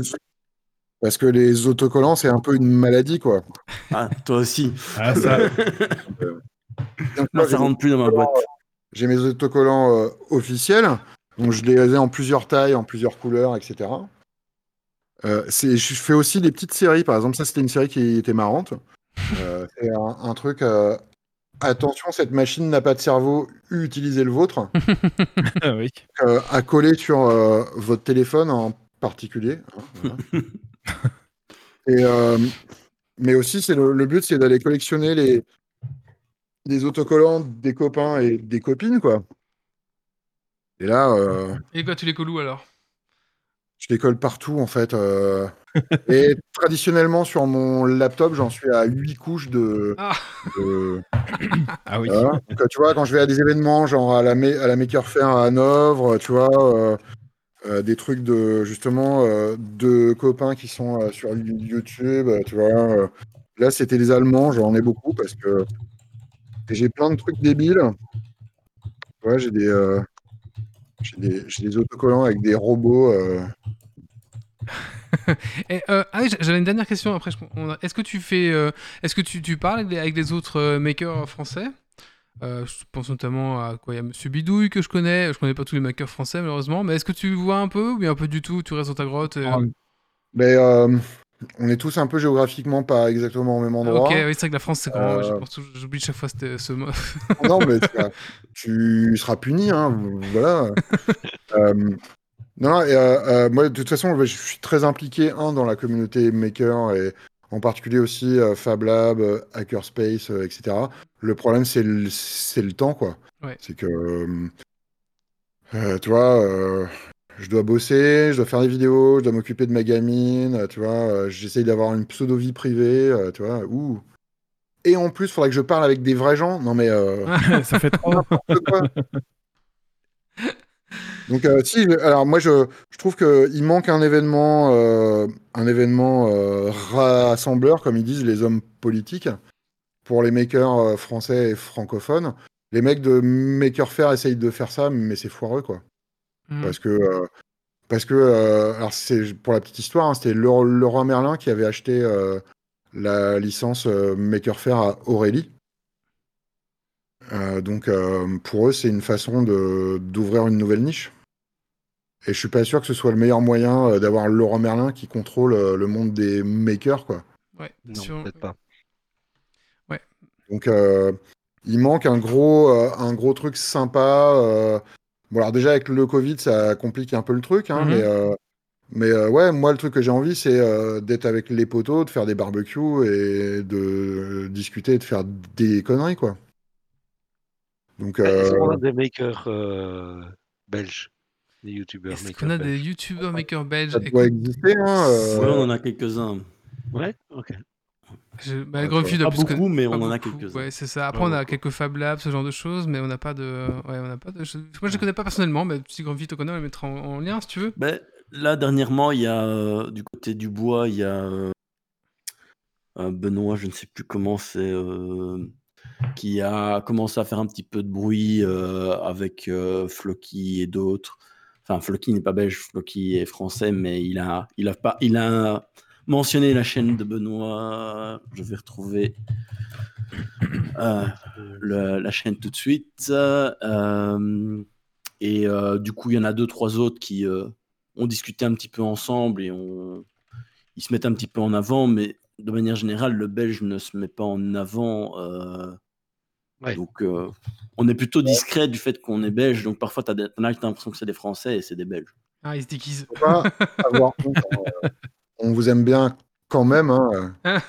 Parce que les autocollants, c'est un peu une maladie, quoi. (laughs)
Ah, toi aussi.
Ah, ça, (laughs)
Donc,
Moi,
moi,
ça rentre plus dans ma boîte.
J'ai mes autocollants euh, officiels, donc je les ai en plusieurs tailles, en plusieurs couleurs, etc. Euh, c'est- je fais aussi des petites séries, par exemple, ça c'était une série qui était marrante. Euh, c'est un, un truc. Attention, cette machine n'a pas de cerveau, utilisez le vôtre.
ah (laughs) oui.
euh, à coller sur euh, votre téléphone en particulier. hein, voilà. (laughs) Et, euh, mais aussi, c'est le, le but, c'est d'aller collectionner les, les autocollants des copains et des copines, quoi. Et là, euh,
Et quoi, tu les colles où alors?
Je les colle partout, en fait. euh. (laughs) Et traditionnellement, sur mon laptop, j'en suis à 8 couches de.
Ah.
de-
Ah oui.
Voilà. Donc, euh, tu vois, quand je vais à des événements, genre à la, Ma- à la Maker Faire à Hanovre, tu vois, euh, euh, des trucs de justement euh, de copains qui sont euh, sur YouTube, tu vois. euh. Là, c'était les Allemands, j'en ai beaucoup parce que et j'ai plein de trucs débiles. Ouais, j'ai des, euh, j'ai des, des autocollants avec des robots. euh. (laughs)
Et, euh, ah oui, j'avais une dernière question après. Est-ce que tu fais, euh, est-ce que tu, tu parles avec des autres euh, makers français? Je pense notamment à quoi? Il y a Monsieur Bidouille que je connais. Je connais pas tous les makers français malheureusement, mais est-ce que tu vois un peu ou bien un peu du tout? Tu restes dans ta grotte et-
Ah,
Mais on est tous un peu géographiquement pas exactement au même
Ah,
endroit.
Ok, oui, c'est vrai que la France, c'est quand même.
Euh,
J'oublie chaque fois ce, mot. (laughs)
non, mais tu, seras puni, hein, voilà. (laughs) Euh, non, et, euh, moi, de toute façon, je suis très impliqué, un, dans la communauté Maker, et en particulier aussi Fab Lab, Hackerspace, etc. Le problème, c'est le, temps, quoi.
Ouais.
C'est que, euh, euh, tu vois, euh, je dois bosser, je dois faire des vidéos, je dois m'occuper de ma gamine, euh, tu vois, euh, j'essaye d'avoir une pseudo-vie privée, euh, tu vois, ouh. Et en plus, il faudrait que je parle avec des vrais gens. Non, mais... euh, (laughs)
ça fait trop. (laughs)
n'importe quoi. Donc euh, si, alors moi je, je trouve qu'il manque un événement, euh, un événement rassembleur, comme ils disent les hommes politiques, pour les makers français et francophones. Les mecs de Maker Faire essayent de faire ça, mais c'est foireux quoi.
Hmm.
Parce que, euh, parce que euh, alors c'est pour la petite histoire, hein, c'était Leroy Leroy Merlin qui avait acheté euh, la licence euh, Maker Faire à Aurélie. Euh, donc euh, pour eux, c'est une façon de d'ouvrir une nouvelle niche. Et je suis pas sûr que ce soit le meilleur moyen euh, d'avoir Laurent Merlin qui contrôle euh, le monde des makers, quoi.
Ouais,
Non,
sur-
peut-être pas.
Donc euh, il manque un gros, euh, un gros truc sympa. Bon alors déjà avec le Covid, ça complique un peu le truc, hein,
Mhm.
mais euh, mais euh, ouais, moi le truc que j'ai envie, c'est euh, d'être avec les potos, de faire des barbecues et de discuter, et de faire des conneries, quoi. Donc
Est-ce
euh,
qu'on a des makers euh, belges? Des youtubeurs
Est-ce qu'on a des
belges
youtubeurs makers belges?
Ça doit exister, hein. euh,
Ouais, on en a quelques-uns.
Ouais, ok.
Je- bah, Grumpy
Pas
que-
beaucoup, mais
pas
on en a quelques-uns.
Ouais, c'est ça. Après, on a quelques Fab Labs, ce genre de choses, mais on n'a pas de. Ouais, on n'a pas de. je- Moi, je les connais pas personnellement, mais si Grumpy te connaît, on les mettra en, en lien si tu veux.
Ben, là, dernièrement, il y a euh, du côté du bois, il y a euh, Benoît, je ne sais plus comment c'est, euh, qui a commencé à faire un petit peu de bruit euh, avec euh, Floki et d'autres. Enfin, Floki n'est pas belge, Floki est français, mais il a, il a pas, il a mentionné la chaîne de Benoît. Je vais retrouver euh, le- la chaîne tout de suite. Euh, et euh, du coup, il y en a deux, trois autres qui euh, ont discuté un petit peu ensemble et on... ils se mettent un petit peu en avant, mais de manière générale, le Belge ne se met pas en avant. euh,
Ouais.
Donc, euh, on est plutôt discret du fait qu'on est belge. Donc, parfois, tu as, l'impression que c'est des Français et c'est des Belges.
Ah, ils se déguisent.
faut pas avoir honte, (laughs) On vous aime bien quand même. Hein. (laughs)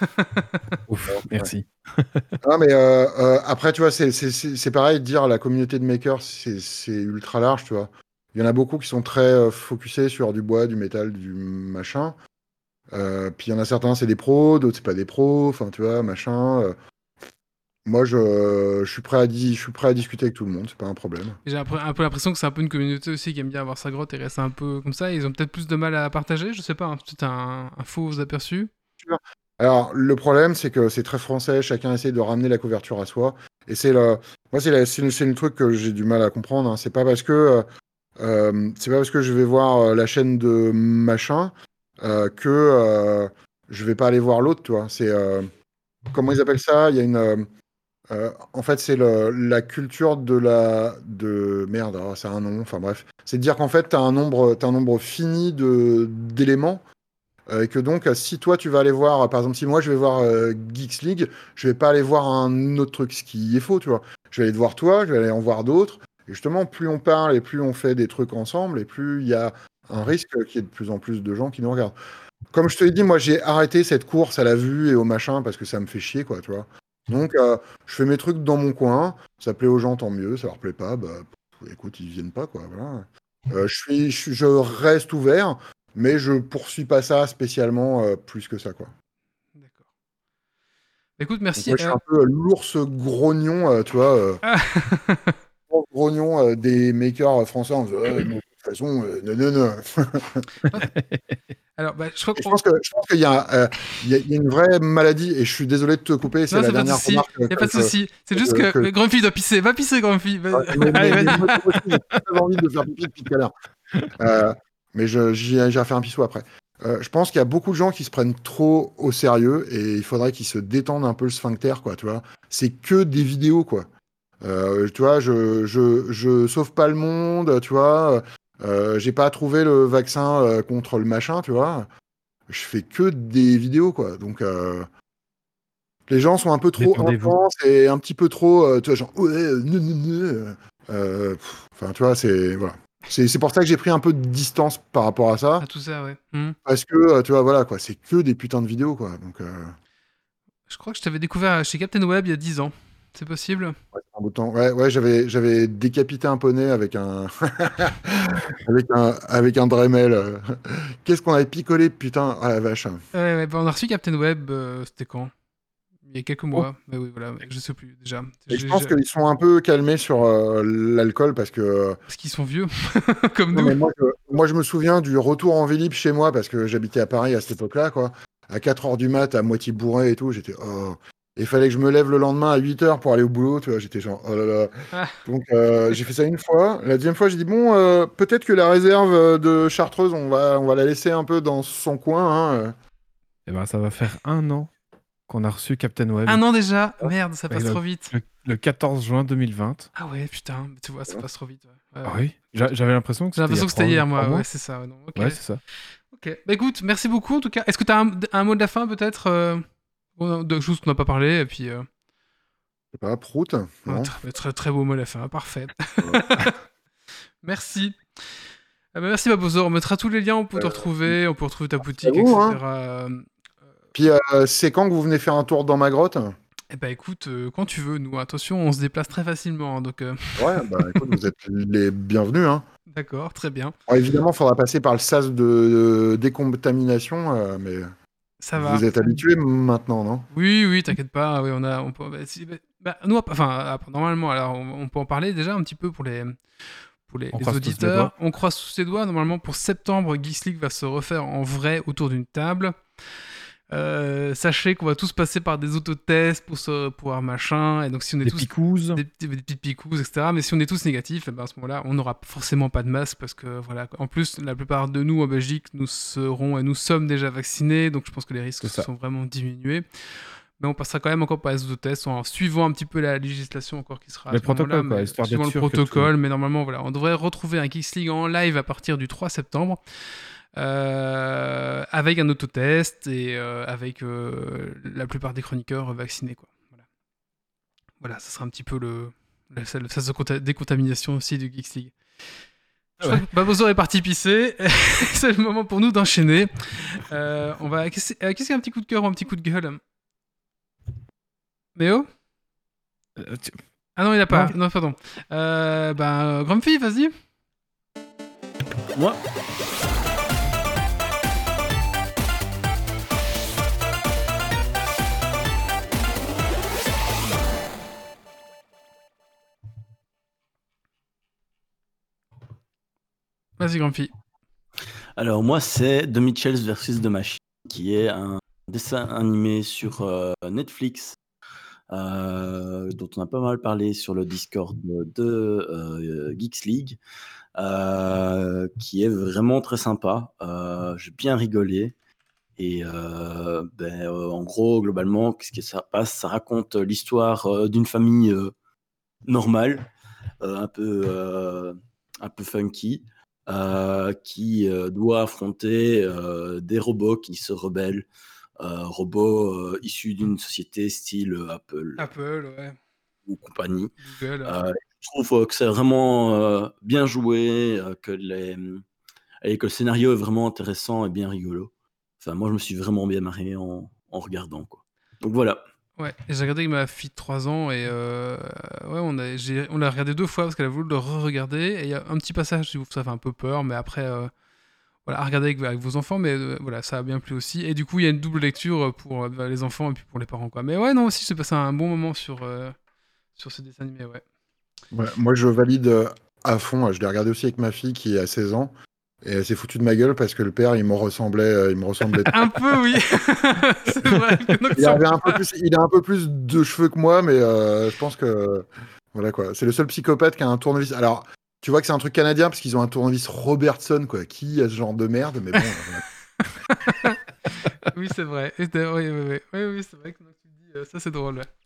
Ouf, merci. (laughs)
Non, mais euh, euh, après, tu vois, c'est- pareil de dire la communauté de makers, c'est c'est ultra large, tu vois. Il y en a beaucoup qui sont très euh, focusés sur du bois, du métal, du machin. Euh, puis il y en a certains, c'est des pros, d'autres, c'est pas des pros, enfin, tu vois, machin. Moi, je, je suis prêt à je suis prêt à discuter avec tout le monde, c'est pas un problème.
J'ai un peu un peu l'impression que c'est un peu une communauté aussi qui aime bien avoir sa grotte et rester un peu comme ça. Ils ont peut-être plus de mal à partager, je sais pas, hein, c'est un, un faux aperçu.
Alors, le problème, c'est que c'est très français, chacun essaie de ramener la couverture à soi. Et c'est le, moi, c'est la- c'est le, le truc que j'ai du mal à comprendre. hein. C'est pas parce que, euh, euh, c'est pas parce que je vais voir euh, la chaîne de machin euh, que euh, je vais pas aller voir l'autre, tu vois. C'est, comment ils appellent ça? Il y a une, euh, en fait, c'est la culture de la, de merde. alors, c'est un nom. Enfin bref, c'est de dire qu'en fait, t'as un nombre, un nombre fini d'éléments euh, et que donc, si toi tu vas aller voir, par exemple, si moi je vais voir euh, Geeks League, je vais pas aller voir un autre truc, ce qui est faux, tu vois. Je vais aller te voir toi, je vais aller en voir d'autres. Et justement, plus on parle et plus on fait des trucs ensemble, et plus il y a un risque qu'il y ait de plus en plus de gens qui nous regardent. Comme je te l'ai dit, moi j'ai arrêté cette course à la vue et au machin parce que ça me fait chier, quoi, tu vois. Donc, euh, je fais mes trucs dans mon coin. Ça plaît aux gens, tant mieux. Ça leur plaît pas, bah, pff, écoute, ils viennent pas, quoi. Voilà. Euh, je suis, je, reste ouvert, mais je poursuis pas ça spécialement euh, plus que ça, quoi.
D'accord. Écoute,
Donc,
merci.
moi, je suis un peu l'ours grognon, tu vois.
Ah. (laughs)
l'ours grognon des makers français en disant, Façon, euh, non, non, non. (laughs)
Alors, bah, je crois
Je pense que je pense qu'il y, a, euh, il y a- il une vraie maladie, et je suis désolé de te couper, c'est la
pas
dernière
souci.
remarque.
Y a pas de
je-
souci. C'est juste que,
que-
Grumpy doit pisser. Va pisser, Grumpy. Va-
Ouais, mais-
Allez, vas-y.
J'ai très envie de faire pipi depuis tout à l'heure. Euh, mais faire un pissou après. Euh, je pense qu'il y a beaucoup de gens qui se prennent trop au sérieux et il faudrait qu'ils se détendent un peu le sphincter, quoi, tu vois. C'est que des vidéos, quoi. Euh, tu vois, je, je, je sauve pas le monde, tu vois. Euh, J'ai pas trouvé le vaccin euh, contre le machin, tu vois. Je fais que des vidéos, quoi. Donc, euh, les gens sont un peu trop intenses et un petit peu trop, euh, tu vois, genre, ouais, euh, non, non, non, euh, pff, Enfin, tu vois, c'est voilà. C'est pour ça que j'ai pris un peu de distance par rapport à ça,
Ah, tout ça, ouais. Hmm.
parce que tu vois, voilà quoi, c'est que des putains de vidéos quoi. Donc, euh,
Je crois que je t'avais découvert chez Captain Web il y a 10 ans. C'est possible
ouais, un bout de temps. Ouais, ouais, j'avais j'avais décapité un poney avec un (laughs) avec un avec un Dremel. (laughs) Qu'est-ce qu'on avait picolé, putain, ah la vache.
Ouais, bah, on a reçu Captain Web, euh, c'était quand? Il y a quelques mois. Mais oui, voilà, je sais plus déjà.
Et je pense qu'ils sont un peu calmés sur euh, l'alcool parce que
Parce qu'ils sont vieux, (laughs) comme
Non,
nous.
moi, je, moi, je me souviens du retour en Vélib chez moi parce que j'habitais à Paris à cette époque-là, quoi. À 4 heures du mat, à moitié bourré et tout, j'étais oh. Il fallait que je me lève le lendemain à 8 heures pour aller au boulot, tu vois. J'étais genre oh là là.
Ah. (laughs)
Donc euh, j'ai fait ça une fois. La deuxième fois, j'ai dit bon, euh, peut-être que la réserve euh, de Chartreuse, on va, on va la laisser un peu dans son coin. Hein.
Et ben, ça va faire un an qu'on a reçu Captain Web.
Un an déjà? Merde, ça passe
le-
trop vite.
Le, le 14 juin 2020.
Ah ouais, putain, tu vois, ça passe trop vite. ouais. Ouais,
Ah oui? J'a- J'avais l'impression que
J'ai
c'était.
l'impression que c'était
trois-
hier, moi. Ouais, c'est ça. ouais, non, ok.
Ouais, c'est ça.
Ok. Bah écoute, merci beaucoup en tout cas. Est-ce que tu as un, un mot de la fin peut-être euh, De choses qu'on n'a pas parlé et puis. euh,
sais pas, prout.
un
non.
très, très, très beau mot de la fin, parfait. (laughs) merci. Ah bah, merci Babozor, on mettra tous les liens, on peut te retrouver, on peut retrouver ta boutique,
vous,
etc.
hein.
Euh,
Puis euh, c'est quand que vous venez faire un tour dans ma grotte?
Eh bah écoute, euh, quand tu veux, nous, attention, on se déplace très facilement, hein, donc euh,
Ouais, bah (laughs) écoute, vous êtes les bienvenus. Hein.
d'accord, très bien.
Évidemment, il faudra passer par le sas de, de décontamination, euh, mais
Ça va.
vous êtes habitués maintenant, non?
Oui, oui, t'inquiète pas. Oui, on a, on peut, bah, si- bah, bah, nous, enfin, ah, normalement, alors, on, on peut en parler déjà un petit peu pour les, pour les,
On
les
croise tous les
auditeurs.
doigts.
On croise sous ses doigts. Normalement, pour septembre, Geeks League va se refaire en vrai autour d'une table. Euh, sachez qu'on va tous passer par des autotests pour se pouvoir machin. Et donc, si on est
Des
tous
picouses.
des, petits- des petites picouses, etc. Mais si on est tous négatifs, eh ben à ce moment-là, on n'aura forcément pas de masque parce que voilà. En plus, la plupart de nous en Belgique, nous serons et nous sommes déjà vaccinés, donc je pense que les risques sont vraiment diminués. Mais on passera quand même encore par les autotests en suivant un petit peu la législation encore qui sera à
Le
ce
protocole, quoi,
mais
histoire
suivant le protocole. Mais normalement, voilà, on devrait retrouver un Geeks League en live à partir du 3 septembre. Euh, avec un autotest et euh, avec euh, la plupart des chroniqueurs vaccinés quoi. Voilà. Voilà, ça sera un petit peu le, le, le de conta- décontamination aussi du Geeks League. Crois que Babozo est parti pisser. (laughs) c'est le moment pour nous d'enchaîner. Euh, on va. Qu'est-ce qu'il y a un petit coup de cœur ou un petit coup de gueule? Méo?
Euh, tu-
Ah non, il a pas. Non, pardon. Euh, ben, Grumpy, vas-y.
Moi?
Vas-y, Grumpy.
Alors moi, c'est The Mitchells versus The Machine, qui est un dessin animé sur euh, Netflix, euh, dont on a pas mal parlé sur le Discord de euh, Geeks League, qui est vraiment très sympa. J'ai bien rigolé. Et ben, en gros, globalement, qu'est-ce que ça passe? Ça raconte l'histoire d'une famille normale, un peu, un peu funky, qui euh, doit affronter euh, des robots qui se rebellent, euh, robots euh, issus d'une société style Apple
Apple, ouais.
ou compagnie.
Google.
Euh, je trouve euh, que c'est vraiment euh, bien joué, euh, que, les, et que le scénario est vraiment intéressant et bien rigolo. Enfin, moi, je me suis vraiment bien marré en, en regardant. Quoi. Donc voilà.
Ouais, j'ai regardé avec ma fille de 3 ans et euh, ouais, on l'a regardé deux fois parce qu'elle a voulu le re-regarder. Et il y a un petit passage, ça fait un peu peur, mais après, euh, voilà, à regarder avec, vos enfants, mais euh, voilà, ça a bien plu aussi. Et du coup, il y a une double lecture pour euh, les enfants et puis pour les parents, quoi. Mais ouais, non, aussi, j'ai passé un bon moment sur, sur ce dessin animé, ouais.
Ouais, moi, je valide à fond. Je l'ai regardé aussi avec ma fille qui a 16 ans. Et elle s'est foutue de ma gueule parce que le père, il me ressemblait, euh, il me ressemblait. (laughs)
Un peu, oui. (laughs) c'est vrai.
Il, avait un peu plus, il a un peu plus de cheveux que moi, mais euh, je pense que voilà quoi. C'est le seul psychopathe qui a un tournevis. Alors, tu vois que c'est un truc canadien parce qu'ils ont un tournevis Robertson quoi. Qui a ce genre de merde? Mais bon. euh, (laughs)
oui, c'est vrai. Oui, oui, oui. Oui, oui, c'est vrai que ça c'est drôle. ouais.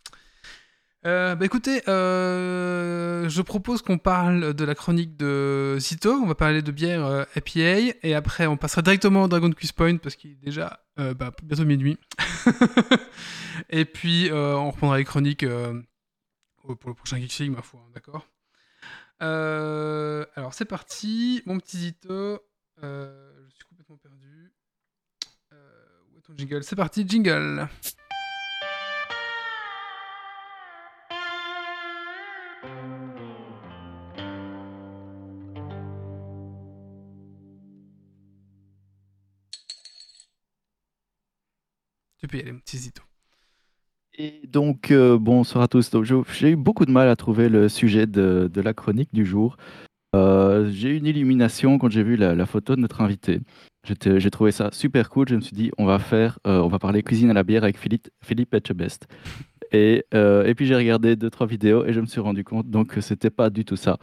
Euh, bah écoutez, euh, je propose qu'on parle de la chronique de Zito. On va parler de bière euh, IPA et après on passera directement au Dragon Quiz Point parce qu'il est déjà euh, bah, bientôt minuit. (laughs) et puis on reprendra les chroniques pour le prochain Geek ma foi, hein, d'accord? Alors c'est parti, mon petit Zito. Je suis complètement perdu. Où est ton jingle? C'est parti, jingle. Peux y aller.
Et donc, euh, bonsoir à tous. J'ai eu beaucoup de mal à trouver le sujet de, la chronique du jour. Euh, j'ai eu une illumination quand j'ai vu la, photo de notre invité. J'ai trouvé ça super cool. Je me suis dit, on va faire, euh, on va parler cuisine à la bière avec Philippe, Philippe Etchebest. Et, puis j'ai regardé deux trois vidéos et je me suis rendu compte donc que c'était pas du tout ça.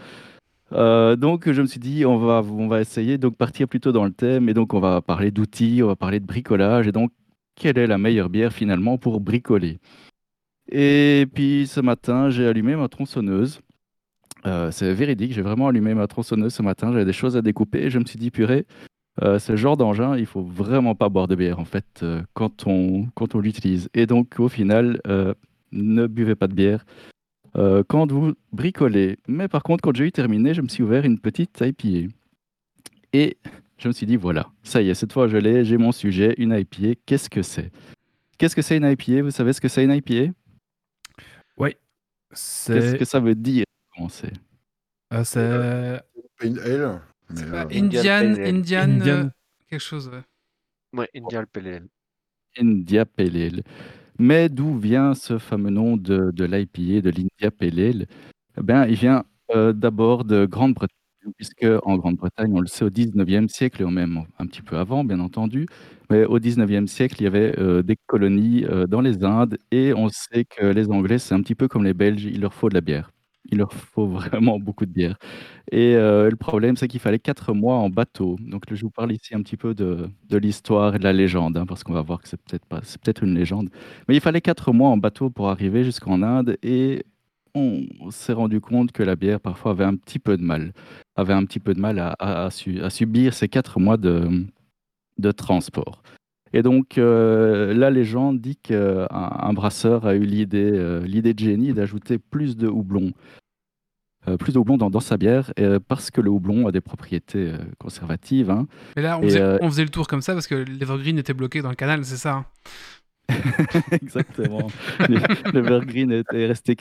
Donc je me suis dit, on va, on va essayer donc partir plutôt dans le thème et donc on va parler d'outils, on va parler de bricolage et donc quelle est la meilleure bière finalement pour bricoler. Et puis ce matin, j'ai allumé ma tronçonneuse. Euh, c'est véridique, j'ai vraiment allumé ma tronçonneuse ce matin. J'avais des choses à découper et je me suis dit, purée, euh, ce genre d'engin, il faut vraiment pas boire de bière en fait euh, quand on, quand on l'utilise. Et donc au final, ne buvez pas de bière quand vous bricolez. Mais par contre, quand j'ai eu terminé, je me suis ouvert une petite IPA. Et je me suis dit, voilà, ça y est, cette fois je l'ai, j'ai mon sujet, une IPA. Qu'est-ce que c'est? Qu'est-ce que c'est une IPA Vous savez ce que c'est une IPA Qu'est-ce
C'est
que ça veut dire Comment c'est?
Euh, c'est-
Une mais,
pas
euh,
Indian. Indian,
Indian.
euh, quelque chose. ouais.
Ouais, Indian PLL.
India Pale Ale. Mais d'où vient ce fameux nom de, de l'IPA, de l'India Pale Ale Eh bien, il vient euh, d'abord de Grande-Bretagne, puisque en Grande-Bretagne, on le sait, au 19e siècle, et même un petit peu avant, bien entendu, mais au 19e siècle, il y avait euh, des colonies euh, dans les Indes, et on sait que les Anglais, c'est un petit peu comme les Belges, il leur faut de la bière. Il leur faut (laughs) vraiment beaucoup de bière. Et euh, le problème, c'est qu'il fallait quatre mois en bateau. Donc, je vous parle ici un petit peu de, l'histoire et de la légende, hein, parce qu'on va voir que c'est peut-être pas, c'est peut-être une légende. Mais il fallait quatre mois en bateau pour arriver jusqu'en Inde, et on s'est rendu compte que la bière parfois avait un petit peu de mal, avait un petit peu de mal à, à- à su- à subir ces quatre mois de, de transport. Et donc, euh, la légende dit qu'un un brasseur a eu l'idée euh, l'idée de génie d'ajouter plus de houblon euh, plus de houblon dans, dans sa bière euh, parce que le houblon a des propriétés conservatives. hein.
Mais là, on
Et,
faisait, on faisait le tour comme ça parce que l'Evergreen était bloqué dans le canal, c'est ça hein (laughs)
Exactement. Le- L'Evergreen était resté,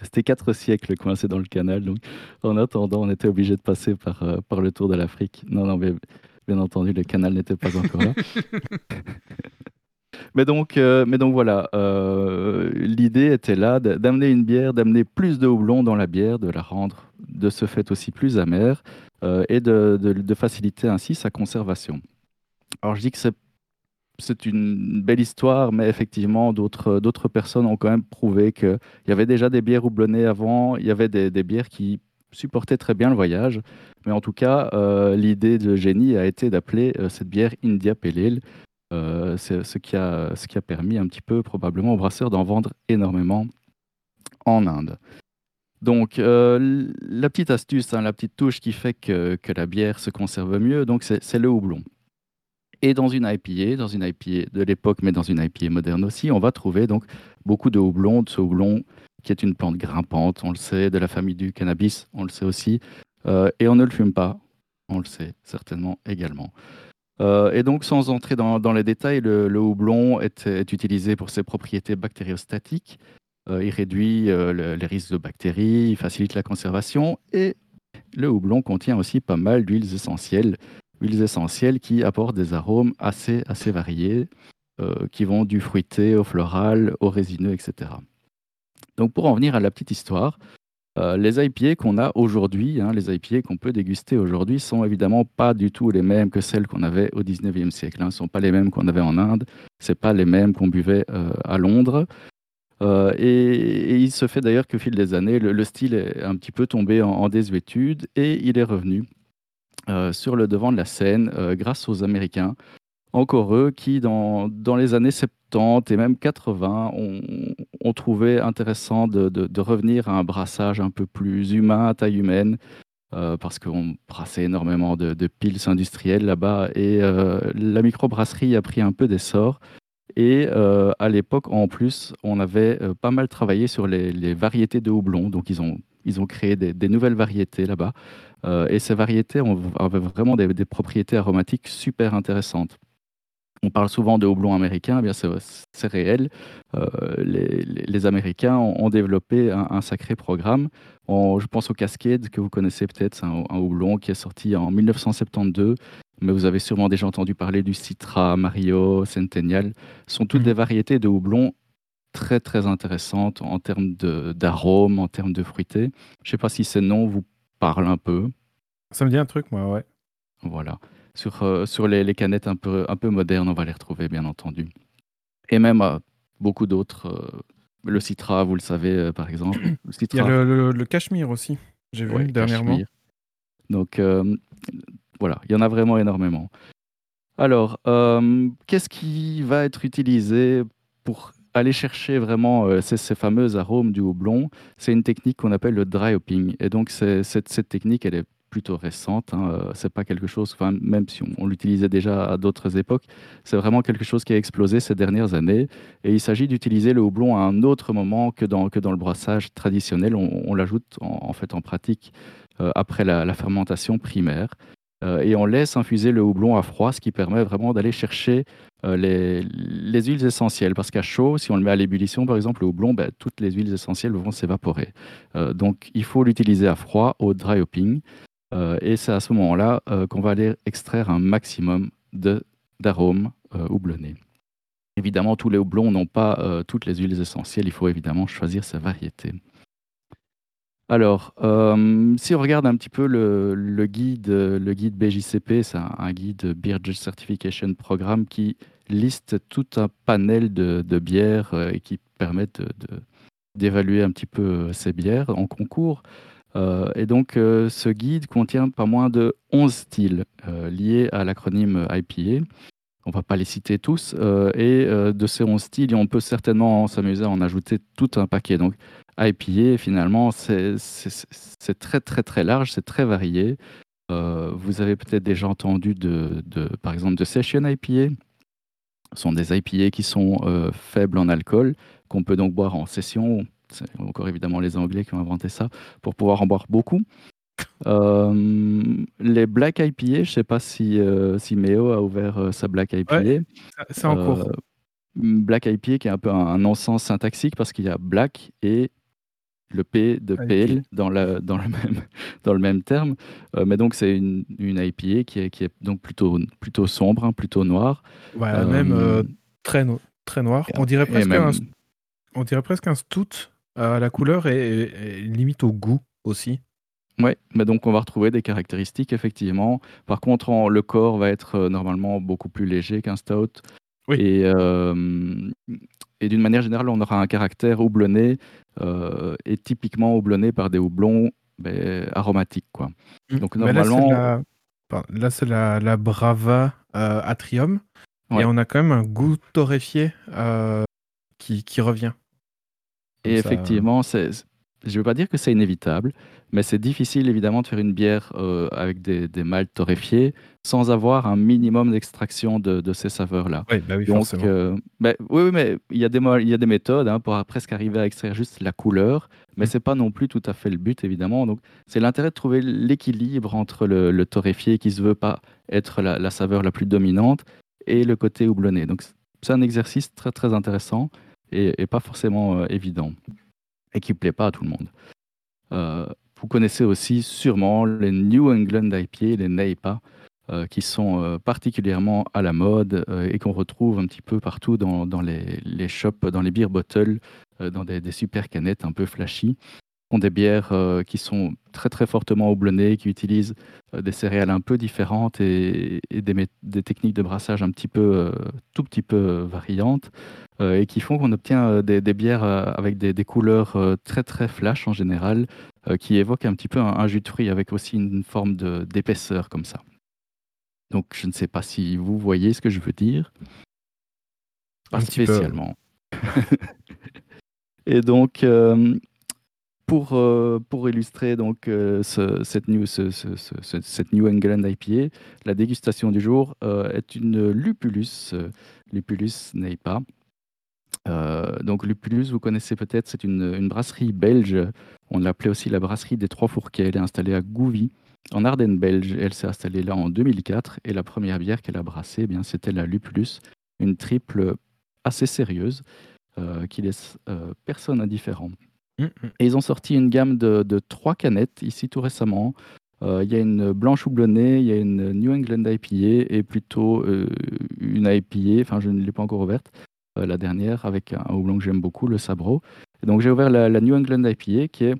resté quatre siècles coincé dans le canal. Donc, en attendant, on était obligé de passer par, euh, le tour de l'Afrique. Non, non, mais bien entendu, le canal n'était pas encore là. (laughs) mais, donc, euh, mais donc voilà, euh, l'idée était là d'amener une bière, d'amener plus de houblon dans la bière, de la rendre de ce fait aussi plus amère et de, de- de faciliter ainsi sa conservation. Alors je dis que c'est c'est une belle histoire, mais effectivement, d'autres d'autres personnes ont quand même prouvé qu'il y avait déjà des bières houblonnées avant, il y avait des, bières qui supportaient très bien le voyage. Mais en tout cas, euh, l'idée de génie a été d'appeler euh, cette bière India Pale. Euh, ce qui, a, ce qui permis un petit peu probablement aux brasseurs d'en vendre énormément en Inde. Donc, euh, la petite astuce, hein, la petite touche qui fait que, la bière se conserve mieux, c'est le houblon. Et dans une IPA, dans une IPA de l'époque, mais dans une IPA moderne aussi, on va trouver donc beaucoup de houblon, de ce houblon qui est une plante grimpante, on le sait, de la famille du cannabis, on le sait aussi, euh, et on ne le fume pas, on le sait certainement également. Euh, et donc, sans entrer dans, les détails, le, houblon est, utilisé pour ses propriétés bactériostatiques. Euh, il réduit le- les risques de bactéries, il facilite la conservation et le houblon contient aussi pas mal d'huiles essentielles, huiles essentielles qui apportent des arômes assez, variés, euh, qui vont du fruité au floral, au résineux, etc. Donc pour en venir à la petite histoire, euh, les IPA qu'on a aujourd'hui, hein, les IPA qu'on peut déguster aujourd'hui, sont évidemment pas du tout les mêmes que celles qu'on avait au 19e siècle. hein. Ce ne sont pas les mêmes qu'on avait en Inde, ce pas les mêmes qu'on buvait euh, à Londres. Et, il se fait d'ailleurs qu'au fil des années, le, le style est un petit peu tombé en, désuétude et il est revenu sur le devant de la scène euh, grâce aux Américains, encore eux, qui dans, dans les années 70 et même 80 ont, ont trouvé intéressant de, de- revenir à un brassage un peu plus humain, à taille humaine, euh, parce qu'on brassait énormément de, de pils industriels là-bas et euh, la microbrasserie a pris un peu d'essor. Et euh, à l'époque, en plus, on avait euh, pas mal travaillé sur les, variétés de houblon. Donc, ils ont, ils ont créé des nouvelles variétés là-bas. Euh, et ces variétés ont, avaient vraiment des, des propriétés aromatiques super intéressantes. On parle souvent de houblon américain, eh bien c'est réel. Euh, les, les- les Américains ont, ont développé un, un sacré programme. On- je pense au Cascade, que vous connaissez peut-être, c'est un, un houblon qui est sorti en 1972, mais vous avez sûrement déjà entendu parler du Citra, Mario, Centennial. Ce sont toutes
Mhm.
des variétés de houblon très très intéressantes en termes d'arômes, en termes de fruité. Je ne sais pas si ces noms vous parlent un peu.
Ça me dit un truc, moi, ouais.
Voilà. Sur, euh, sur les, les canettes un peu, un peu modernes, on va les retrouver, bien entendu. Et même euh, beaucoup d'autres. euh, le Citra, vous le savez, par exemple. (clears throat) Le
Il y a le, le- le cachemire aussi, j'ai vu
ouais,
dernièrement.
Cachemire. Donc, voilà, il y en a vraiment énormément. Alors, qu'est-ce qui va être utilisé pour aller chercher vraiment euh, ces, fameux arômes du houblon C'est une technique qu'on appelle le dry hopping. Et donc, cette, technique, elle est plutôt récente. Hein. euh, C'est pas quelque chose, même si on, l'utilisait déjà à d'autres époques, c'est vraiment quelque chose qui a explosé ces dernières années. Et il s'agit d'utiliser le houblon à un autre moment que dans, le brassage traditionnel. On, l'ajoute en, fait en pratique euh, après la fermentation primaire. Euh, et on laisse infuser le houblon à froid, ce qui permet vraiment d'aller chercher euh, les, les huiles essentielles. Parce qu'à chaud, si on le met à l'ébullition, par exemple, le houblon, ben, toutes les huiles essentielles vont s'évaporer. Euh, donc il faut l'utiliser à froid, au dry hopping. Et c'est à ce moment-là qu'on va aller extraire un maximum d'arômes houblonnés. Évidemment, tous les houblons n'ont pas toutes les huiles essentielles. Il faut évidemment choisir sa variété. Alors, euh, si on regarde un petit peu le, guide, le guide BJCP, c'est un, guide Beer Certification Programme qui liste tout un panel de, bières euh, et qui permettent d'évaluer un petit peu euh, ces bières en concours. Et donc, ce guide contient pas moins de 11 styles liés à l'acronyme IPA. On va pas les citer tous. et de ces 11 styles, on peut certainement s'amuser à en ajouter tout un paquet. Donc, IPA, finalement, c'est très, très, très large, c'est très varié. Euh, vous avez peut-être déjà entendu, de, de- par exemple, de Session IPA. Ce sont des IPA qui sont euh, faibles en alcool, qu'on peut donc boire en session c'est encore évidemment les Anglais qui ont inventé ça, pour pouvoir en boire beaucoup. Euh, les Black IPA, je ne sais pas si, si Méo a ouvert sa Black IPA.
C'est en cours.
Black IPA qui est un peu un, un non-sens syntaxique parce qu'il y a Black et le P de
IPA.
PL dans, la, dans, le, même, (laughs) dans le même terme. Euh, mais donc, c'est une, une IPA qui est, qui est donc plutôt, plutôt sombre, hein, plutôt noire.
Voilà,
Euh,
même euh, très, no- très noir. On dirait presque,
même-
un, on dirait presque un stout à la couleur et limite au goût aussi.
Ouais, mais donc on va retrouver des caractéristiques effectivement. Par contre, en- le corps va être euh, normalement beaucoup plus léger qu'un stout.
Oui.
Et, euh, et d'une manière générale, on aura un caractère houblonné euh, et typiquement houblonné par des houblons ben, aromatiques. Quoi. Donc
là, c'est
normalement,
là, c'est la, la Brava euh, Atrium.
Ouais.
Et on a quand même un goût torréfié qui, qui revient.
Et
ça,
effectivement, c'est- je ne veux pas dire que c'est inévitable, mais c'est difficile évidemment de faire une bière euh, avec des, des maltes torréfiés sans avoir un minimum d'extraction de, de ces saveurs-là.
Oui, bah oui,
Donc,
forcément.
euh, oui, oui, mais il y a des, mo- il y a des méthodes hein, pour presque arriver à extraire juste la couleur, mais
Mm.
c'est pas non plus tout à fait le but, évidemment. Donc, c'est l'intérêt de trouver l'équilibre entre le, le torréfié qui se veut pas être la, la saveur la plus dominante et le côté houblonné. Donc, c'est un exercice très, très intéressant et, et pas forcément euh, évident et qui plaît pas à tout le monde. Euh, vous connaissez aussi sûrement les New England IPA, les NEIPA, euh, qui sont euh, particulièrement à la mode euh, et qu'on retrouve un petit peu partout dans, les, shops, dans les beer bottles, dans des, des super canettes un peu flashy. Ce sont des bières euh, qui sont très très fortement houblonnées, qui utilisent euh, des céréales un peu différentes et, et des, techniques de brassage un petit peu, euh, tout petit peu variantes, et qui font qu'on obtient des, des bières avec des, des couleurs très très flash en général, qui évoquent un petit peu un, un jus de fruits avec aussi une forme d'épaisseur comme ça. Donc je ne sais pas si vous voyez ce que je veux dire. Pas
Un
spécialement. (laughs) Et donc, euh, pour, euh, pour illustrer donc, euh, ce- cette, new, England IPA, la dégustation du jour euh, est une Lupulus, Lupulus Neipa. Euh, donc Lupulus, vous connaissez peut-être, c'est une, brasserie belge. On l'appelait aussi la brasserie des Trois Fourquets. Elle est installée à Gouvy, en Ardennes belge. Elle s'est installée là en 2004 et la première bière qu'elle a brassée, eh bien, c'était la Lupulus, une triple assez sérieuse euh, qui laisse personne indifférent.
Mm, mm.
Et ils ont sorti une gamme de, trois canettes ici tout récemment. Euh, Il y a une blanche houblonnée, il y a une New England IPA et plutôt euh, une IPA, enfin je ne l'ai pas encore ouverte, euh, la dernière avec un houblon que j'aime beaucoup, le Sabro. Donc j'ai ouvert la, New England IPA qui est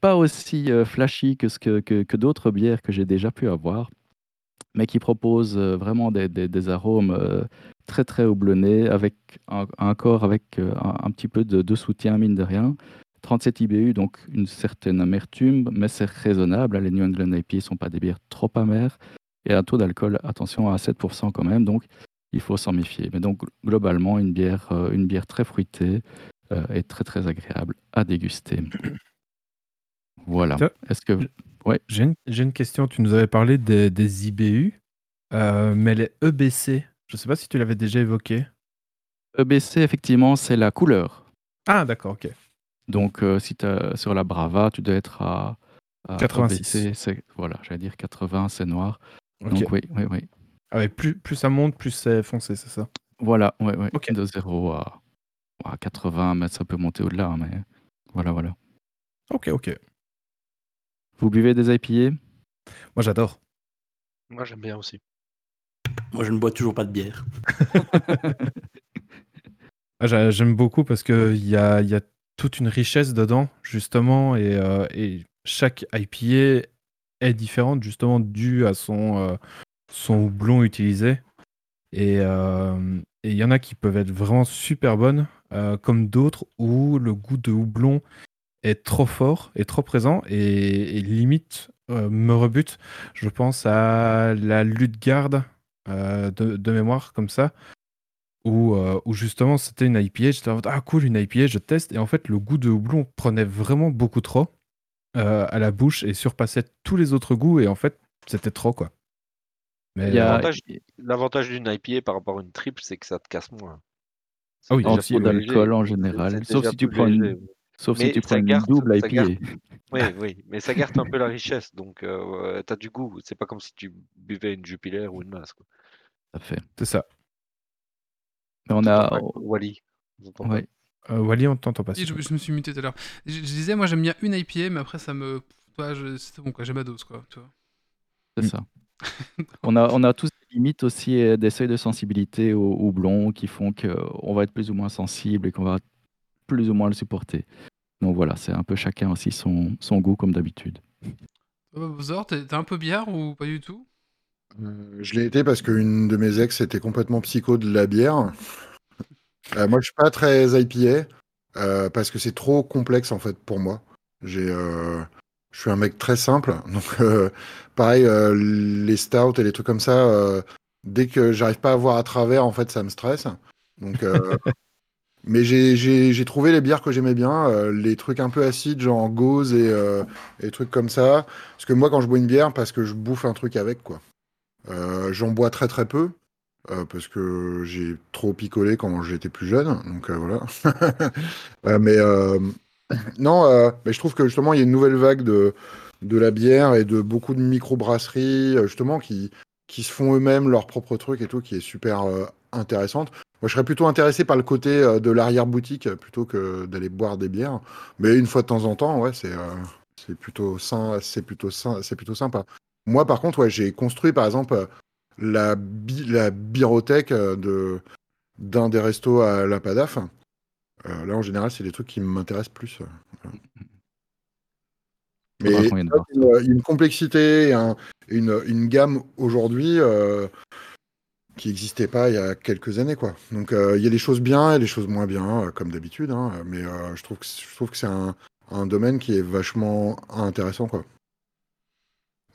pas aussi flashy que, que, que, d'autres bières que j'ai déjà pu avoir, mais qui propose vraiment des, des- arômes très très houblonnés avec un, corps avec un, petit peu de soutien mine de rien. 37 IBU, donc une certaine amertume, mais c'est raisonnable. Les New England IPA ne sont pas des bières trop amères. Et un taux d'alcool, attention, à 7% quand même, donc il faut s'en méfier. Mais donc globalement, une bière, euh, une bière très fruitée euh, et très très agréable à déguster. (clears throat) Voilà. Est-ce que...
J'ai une, j'ai une question. Tu nous avais parlé des, des IBU, euh, mais les EBC, je ne sais pas si tu l'avais déjà évoqué.
EBC, effectivement, c'est la couleur.
Ah, d'accord, ok.
Donc, euh, si tu sur la Brava, tu dois être à, à
86.
EBC, c'est- voilà, j'allais dire 80, c'est noir. Donc, oui, oui, oui.
Ah ouais, plus, plus ça monte, plus c'est foncé, c'est ça?
Voilà, ouais.
Ok.
de 0 à, à 80, mais ça peut monter au-delà. hein, Mais voilà, voilà.
Ok, ok.
Vous buvez des IPA?
Moi, j'adore.
Moi, j'aime bien aussi.
Moi, je ne bois toujours pas de bière. (laughs)
Ah, j'a- J'aime beaucoup parce qu'il y a, y a toute une richesse dedans, justement, et, euh, chaque IPA est différente, justement, due à son, euh, houblon utilisé. Et euh, il y en a qui peuvent être vraiment super bonnes, euh, comme d'autres où le goût de houblon est trop fort et trop présent et, limite euh, me rebute. Je pense à la Lutte-Garde euh, de, de mémoire, comme ça, où, euh, où justement c'était une IPA. J'étais en mode ah cool, une IPA, je teste. Et en fait, le goût de houblon prenait vraiment beaucoup trop euh, à la bouche et surpassait tous les autres goûts. Et en fait, c'était trop quoi. Mais
a-
L'avantage- d'une IPA par rapport à une triple, c'est que ça te casse moins.
Ah oui,
C'est
En d'alcool en général. Sauf si tu prends une-
léger.
Sauf
Mais
si tu
ça
prends une
garde-
double IPA.
garde- (laughs) Oui, oui, mais ça garde un peu la richesse, donc tu as du goût. C'est pas comme si tu buvais une Jupiler ou une Masse. quoi.
Ça fait.
C'est ça.
Mais on a.
Wally.
Ouais.
Euh, on t'entend pas.
Si,
s'il
je, me suis muté tout à l'heure. Je, je disais, moi j'aime bien une IPA, mais après ça me. Toi, je... c'était bon quoi, j'ai ma dose quoi.
C'est ça. (laughs) on, a, on a tous des limites aussi, euh, des seuils de sensibilité au houblon qui font qu'on va être plus ou moins sensible et qu'on va plus ou moins le supporter. Donc voilà, c'est un peu chacun aussi son, son goût comme d'habitude.
T'es t'es un peu bière ou pas du tout?
Euh, je l'ai été parce qu'une de mes ex était complètement psycho de la bière. Euh, moi, je suis pas très IPA euh, parce que c'est trop complexe en fait pour moi. J'ai, je suis un mec très simple, (laughs) donc pareil, les stouts et les trucs comme ça, dès que j'arrive pas à voir à travers, en fait, ça me stresse. Donc, (laughs) mais j'ai, trouvé les bières que j'aimais bien, les trucs un peu acides, genre gauze et, et trucs comme ça. Parce que moi, quand je bois une bière, parce que je bouffe un truc avec, quoi. Euh, j'en bois très très peu euh, parce que j'ai trop picolé quand j'étais plus jeune, donc euh, voilà. (laughs) Mais (clears throat) non, mais je trouve que justement il y a une nouvelle vague de, de la bière et de beaucoup de micro-brasseries justement qui, qui se font eux-mêmes leurs propres trucs et tout, qui est super intéressante. Moi, je serais plutôt intéressé par le côté de l'arrière-boutique plutôt que d'aller boire des bières. Mais une fois de temps en temps, ouais, c'est c'est plutôt plutôt plutôt sympa. Moi, par contre, ouais, j'ai construit, par exemple, euh, la, bi la birothèque euh, de d'un des restos à la Padaf. Euh, là, en général, c'est des trucs qui m'intéressent plus. voilà. Mais une, une complexité, et un- une, une gamme aujourd'hui euh, qui n'existait pas il y a quelques années, quoi. Donc, euh, il y a des choses bien et des choses moins bien, comme d'habitude. hein, mais je trouve que je trouve que c'est un, un domaine qui est vachement intéressant, quoi.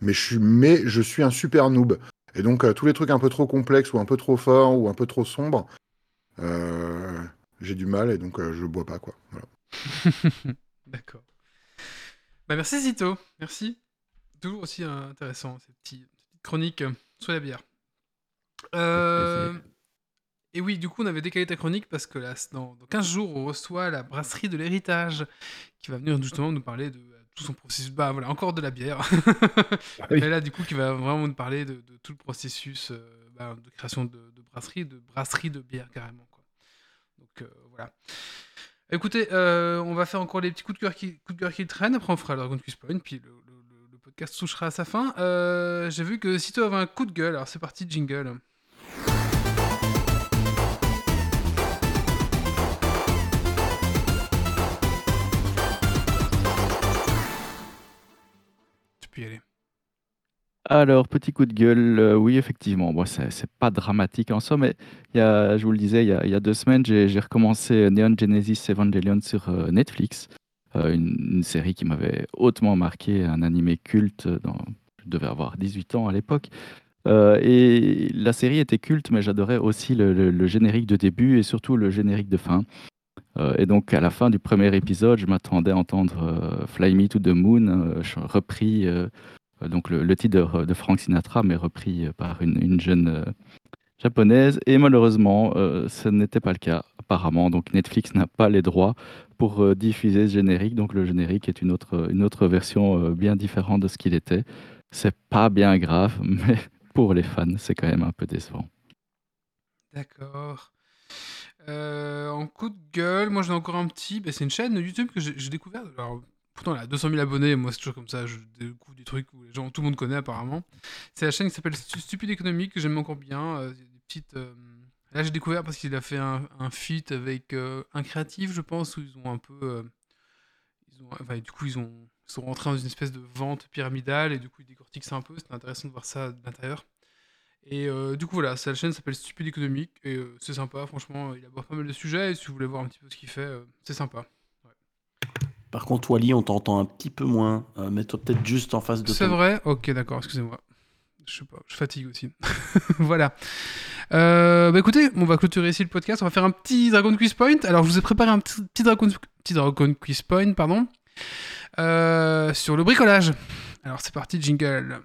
Mais je suis, mais je suis un super noob. Et donc, euh, tous les trucs un peu trop complexes ou un peu trop forts ou un peu trop sombres, euh, j'ai du mal et donc euh, je bois pas, quoi. Voilà. (laughs)
D'accord. Bah merci Zito, merci. Toujours aussi euh, intéressant petites chroniques euh, sur la bière. Euh, et oui, du coup, on avait décalé ta chronique parce que là, dans, dans 15 jours, on reçoit la brasserie de l'héritage qui va venir justement nous parler de tout son processus. Bah voilà, encore de la bière.
oui.
Mais là, du coup, qui va vraiment nous parler de, de tout le processus euh, bah, de création de, de brasserie, de brasserie de bière carrément. Quoi. Donc euh, voilà. Écoutez, euh, on va faire encore les petits coups de cœur qui, coups de cœur qui traînent. Après, on fera le Dragon Quiz Point, puis le, le- le- podcast touchera à sa fin. J'ai vu que Sito avait un coup de gueule, alors c'est parti, jingle.
Alors, petit coup de gueule, euh, oui, effectivement, c'est pas dramatique en soi, mais je vous le disais, il y a, deux semaines, j'ai recommencé Neon Genesis Evangelion sur euh, Netflix, euh, une, série qui m'avait hautement marqué, un animé culte, je devais avoir 18 ans à l'époque. Euh, et la série était culte, mais j'adorais aussi le générique de début et surtout le générique de fin. Euh, et donc, à la fin du premier épisode, je m'attendais à entendre euh, Fly Me to the Moon, euh, repris donc le, titre de, Frank Sinatra, mais repris par une, une jeune japonaise. Et malheureusement, ce n'était pas le cas, apparemment. Donc Netflix n'a pas les droits pour diffuser ce générique. Donc le générique est une autre, une autre version bien différente de ce qu'il était. C'est pas bien grave, (laughs) mais pour les fans, c'est quand même un peu décevant.
D'accord. Euh, en coup de gueule, moi j'en ai encore un petit. bah, c'est une chaîne YouTube que j'ai découvert. Alors, pourtant, elle a 200 000 abonnés. Moi, c'est toujours comme ça. Je découvre des trucs où tout le monde connaît apparemment. C'est la chaîne qui s'appelle Stu- Stupide Économique que j'aime encore bien. Euh, des petites. euh, Là, j'ai découvert parce qu'il a fait un, feat avec un créatif, je pense, où ils ont un peu. Ils ont, du coup, ils, ont, ils sont rentrés dans une espèce de vente pyramidale et du coup, ils décortiquent ça un peu. C'était intéressant de voir ça de l'intérieur. Et euh, du coup, voilà, sa chaîne s'appelle Stupide Économique et euh, c'est sympa, franchement, il aborde pas mal de sujets et si vous voulez voir un petit peu ce qu'il fait, euh, c'est sympa.
Par contre, Wally, on t'entend un petit peu moins. Mets-toi peut-être juste en face de
C'est vrai Ok, d'accord, excusez-moi. Je sais pas, je fatigue aussi. (laughs) voilà. Bah écoutez, on va clôturer ici le podcast. On va faire un petit Dragon Quiz Point. Alors, je vous ai préparé un petit, petit Dragon, petit Dragon Quiz Point, pardon, sur le bricolage. Alors, c'est parti, jingle.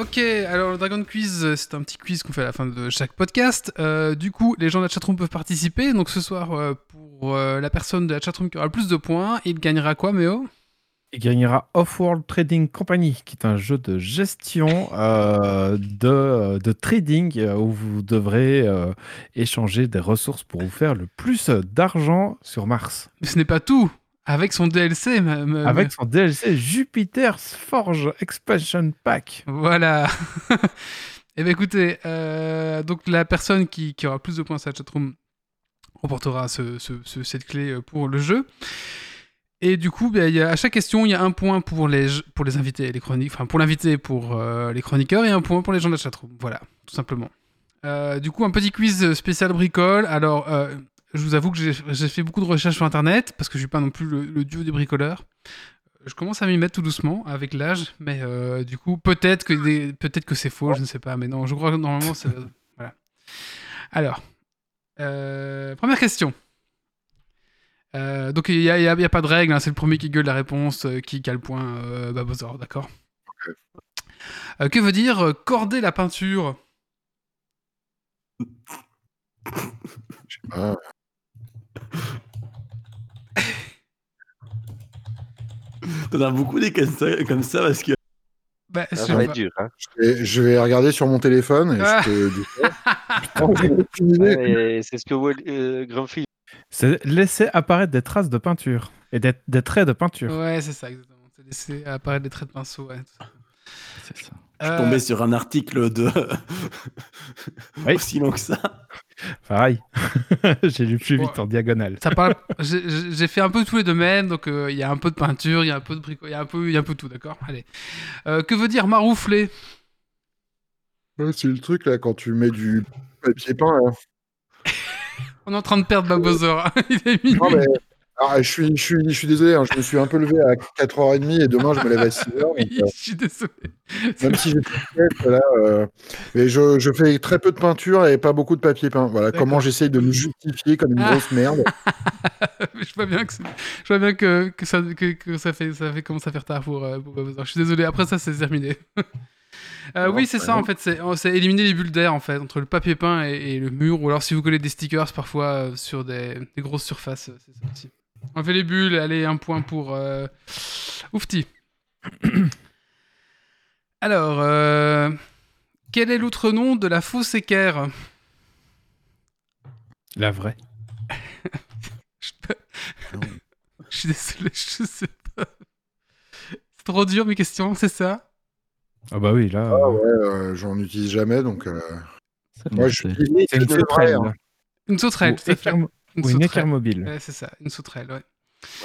Ok, alors le Dragon Quiz, euh, c'est un petit quiz qu'on fait à la fin de chaque podcast. Euh, du coup, les gens de la chatroom peuvent participer. Donc ce soir, euh, pour euh, la personne de la chatroom qui aura le plus de points, il gagnera quoi, Méo?
Il gagnera Off-World Trading Company, qui est un jeu de gestion euh, de, de trading où vous devrez euh, échanger des ressources pour vous faire le plus d'argent sur Mars.
Mais ce n'est pas tout. Avec son DLC, ma-
Avec son DLC Jupiter's Forge Expansion Pack.
Voilà. (laughs) Eh bien écoutez, euh, donc la personne qui, qui aura plus de points sur la chatroom remportera ce, ce- ce- cette clé euh, pour le jeu. Et du coup, ben, il y a- à chaque question, il y a un point pour les, j- pour les invités et les chroniques, enfin pour l'invité pour euh, les chroniqueurs et un point pour les gens de la chatroom. Voilà, tout simplement. Euh, du coup, un petit quiz spécial bricole. Alors, je vous avoue que j'ai fait beaucoup de recherches sur Internet parce que je suis pas non plus le, le dieu des bricoleurs. Je commence à m'y mettre tout doucement avec l'âge, mais euh, du coup, peut-être que, des- peut-être que c'est faux, je ne sais pas, mais non, je crois que normalement, c'est. (laughs) voilà. Alors, euh, première question. Euh, donc, il n'y a, pas de règle, hein, c'est le premier qui gueule la réponse, qui, qui a le point, Babozor, d'accord Que veut dire corder la peinture?
Ah, (laughs)
T'en as beaucoup des comme ça, comme ça parce que.
bah,
Ça va être dur. Hein.
je vais regarder sur mon téléphone et
Ah.
je (laughs)
c'est ce que Wall- euh, Grumpy.
C'est laisser apparaître des traces de peinture et des, des traits de peinture.
Ouais, c'est ça, exactement. C'est laisser apparaître des traits de pinceau, ouais.
C'est ça.
Je suis
Euh,
tombé sur un article de. (laughs)
Oui.
Aussi long que ça.
Pareil. (laughs) J'ai lu plus
Ouais.
vite en diagonale.
Ça parle. J'ai fait un peu tous les domaines, donc euh, il y a un peu de peinture, il y a un peu de bricot, il y a un peu, y a un peu tout, d'accord? Allez. Euh, que veut dire maroufler?
Ouais, C'est le truc là quand tu mets du papier peint. (laughs)
On est en train de perdre Babozor. il est minuit.
Non, mais, alors, je, suis, je, suis, je suis désolé, hein, je me suis un peu levé à 4h30 et demain je me lève à 6h.
Oui, (laughs) je suis désolé.
même si j'ai là, euh, mais je, je fais très peu de peinture et pas beaucoup de papier peint. Voilà
D'accord.
comment j'essaye de me justifier comme une
Ah.
grosse merde. (laughs)
je vois bien que c'est- je vois bien que, que ça que, que ça fait ça fait commence à faire tard pour, euh, pour. Je suis désolé. Après ça c'est terminé. (laughs) Euh,
Non,
oui, c'est ça en fait, c'est c'est éliminer les bulles d'air en fait entre le papier peint et, et le mur, ou alors si vous collez des stickers parfois euh, sur des, des grosses surfaces, euh, c'est ça aussi. On fait les bulles, allez un point pour euh... Oufti. (clears throat) alors, euh, quel est l'autre nom de la fausse équerre?
La vraie. (laughs)
je, peux- (laughs) je suis désolé, je sais pas. C'est trop dur mes questions, c'est ça?
Ah bah oui, là.
Ah
euh,
ouais, euh, j'en utilise jamais donc. euh, moi
c'est-
je dis
C'est une sauterelle.
hein.
Une sauterelle,
Ou
tout à fait.
équerre-
Une
ou une
sauterelle.
équerre mobile.
Ouais, c'est ça, une sauterelle, ouais.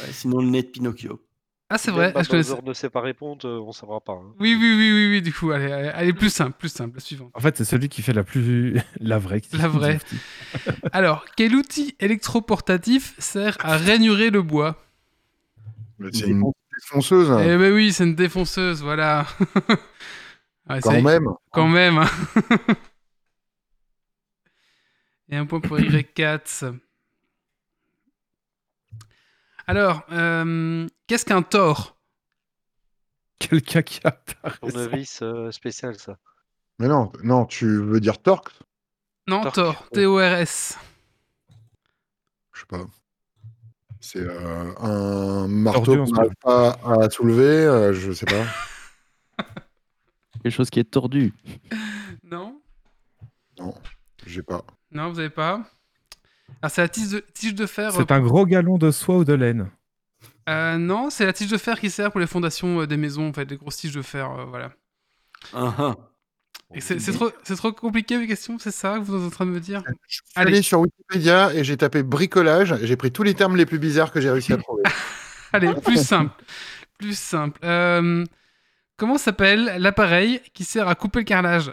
Ouais, sinon, le nez de Pinocchio.
Ah, c'est
Même
vrai, ah, je
ne sait pas répondre, euh, on ne saura pas. hein.
Oui, oui, oui, oui, oui, du coup, allez, allez, allez, plus simple, plus simple, la suivante.
En fait, c'est celui qui fait la plus. (laughs) la vraie. qui-
La vraie. (laughs) Alors, quel outil électroportatif sert à rainurer le bois?
C'est une défonceuse, hein,
Eh ben oui, c'est une défonceuse, voilà. (laughs) Ouais,
quand même.
Quand même. hein. Et un point pour Y4. Alors, euh, qu'est-ce qu'un tort?
Quelqu'un qui apparaît.
Tournevis euh, spécial, ça.
Mais non, non, tu veux dire torque?
Non,
Torque,
tort. T-O-R-S.
Je sais pas. C'est euh, un marteau
Tordu,
qu'on n'arrive pas à soulever, euh, je sais pas. (laughs)
Quelque chose qui est tordu.
Non?
Non, j'ai pas.
Non, vous avez pas? C'est la tige de, tige de fer.
C'est un gros galon de soie ou de laine.
Euh, non, c'est la tige de fer qui sert pour les fondations euh, des maisons, en fait, les grosses tiges de fer, euh, voilà.
Ah, ah.
Et c'est trop, c'est trop compliqué mes questions, c'est ça que vous êtes en train de me dire?
Je suis
Allez.
allé sur Wikipédia et j'ai tapé bricolage et j'ai pris tous les termes les plus bizarres que j'ai réussi à trouver. (laughs)
Allez, plus simple. Plus simple. Euh, comment s'appelle l'appareil qui sert à couper le carrelage?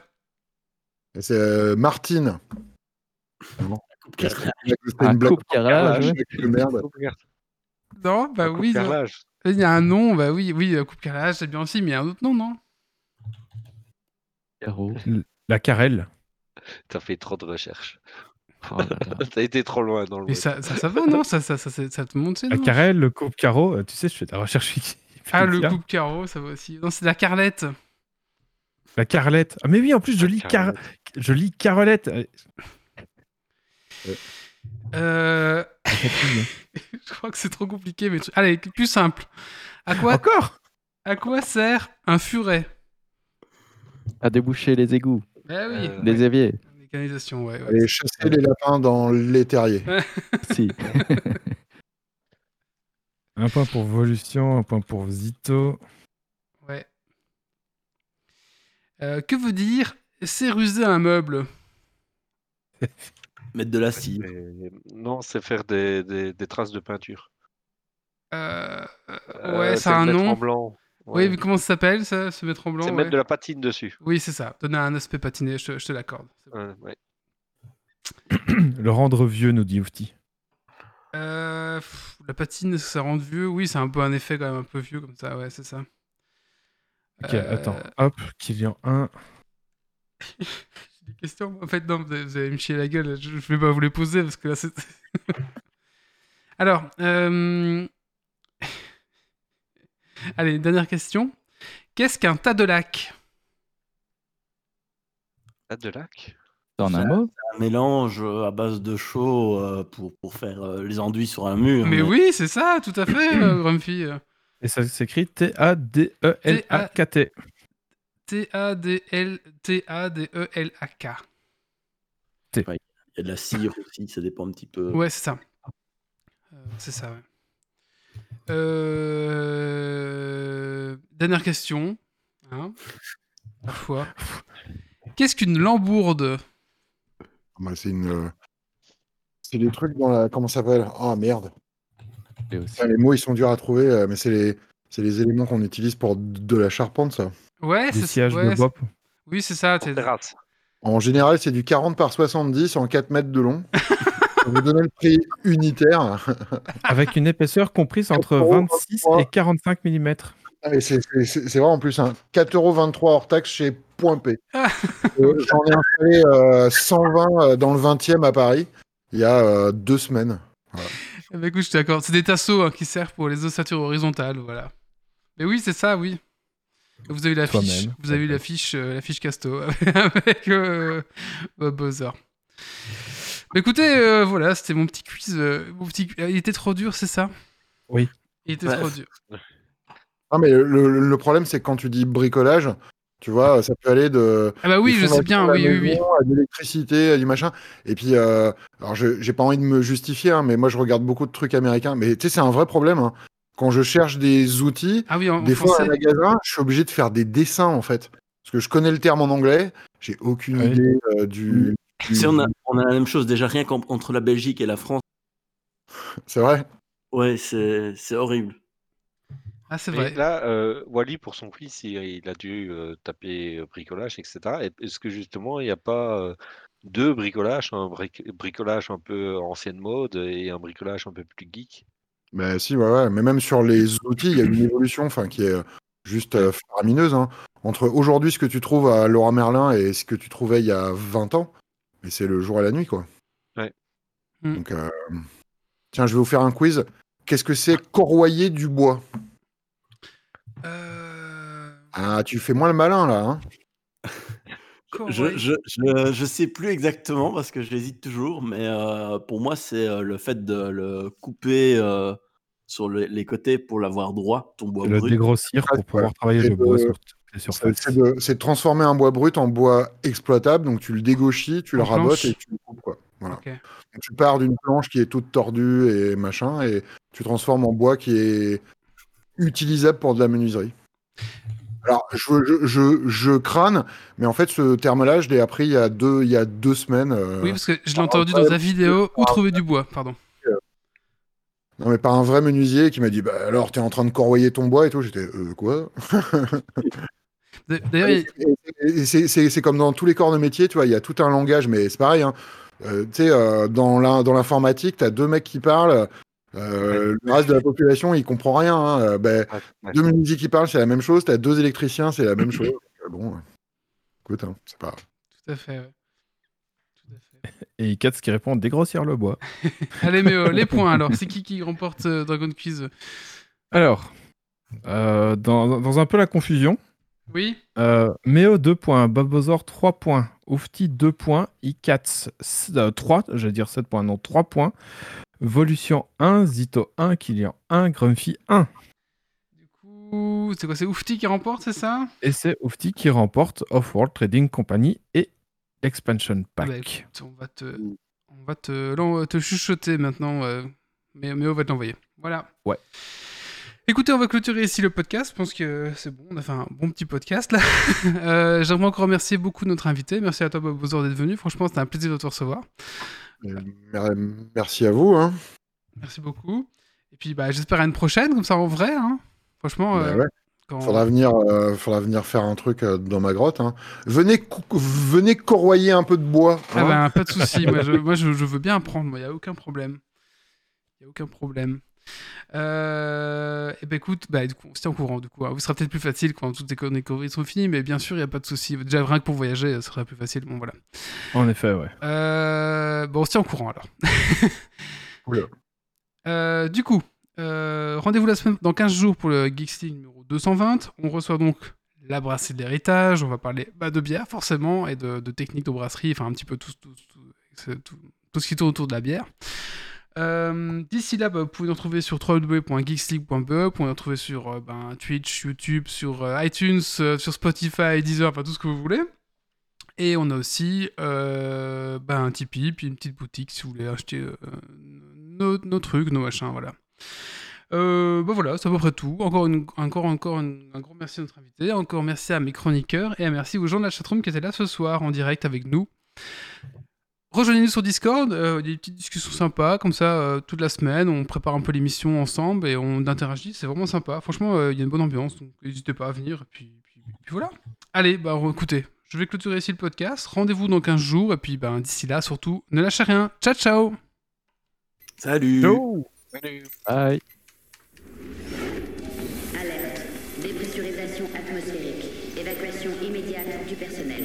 C'est euh, Martine. Blague
coupe carrelage.
Non, bah oui. Il y a un nom, bah oui, oui, euh, coupe carrelage, c'est bien aussi, mais il y a un autre nom, non?
Carreau.
La carrelle.
T'as fait trop de recherches.
Oh. (laughs)
T'as été trop loin dans le
Mais ça, ça, ça va, non? Ça, ça, ça, ça, ça te monte,
La carrelle, le coupe-carreau. euh, Tu sais, je fais la recherche. (laughs)
Ah, le coupe carreau, ça va aussi. Non, c'est la carlette.
La Carlette. Ah, mais oui, en plus, je lis, car... je lis Carolette. Euh,
Euh, (laughs) je crois que c'est trop compliqué, mais allez, plus simple. À quoi,
Encore?
À quoi sert un furet?
À déboucher les égouts,
Eh oui,
Euh,
les éviers.
les canalisations, ouais. ouais.
Aller chasser les lapins dans les terriers. (laughs)
si.
Un point pour Volution, un point pour Zito.
Ouais. Euh, que veut dire s'éruser un meuble (laughs)
Mettre de la cire.
Mais Non, c'est faire des, des, des traces de peinture.
Euh,
Euh,
Ouais,
c'est
ça a un
mettre
nom.
en blanc.
Oui,
Ouais.
mais comment ça s'appelle, ça, se mettre en blanc
C'est
ouais.
mettre de la patine dessus.
Oui, c'est ça. Donner un aspect patiné, je te, je te l'accorde. Bon.
Ouais. (coughs)
Le rendre vieux, nous dit Oufti.
Euh, pff, la patine, est-ce que ça rend vieux? Oui, c'est un peu un effet quand même un peu vieux comme ça, ouais, c'est ça.
Ok,
Euh,
attends. Hop, Kylian 1. (laughs)
J'ai des questions. En fait, non, vous allez, me chier la gueule. Je, je vais pas vous les poser parce que là, c'est. (laughs) Alors, euh... (laughs) allez, dernière question. Qu'est-ce qu'un tas de lacs?
Ah, de lac
En un mot?
Un mélange euh, à base de chaux euh, pour, pour faire les enduits sur un mur.
Mais oui, c'est ça, tout à fait, Grumpy.
Et ça s'écrit E T-A-D-E-L-A-K-T.
T-A-D-L T-A-D-E-L-A-K.
Il y a de la cire aussi, ça dépend un petit peu.
Ouais, c'est ça. Euh, c'est ça, ouais. Euh, Dernière question. Hein Parfois. Qu'est-ce qu'une lambourde?
Bah, c'est une. euh, C'est des trucs dans la. Comment ça s'appelle? Ah merde.
Aussi.
Putain, les mots ils sont durs à trouver, mais c'est les. C'est les éléments qu'on utilise pour de la charpente, ça.
Ouais,
Des
c'est
sièges
ouais,
de
c'est-
Bob.
Oui, c'est ça.
En général, c'est du 40 par 70 en 4 mètres de long. Pour vous donner le prix unitaire.
Avec une épaisseur comprise entre
4,23.
26 et 45 mm.
Ah, c'est- c'est c'est- c'est vrai en plus, hein, 4,23€ hors taxe chez Point P.
Ah.
Euh, J'en ai installé euh, 120 euh, dans le 20e à Paris il y a euh, deux semaines.
Eh ben, écoute, je suis d'accord. C'est des tasseaux hein, qui servent pour les ossature horizontales, voilà. Mais oui, c'est ça, oui. Vous avez la fiche, vous avez eu la fiche, euh, la fiche Casto (laughs) avec euh, Bob écoutez, euh, voilà, c'était mon petit quiz. euh, mon petit... Il était trop dur, c'est ça?
Oui.
Il était
Ouais.
trop dur.
Non, mais le, problème, c'est que quand tu dis bricolage, tu vois, ça peut aller de.
Ah bah oui, je sais bien, oui, oui, oui.
à de l'électricité, à du machin. Et puis, euh, alors, je j'ai pas envie de me justifier, hein, mais moi, je regarde beaucoup de trucs américains. Mais tu sais, c'est un vrai problème. hein. Quand je cherche des outils,
Ah oui, en, en
des fois, à un magasin, je suis obligé de faire des dessins, en fait. Parce que je connais le terme en anglais, j'ai aucune
Oui.
idée euh, du. du-
Si on, a, on a la même chose, déjà rien qu'entre la Belgique et la France, (laughs)
C'est vrai?
Ouais, c'est c'est horrible.
Ah, c'est vrai.
là, euh, Wally, pour son quiz, il, il a dû euh, taper bricolage, etc. Et Est-ce que justement, il n'y a pas euh, deux bricolages, un bric- bricolage un peu ancienne mode et un bricolage un peu plus geek?
Ben si, ouais, ouais. Mais même sur les outils, il y a une évolution enfin, qui est euh, juste euh, faramineuse. hein. Entre aujourd'hui, ce que tu trouves à Laura Merlin et ce que tu trouvais il y a 20 ans, mais c'est le jour et la nuit, quoi.
Ouais.
Mm.
Donc, euh, tiens, je vais vous faire un quiz. Qu'est-ce que c'est corroyer du bois?
Euh...
Ah, tu fais moins le malin, là. Hein
Je, je, je, je sais plus exactement parce que j'hésite toujours, mais euh, pour moi, c'est euh, le fait de le couper euh, sur le- les côtés pour l'avoir droit, ton bois
Le
brut.
dégrossir pour pouvoir travailler le bois sur toutes les
C'est
surfaces.
c'est de, c'est de transformer un bois brut en bois exploitable. Donc, tu le dégauchis, tu le
En
rabotes
planche.
et tu le coupes, quoi. Voilà.
Ok.
Donc, tu pars d'une planche qui est toute tordue et machin, et tu transformes en bois qui est utilisable pour de la menuiserie. Alors, je, je, je, je crâne, mais en fait, ce terme-là, je l'ai appris il y a deux, il y a deux semaines. euh,
Oui, parce que je l'ai entendu dans ta vidéo Où trouver du bois, pardon.
Non, mais par un vrai menuisier qui m'a dit bah, Alors, t'es en train de corroyer ton bois et tout. J'étais euh, Quoi? (laughs)
D'ailleurs,
c'est- comme dans tous les corps de métier, tu vois, il y a tout un langage, mais c'est pareil. Hein. Euh, tu sais, euh, dans l'informatique, tu as deux mecs qui parlent. Euh, Le reste de la population, il comprend rien. hein. Euh, ben,
Ouais, ouais.
deux menuisiers qui parlent, c'est la même chose. Tu as deux électriciens, c'est la même chose. (coughs) Euh, bon, ouais. écoute, hein, c'est pas.
tout à fait. ouais. Tout à fait.
Et Katz qui répond dégrossir le bois. (laughs)
Allez, mais euh, les points alors. C'est qui qui remporte euh, Dragon Quiz?
Alors, euh, dans, dans un peu la confusion,
Oui
Euh, Méo 2 points, Bobozor 3 points, Oufti 2 points, Ikats 3, je vais dire 7 points, non 3 points, Volution 1, Zito 1, Kilian 1, Grumpy 1.
Du coup, c'est quoi C'est Oufti qui remporte, c'est ça?
Et c'est Oufti qui remporte Off-World Trading Company et Expansion
Ah
Pack.
bah, écoute, on va te, on va te, là, on va te chuchoter maintenant, euh, mais, mais on va te l'envoyer. Voilà.
Ouais.
Écoutez, on va clôturer ici le podcast. Je pense que c'est bon, on a fait un bon petit podcast là. (laughs) Euh, J'aimerais encore remercier beaucoup notre invité. Merci à toi, Bob Bozor, d'être venu. Franchement, c'était un plaisir de te recevoir.
Mer- Merci à vous. Hein.
Merci beaucoup. Et puis, bah, j'espère à une prochaine, comme ça en vrai. Hein. Franchement,
Bah
euh,
ouais.
quand-
Faudra venir, euh, faudra venir faire un truc euh, dans ma grotte. hein. Venez, cou- venez corroyer un peu de bois.
Ah
hein.
bah, pas de souci. moi, je, moi, je, je veux bien apprendre. Il n'y a aucun problème. Il n'y a aucun problème. Euh, et ben écoute, bah, du coup, on se tient au courant. Du coup, hein. Vous sera peut-être plus facile quand toutes les conneries sont finies, mais bien sûr, il n'y a pas de souci. Déjà, rien que pour voyager, ce sera plus facile. Bon, voilà.
En effet, ouais.
Euh, bon, on se tient au courant alors. (laughs) Euh, du coup, euh, rendez-vous la semaine dans 15 jours pour le Geeks League numéro 220. On reçoit donc la brasserie de l'héritage. On va parler bah, de bière forcément et de, de techniques de brasserie, enfin un petit peu tout, tout, tout- tout- tout ce qui tourne autour de la bière. Euh, D'ici là, bah, vous pouvez nous retrouver sur www.geeksleague.be, vous pouvez nous retrouver sur euh, ben, Twitch, YouTube, sur euh, iTunes, sur Spotify, Deezer, enfin tout ce que vous voulez. Et on a aussi un Tipeee, puis une petite boutique si vous voulez acheter nos, trucs, nos machins, voilà. Bah voilà, c'est à peu près tout. Encore, encore, encore un grand merci à notre invité. Encore merci à mes chroniqueurs et un merci aux gens de la chatroom qui étaient là ce soir en direct avec nous. Rejoignez-nous sur Discord, euh, il y a des petites discussions sympas, comme ça, euh, toute la semaine, on prépare un peu l'émission ensemble et on interagit, c'est vraiment sympa. Franchement, euh, il y a une bonne ambiance, donc n'hésitez pas à venir, et puis, puis- puis voilà. Allez, bah écoutez, je vais clôturer ici le podcast, rendez-vous dans 15 jours, et puis ben, d'ici là, surtout, ne lâchez rien. Ciao, ciao
Salut
Bye.
Alerte. Dépressurisation atmosphérique. Évacuation immédiate du personnel.